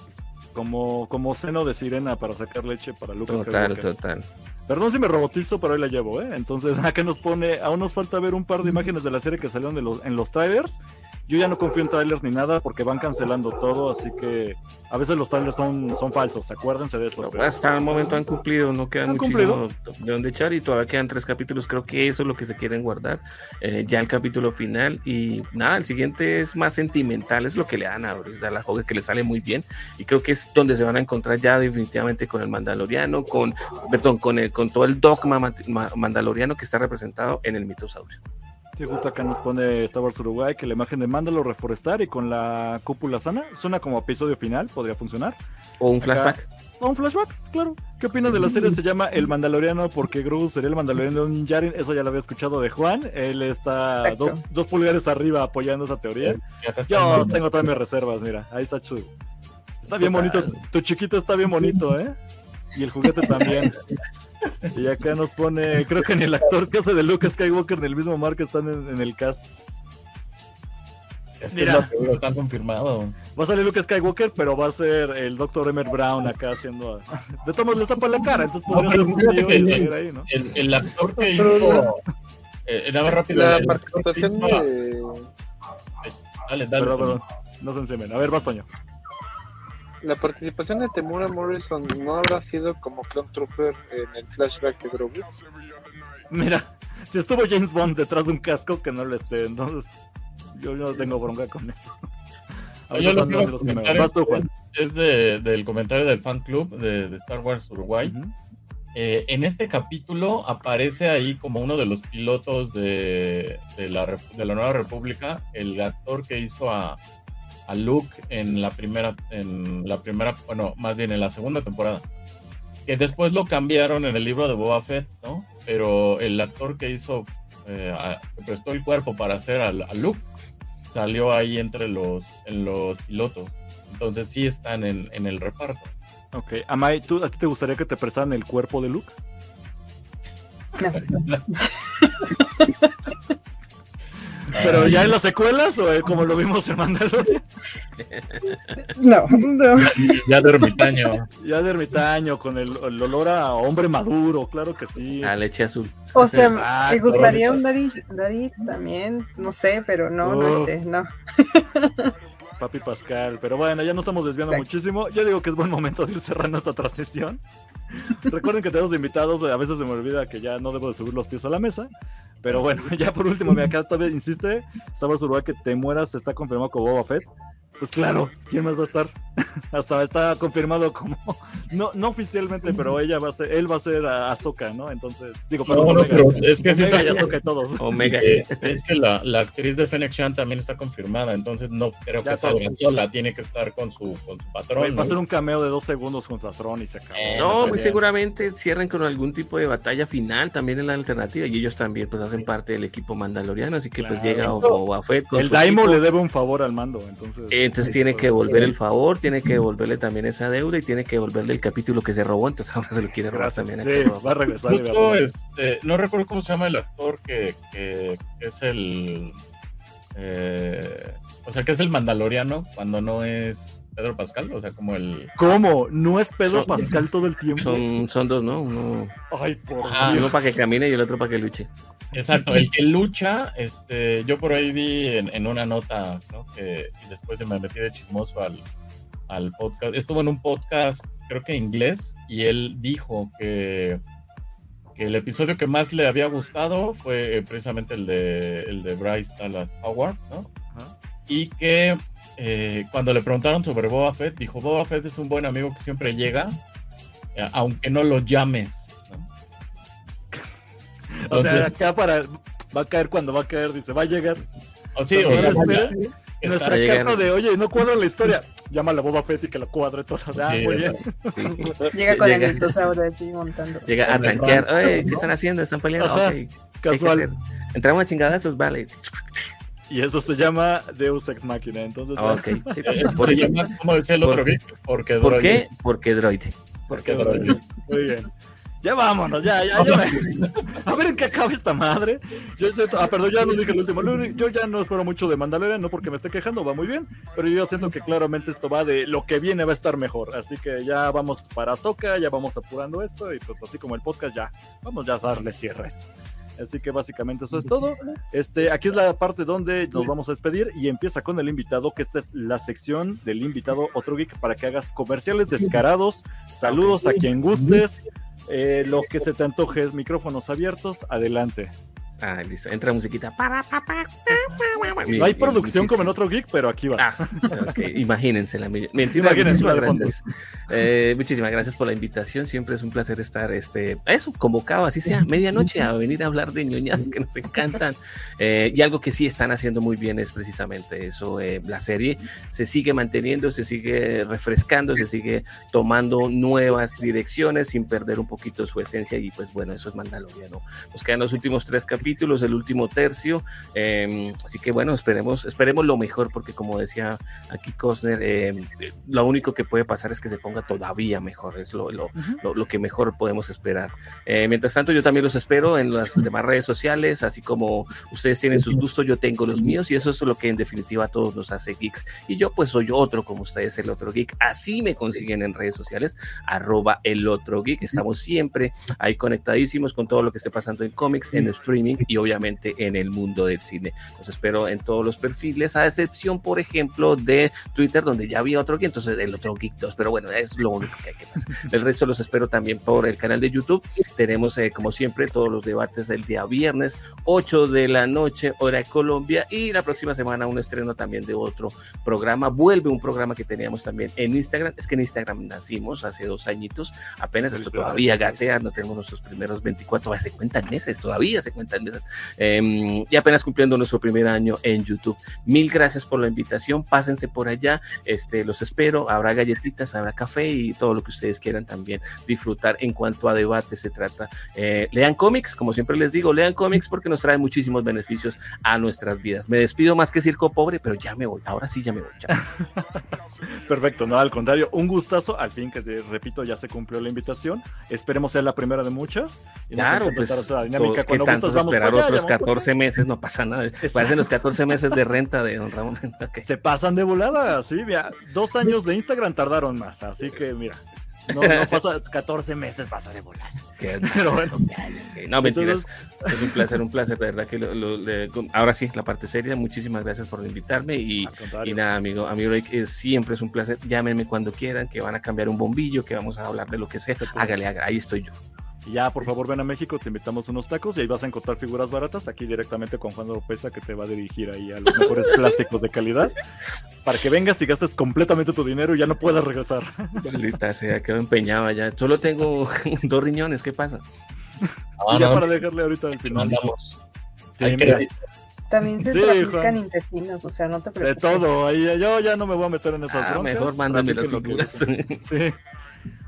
B: Como, como seno de sirena para sacar leche para Lucas.
F: Total, total.
B: Perdón si me robotizo, pero hoy la llevo, ¿eh? Entonces, acá nos pone, aún nos falta ver un par de imágenes de la serie que salieron de los, en los trailers. Yo ya no confío en trailers ni nada porque van cancelando todo, así que a veces los trailers son, son falsos, acuérdense de eso.
F: Hasta el momento han cumplido, no quedan muchísimo de donde echar y todavía quedan tres capítulos, creo que eso es lo que se quieren guardar, eh, ya el capítulo final y nada, el siguiente es más sentimental, es lo que le dan a Bruce la joven que le sale muy bien y creo que es donde se van a encontrar ya definitivamente con el Mandaloriano, con, perdón, con el con todo el dogma mandaloriano que está representado en el mitosaurio.
B: Sí, justo acá nos pone Star Wars Uruguay que la imagen de Mandalor reforestar y con la cúpula sana suena como episodio final, podría funcionar.
F: O un flashback.
B: o un flashback, claro. ¿Qué opinan de la serie? Se llama El Mandaloriano porque Grogu sería el Mandaloriano de un Yarin. Eso ya lo había escuchado de Juan. Él está dos, dos, pulgares arriba apoyando esa teoría. Yo tengo todas mis reservas, mira. Ahí está chulo. Está bien bonito. Tu chiquito está bien bonito, ¿eh? Y el juguete también. Y acá nos pone, creo que ni el actor que hace de Luke Skywalker ni el mismo Mark están en, el cast.
D: Es que Mira, lo, están confirmado.
B: Va a salir Luke Skywalker, pero va a ser el Dr. Emmett Brown acá haciendo. De todos le tapa la cara, entonces podría ser un
D: el, ahí, ¿no? El, el, actor que hizo. Eh, rápido.
E: La participación de.
D: Dale, dale.
B: Perdón, perdón. No se encienden. A ver, vas, Toño
E: la participación de Temura Morrison no habrá sido como Clone Trooper en el flashback de Grogu.
B: Mira, si estuvo James Bond detrás de un casco, que no lo esté, entonces yo no tengo bronca con eso.
D: Yo lo que es de, del comentario del fan club de, Star Wars Uruguay. Eh, en este capítulo aparece ahí como uno de los pilotos de, de, la, de la Nueva República, el actor que hizo a, a Luke en la primera, en la primera, bueno, más bien en la segunda temporada. Que después lo cambiaron en el libro de Boba Fett, ¿no? Pero el actor que hizo, eh, que prestó el cuerpo para hacer a, Luke, salió ahí entre los, en los pilotos. Entonces sí están en, en el reparto.
B: Ok, Amai, ¿tú, ¿a ti te gustaría que te prestaran el cuerpo de Luke? No. ¿Pero ya en las secuelas o como lo vimos en Mandalorian?
C: No, no.
D: Ya de ermitaño.
B: Ya de ermitaño, con el, olor a hombre maduro, claro que sí.
F: A leche azul.
C: O sea, me gustaría un Dari, también, no sé, pero no, no sé, no.
B: Papi Pascal, pero bueno, ya no estamos desviando muchísimo. Yo digo que es buen momento de ir cerrando esta transmisión. Recuerden que tenemos invitados, a veces se me olvida que ya no debo de subir los pies a la mesa. Pero bueno, ya por último, me acá todavía insiste, Star Uruguay que te mueras está confirmado con Boba Fett. Pues claro, ¿quién más va a estar? Hasta está confirmado como, no, no oficialmente, pero ella va a ser, él va a ser Ahsoka, ¿no? Entonces, digo,
D: pero, no, pero es que
B: Omega y Ahsoka todos.
D: Omega. Eh, es que la, la, actriz de Fennec Chan también está confirmada, entonces no creo que sea sola, tiene que estar con su, con su patrón.
B: Va a ser un cameo de dos segundos contra Tron y se acabó.
F: Eh, no, muy seguramente cierren con algún tipo de batalla final también en la alternativa y ellos también pues hacen parte del equipo mandaloriano, así que pues llega Boba Fett.
B: El Daimo le debe un favor al mando, entonces.
F: Entonces tiene que devolver el favor, tiene que devolverle también esa deuda y tiene que devolverle el capítulo que se robó, entonces ahora se lo quiere robar también.
B: Sí, va a regresar.
D: este, no recuerdo cómo se llama el actor que, que, es el... Eh, o sea, que es el mandaloriano cuando no es Pedro Pascal, o sea, como el...
B: ¿Cómo? ¿No es Pedro Pascal todo el tiempo?
F: Son, son dos, ¿no? Uno...
B: Ay, por
F: Uno para que camine y el otro para que luche.
D: Exacto, el que lucha, este, yo por ahí vi en, una nota, ¿no? Que después me metí de chismoso al, al podcast. Estuvo en un podcast, creo que inglés, y él dijo que, que el episodio que más le había gustado fue eh, precisamente el de, el de Bryce Dallas Howard, ¿no? Y que eh, cuando le preguntaron sobre Boba Fett, dijo, Boba Fett es un buen amigo que siempre llega, eh, aunque no lo llames
B: o sea, acá para. Va a caer cuando va a caer, dice, va a llegar.
D: O sí, o sea,
B: nuestra carta de, oye, no cuadra la historia. Llámala a Boba Fett y que la cuadre toda. Ah, muy bien.
C: Llega con el dinosaurio así montando.
F: Llega a tanquear. Oye, ¿qué están haciendo? ¿Están peleando? okay.
B: Casual.
F: Entramos a chingadazos, vale.
B: Y eso se llama Deus Ex Machina. Entonces,
F: ah, ok. Sí,
D: se llama, ¿cómo decía el otro?
F: Porque ¿Por qué? Porque droid.
B: Porque droid. Muy bien. Ya vámonos, ya, ya, ya. A ver en qué acaba esta madre. Yo sé, ah, perdón, ya no dije el último. Yo ya no espero mucho de Mandalorian, no porque me esté quejando, va muy bien. Pero yo siento que claramente esto va de lo que viene va a estar mejor. Así que ya vamos para Soca, ya vamos apurando esto. Y pues así como el podcast, ya vamos ya a darle cierre a esto. Así que básicamente eso es todo. Este, aquí es la parte donde nos vamos a despedir y empieza con el invitado, que esta es la sección del invitado Otro Geek para que hagas comerciales descarados. Saludos a quien gustes. Eh, lo que se te antoje es micrófonos abiertos. Adelante.
F: Ah, listo. Entra musiquita.
B: No hay producción como en otro geek, pero aquí va.
F: Ah, Imagínense la muchísimas gracias. Eh, muchísimas gracias por la invitación. Siempre es un placer estar, este, eso, convocado, así sea, medianoche a venir a hablar de ñoñas que nos encantan. Eh, y algo que sí están haciendo muy bien es precisamente eso. Eh, la serie se sigue manteniendo, se sigue refrescando, se sigue tomando nuevas direcciones sin perder un poquito su esencia. Y pues bueno, eso es Mandaloriano. Nos quedan los últimos tres capítulos capítulos, el último tercio. Em, así que bueno, esperemos, esperemos lo mejor, porque como decía aquí Cosner, em, lo único que puede pasar es que se ponga todavía mejor, es lo, lo, lo, que mejor podemos esperar. Eh, mientras tanto, yo también los espero en las demás redes sociales, así como ustedes tienen sus gustos, yo tengo los míos, y eso es lo que en definitiva a todos nos hace geeks. Y yo pues soy otro como ustedes, el otro geek. Así me consiguen en redes sociales, arroba el otro geek. Estamos siempre ahí conectadísimos con todo lo que esté pasando en cómics, en streaming y obviamente en el mundo del cine. Los espero en todos los perfiles, a excepción, por ejemplo, de Twitter, donde ya había otro geek, entonces el otro geek 2, pero bueno, es lo único que hay que hacer. El resto los espero también por el canal de YouTube. Tenemos, eh, como siempre, todos los debates del día viernes, 8 de la noche, hora de Colombia, y la próxima semana un estreno también de otro programa. Vuelve un programa que teníamos también en Instagram. Es que en Instagram nacimos hace dos añitos, apenas esto todavía gatea, no tenemos nuestros primeros 24, se cuentan meses, todavía se cuentan Em, y apenas cumpliendo nuestro primer año en YouTube. Mil gracias por la invitación, pásense por allá, este, los espero, habrá galletitas, habrá café y todo lo que ustedes quieran también disfrutar en cuanto a debate se trata. Eh, lean cómics, como siempre les digo, lean cómics porque nos trae muchísimos beneficios a nuestras vidas. Me despido más que circo pobre, pero ya me voy, ahora sí ya me voy.
B: Perfecto, no, al contrario, un gustazo, al fin que te repito, ya se cumplió la invitación, esperemos ser la primera de muchas.
F: claro, pues, dinámica. Cuando gustas, vamos otros 14 meses, no pasa nada. Parecen los 14 meses de renta de don Ramón.
B: Se pasan de volada, sí, mira, dos años de Instagram tardaron más, así que mira. No, pasa 14 meses, pasa de volada. Pero bueno.
F: No, mentiras. es un placer, un placer, de verdad que ahora sí, la parte seria, muchísimas gracias por invitarme y, y nada, amigo, amigo, siempre es un placer. Llámenme cuando quieran, que van a cambiar un bombillo, que vamos a hablar de lo que sea. Hágale, hágale, ahí estoy yo.
B: Y ya, por favor, ven a México, te invitamos unos tacos y ahí vas a encontrar figuras baratas aquí directamente con Juan Lopeza que te va a dirigir ahí a los mejores plásticos de calidad para que vengas y gastes completamente tu dinero y ya no puedas regresar.
F: Maldita sea, quedó empeñado ya. Solo tengo dos riñones, ¿qué pasa?
B: y ya para dejarle ahorita al final.
C: Sí, También se trafican intestinos, o sea, no te preocupes.
B: De todo, ahí yo ya no me voy a meter en esas
F: ah, Mejor mándame las figuras.
B: Sí.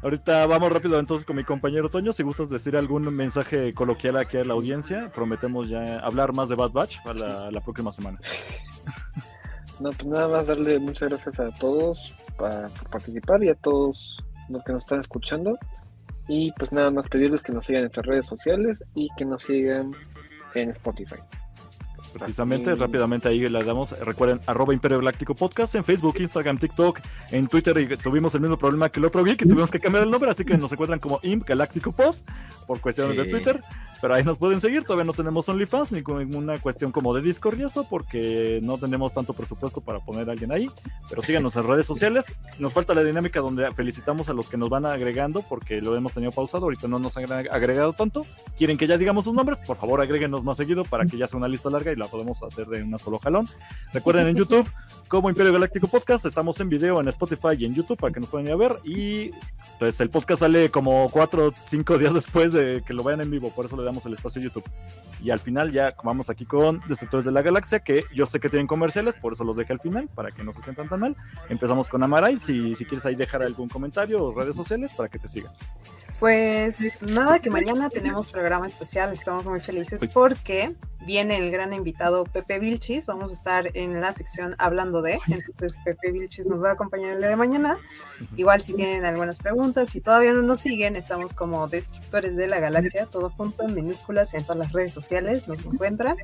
B: Ahorita vamos rápido entonces con mi compañero Toño. Si gustas decir algún mensaje coloquial aquí a la audiencia, prometemos ya hablar más de Bad Batch para la, próxima semana.
E: No, pues nada más darle muchas gracias a todos por participar y a todos los que nos están escuchando. Y pues nada más pedirles que nos sigan en nuestras redes sociales y que nos sigan en Spotify.
B: Precisamente, rápidamente ahí le damos, recuerden, arroba Imperio Galáctico Podcast en Facebook, Instagram, TikTok, en Twitter y tuvimos el mismo problema que el otro geek, que tuvimos que cambiar el nombre, así que nos encuentran como Imp Galáctico Pod por cuestiones de Twitter. Pero ahí nos pueden seguir, todavía no tenemos OnlyFans ni con ninguna cuestión como de Discord y eso, porque no tenemos tanto presupuesto para poner a alguien ahí. Pero síganos en redes sociales. Nos falta la dinámica donde felicitamos a los que nos van agregando, porque lo hemos tenido pausado, ahorita no nos han agregado tanto. ¿Quieren que ya digamos sus nombres? Por favor, agréguenos más seguido para que ya sea una lista larga y la podemos hacer de una solo jalón. Recuerden en YouTube, como Imperio Galáctico Podcast, estamos en video en Spotify y en YouTube para que nos puedan ir a ver. Y pues el podcast sale como cuatro o cinco días después de que lo vean en vivo, por eso le damos el espacio YouTube. Y al final ya vamos aquí con Destructores de la Galaxia, que yo sé que tienen comerciales, por eso los dejé al final, para que no se sientan tan mal. Empezamos con Amaray, si, si quieres ahí dejar algún comentario o redes sociales para que te sigan.
C: Pues nada, que mañana tenemos programa especial, estamos muy felices porque viene el gran invitado Pepe Vilchis, vamos a estar en la sección hablando de, entonces Pepe Vilchis nos va a acompañar el día de mañana. Igual si tienen algunas preguntas, si todavía no nos siguen, estamos como Destructores de la Galaxia, todo junto en minúsculas en todas las redes sociales, nos encuentran.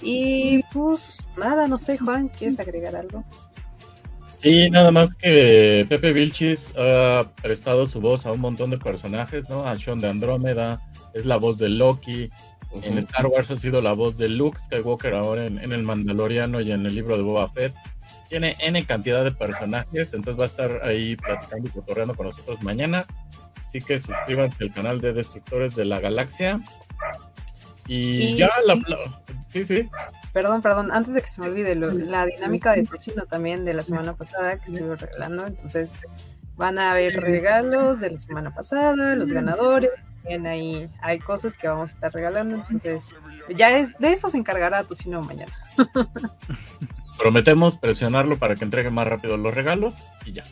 C: Y pues nada, no sé, Juan, ¿quieres agregar algo?
D: Sí, nada más que Pepe Vilchis ha prestado su voz a un montón de personajes, ¿no? A Sean de Andrómeda, es la voz de Loki, en Star Wars ha sido la voz de Luke Skywalker ahora en, El Mandaloriano y en el libro de Boba Fett. Tiene N cantidad de personajes, entonces va a estar ahí platicando y cotorreando con nosotros mañana. Así que suscríbanse al canal de Destructores de la Galaxia. Y, ya la... Sí, sí.
C: Perdón, perdón, antes de que se me olvide, la dinámica de vecino también de la semana pasada que estuve regalando, entonces van a haber regalos de la semana pasada, los ganadores, también ahí hay cosas que vamos a estar regalando, entonces ya es de eso se encargará Tocino mañana.
D: Prometemos presionarlo para que entregue más rápido los regalos y ya.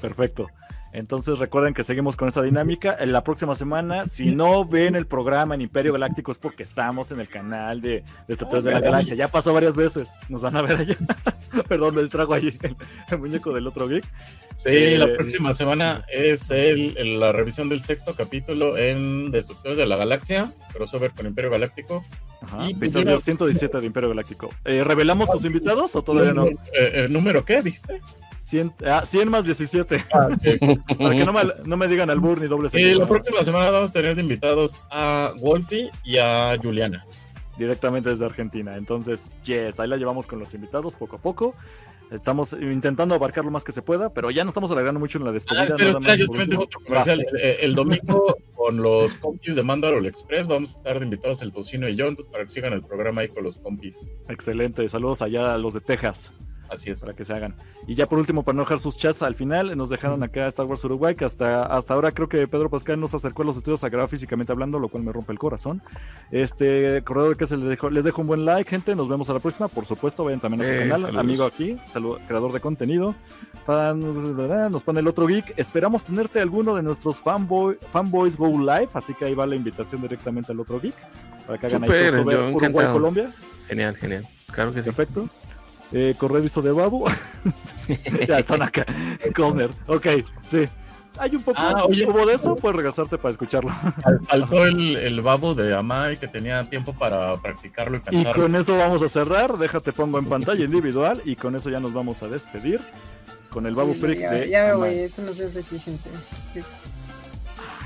B: Perfecto. Entonces recuerden que seguimos con esa dinámica. En la próxima semana, si no ven el programa en Imperio Galáctico es porque estamos en el canal de Destructores de la Galaxia. Ya pasó varias veces. Nos van a ver allá. Perdón, me distrajo ahí el, muñeco del otro geek.
D: Sí, la eh, próxima semana es el, la revisión del sexto capítulo en Destructores de la Galaxia, crossover con Imperio Galáctico.
B: Ajá, episodio pues, 117 de Imperio Galáctico. Eh, ¿Revelamos tus invitados o todavía no?
D: ¿El número qué, viste?
B: 100, ah, 100 más 17. Ah, Para que no me, no me digan albur ni doble
D: Sí, la próxima semana vamos a tener de invitados a Wolfie y a Juliana.
B: Directamente desde Argentina. Entonces, yes, ahí la llevamos con los invitados poco a poco. Estamos intentando abarcar lo más que se pueda, pero ya no estamos alargando mucho en la despedida.
D: Ah, pero yo también tengo otro comercial. El, domingo con los compis de Mandalor Express vamos a estar de invitados el Tocino y yo, entonces para que sigan el programa ahí con los compis.
B: Excelente, saludos allá a los de Texas.
D: Así es.
B: Para que se hagan. Y ya por último, para no dejar sus chats al final, nos dejaron acá Star Wars Uruguay, que hasta, hasta ahora creo que Pedro Pascal nos acercó a los estudios a grabar físicamente hablando, lo cual me rompe el corazón. Este, corredor que se les dejo, les dejo un buen like, gente. Nos vemos a la próxima. Por supuesto, vayan también a su eh, canal, amigo aquí, salud, creador de contenido. nos pone el otro geek. Esperamos tenerte alguno de nuestros fanboy, fanboys go live, así que ahí va la invitación directamente al otro geek para que hagan ahí Uruguay, Colombia.
F: Genial, genial. Claro que sí.
B: Perfecto. Eh, correviso de Babu. ya están acá. Cosner. Ok, sí. Hay un poco ah, de eso, puedes regresarte para escucharlo.
D: Faltó el, el babo de Amai que tenía tiempo para practicarlo
B: y Y con eso vamos a cerrar. Déjate pongo en pantalla individual y con eso ya nos vamos a despedir. Con el babu freak de.
C: Ya, güey, eso no se hace aquí, gente.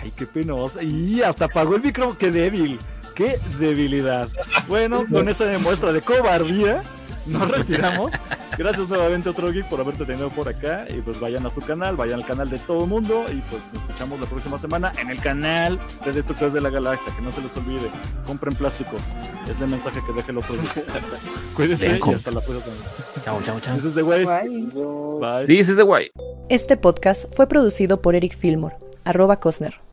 B: Ay, qué penosa. Y hasta apagó el micrófono. Qué débil. Qué debilidad. Bueno, con esa demuestra de cobardía nos retiramos. Gracias nuevamente otro geek por haberte tenido por acá. Y pues vayan a su canal, vayan al canal de todo el mundo. Y pues nos escuchamos la próxima semana en el canal de Destructores de la Galaxia. Que no se les olvide, compren plásticos. Es el mensaje que deje el otro geek. Cuídense y hasta la próxima.
F: Chao, chao, chao.
B: This is the way.
F: Bye. This is the way.
A: Este podcast fue producido por Eric Fillmore, arroba Cosner.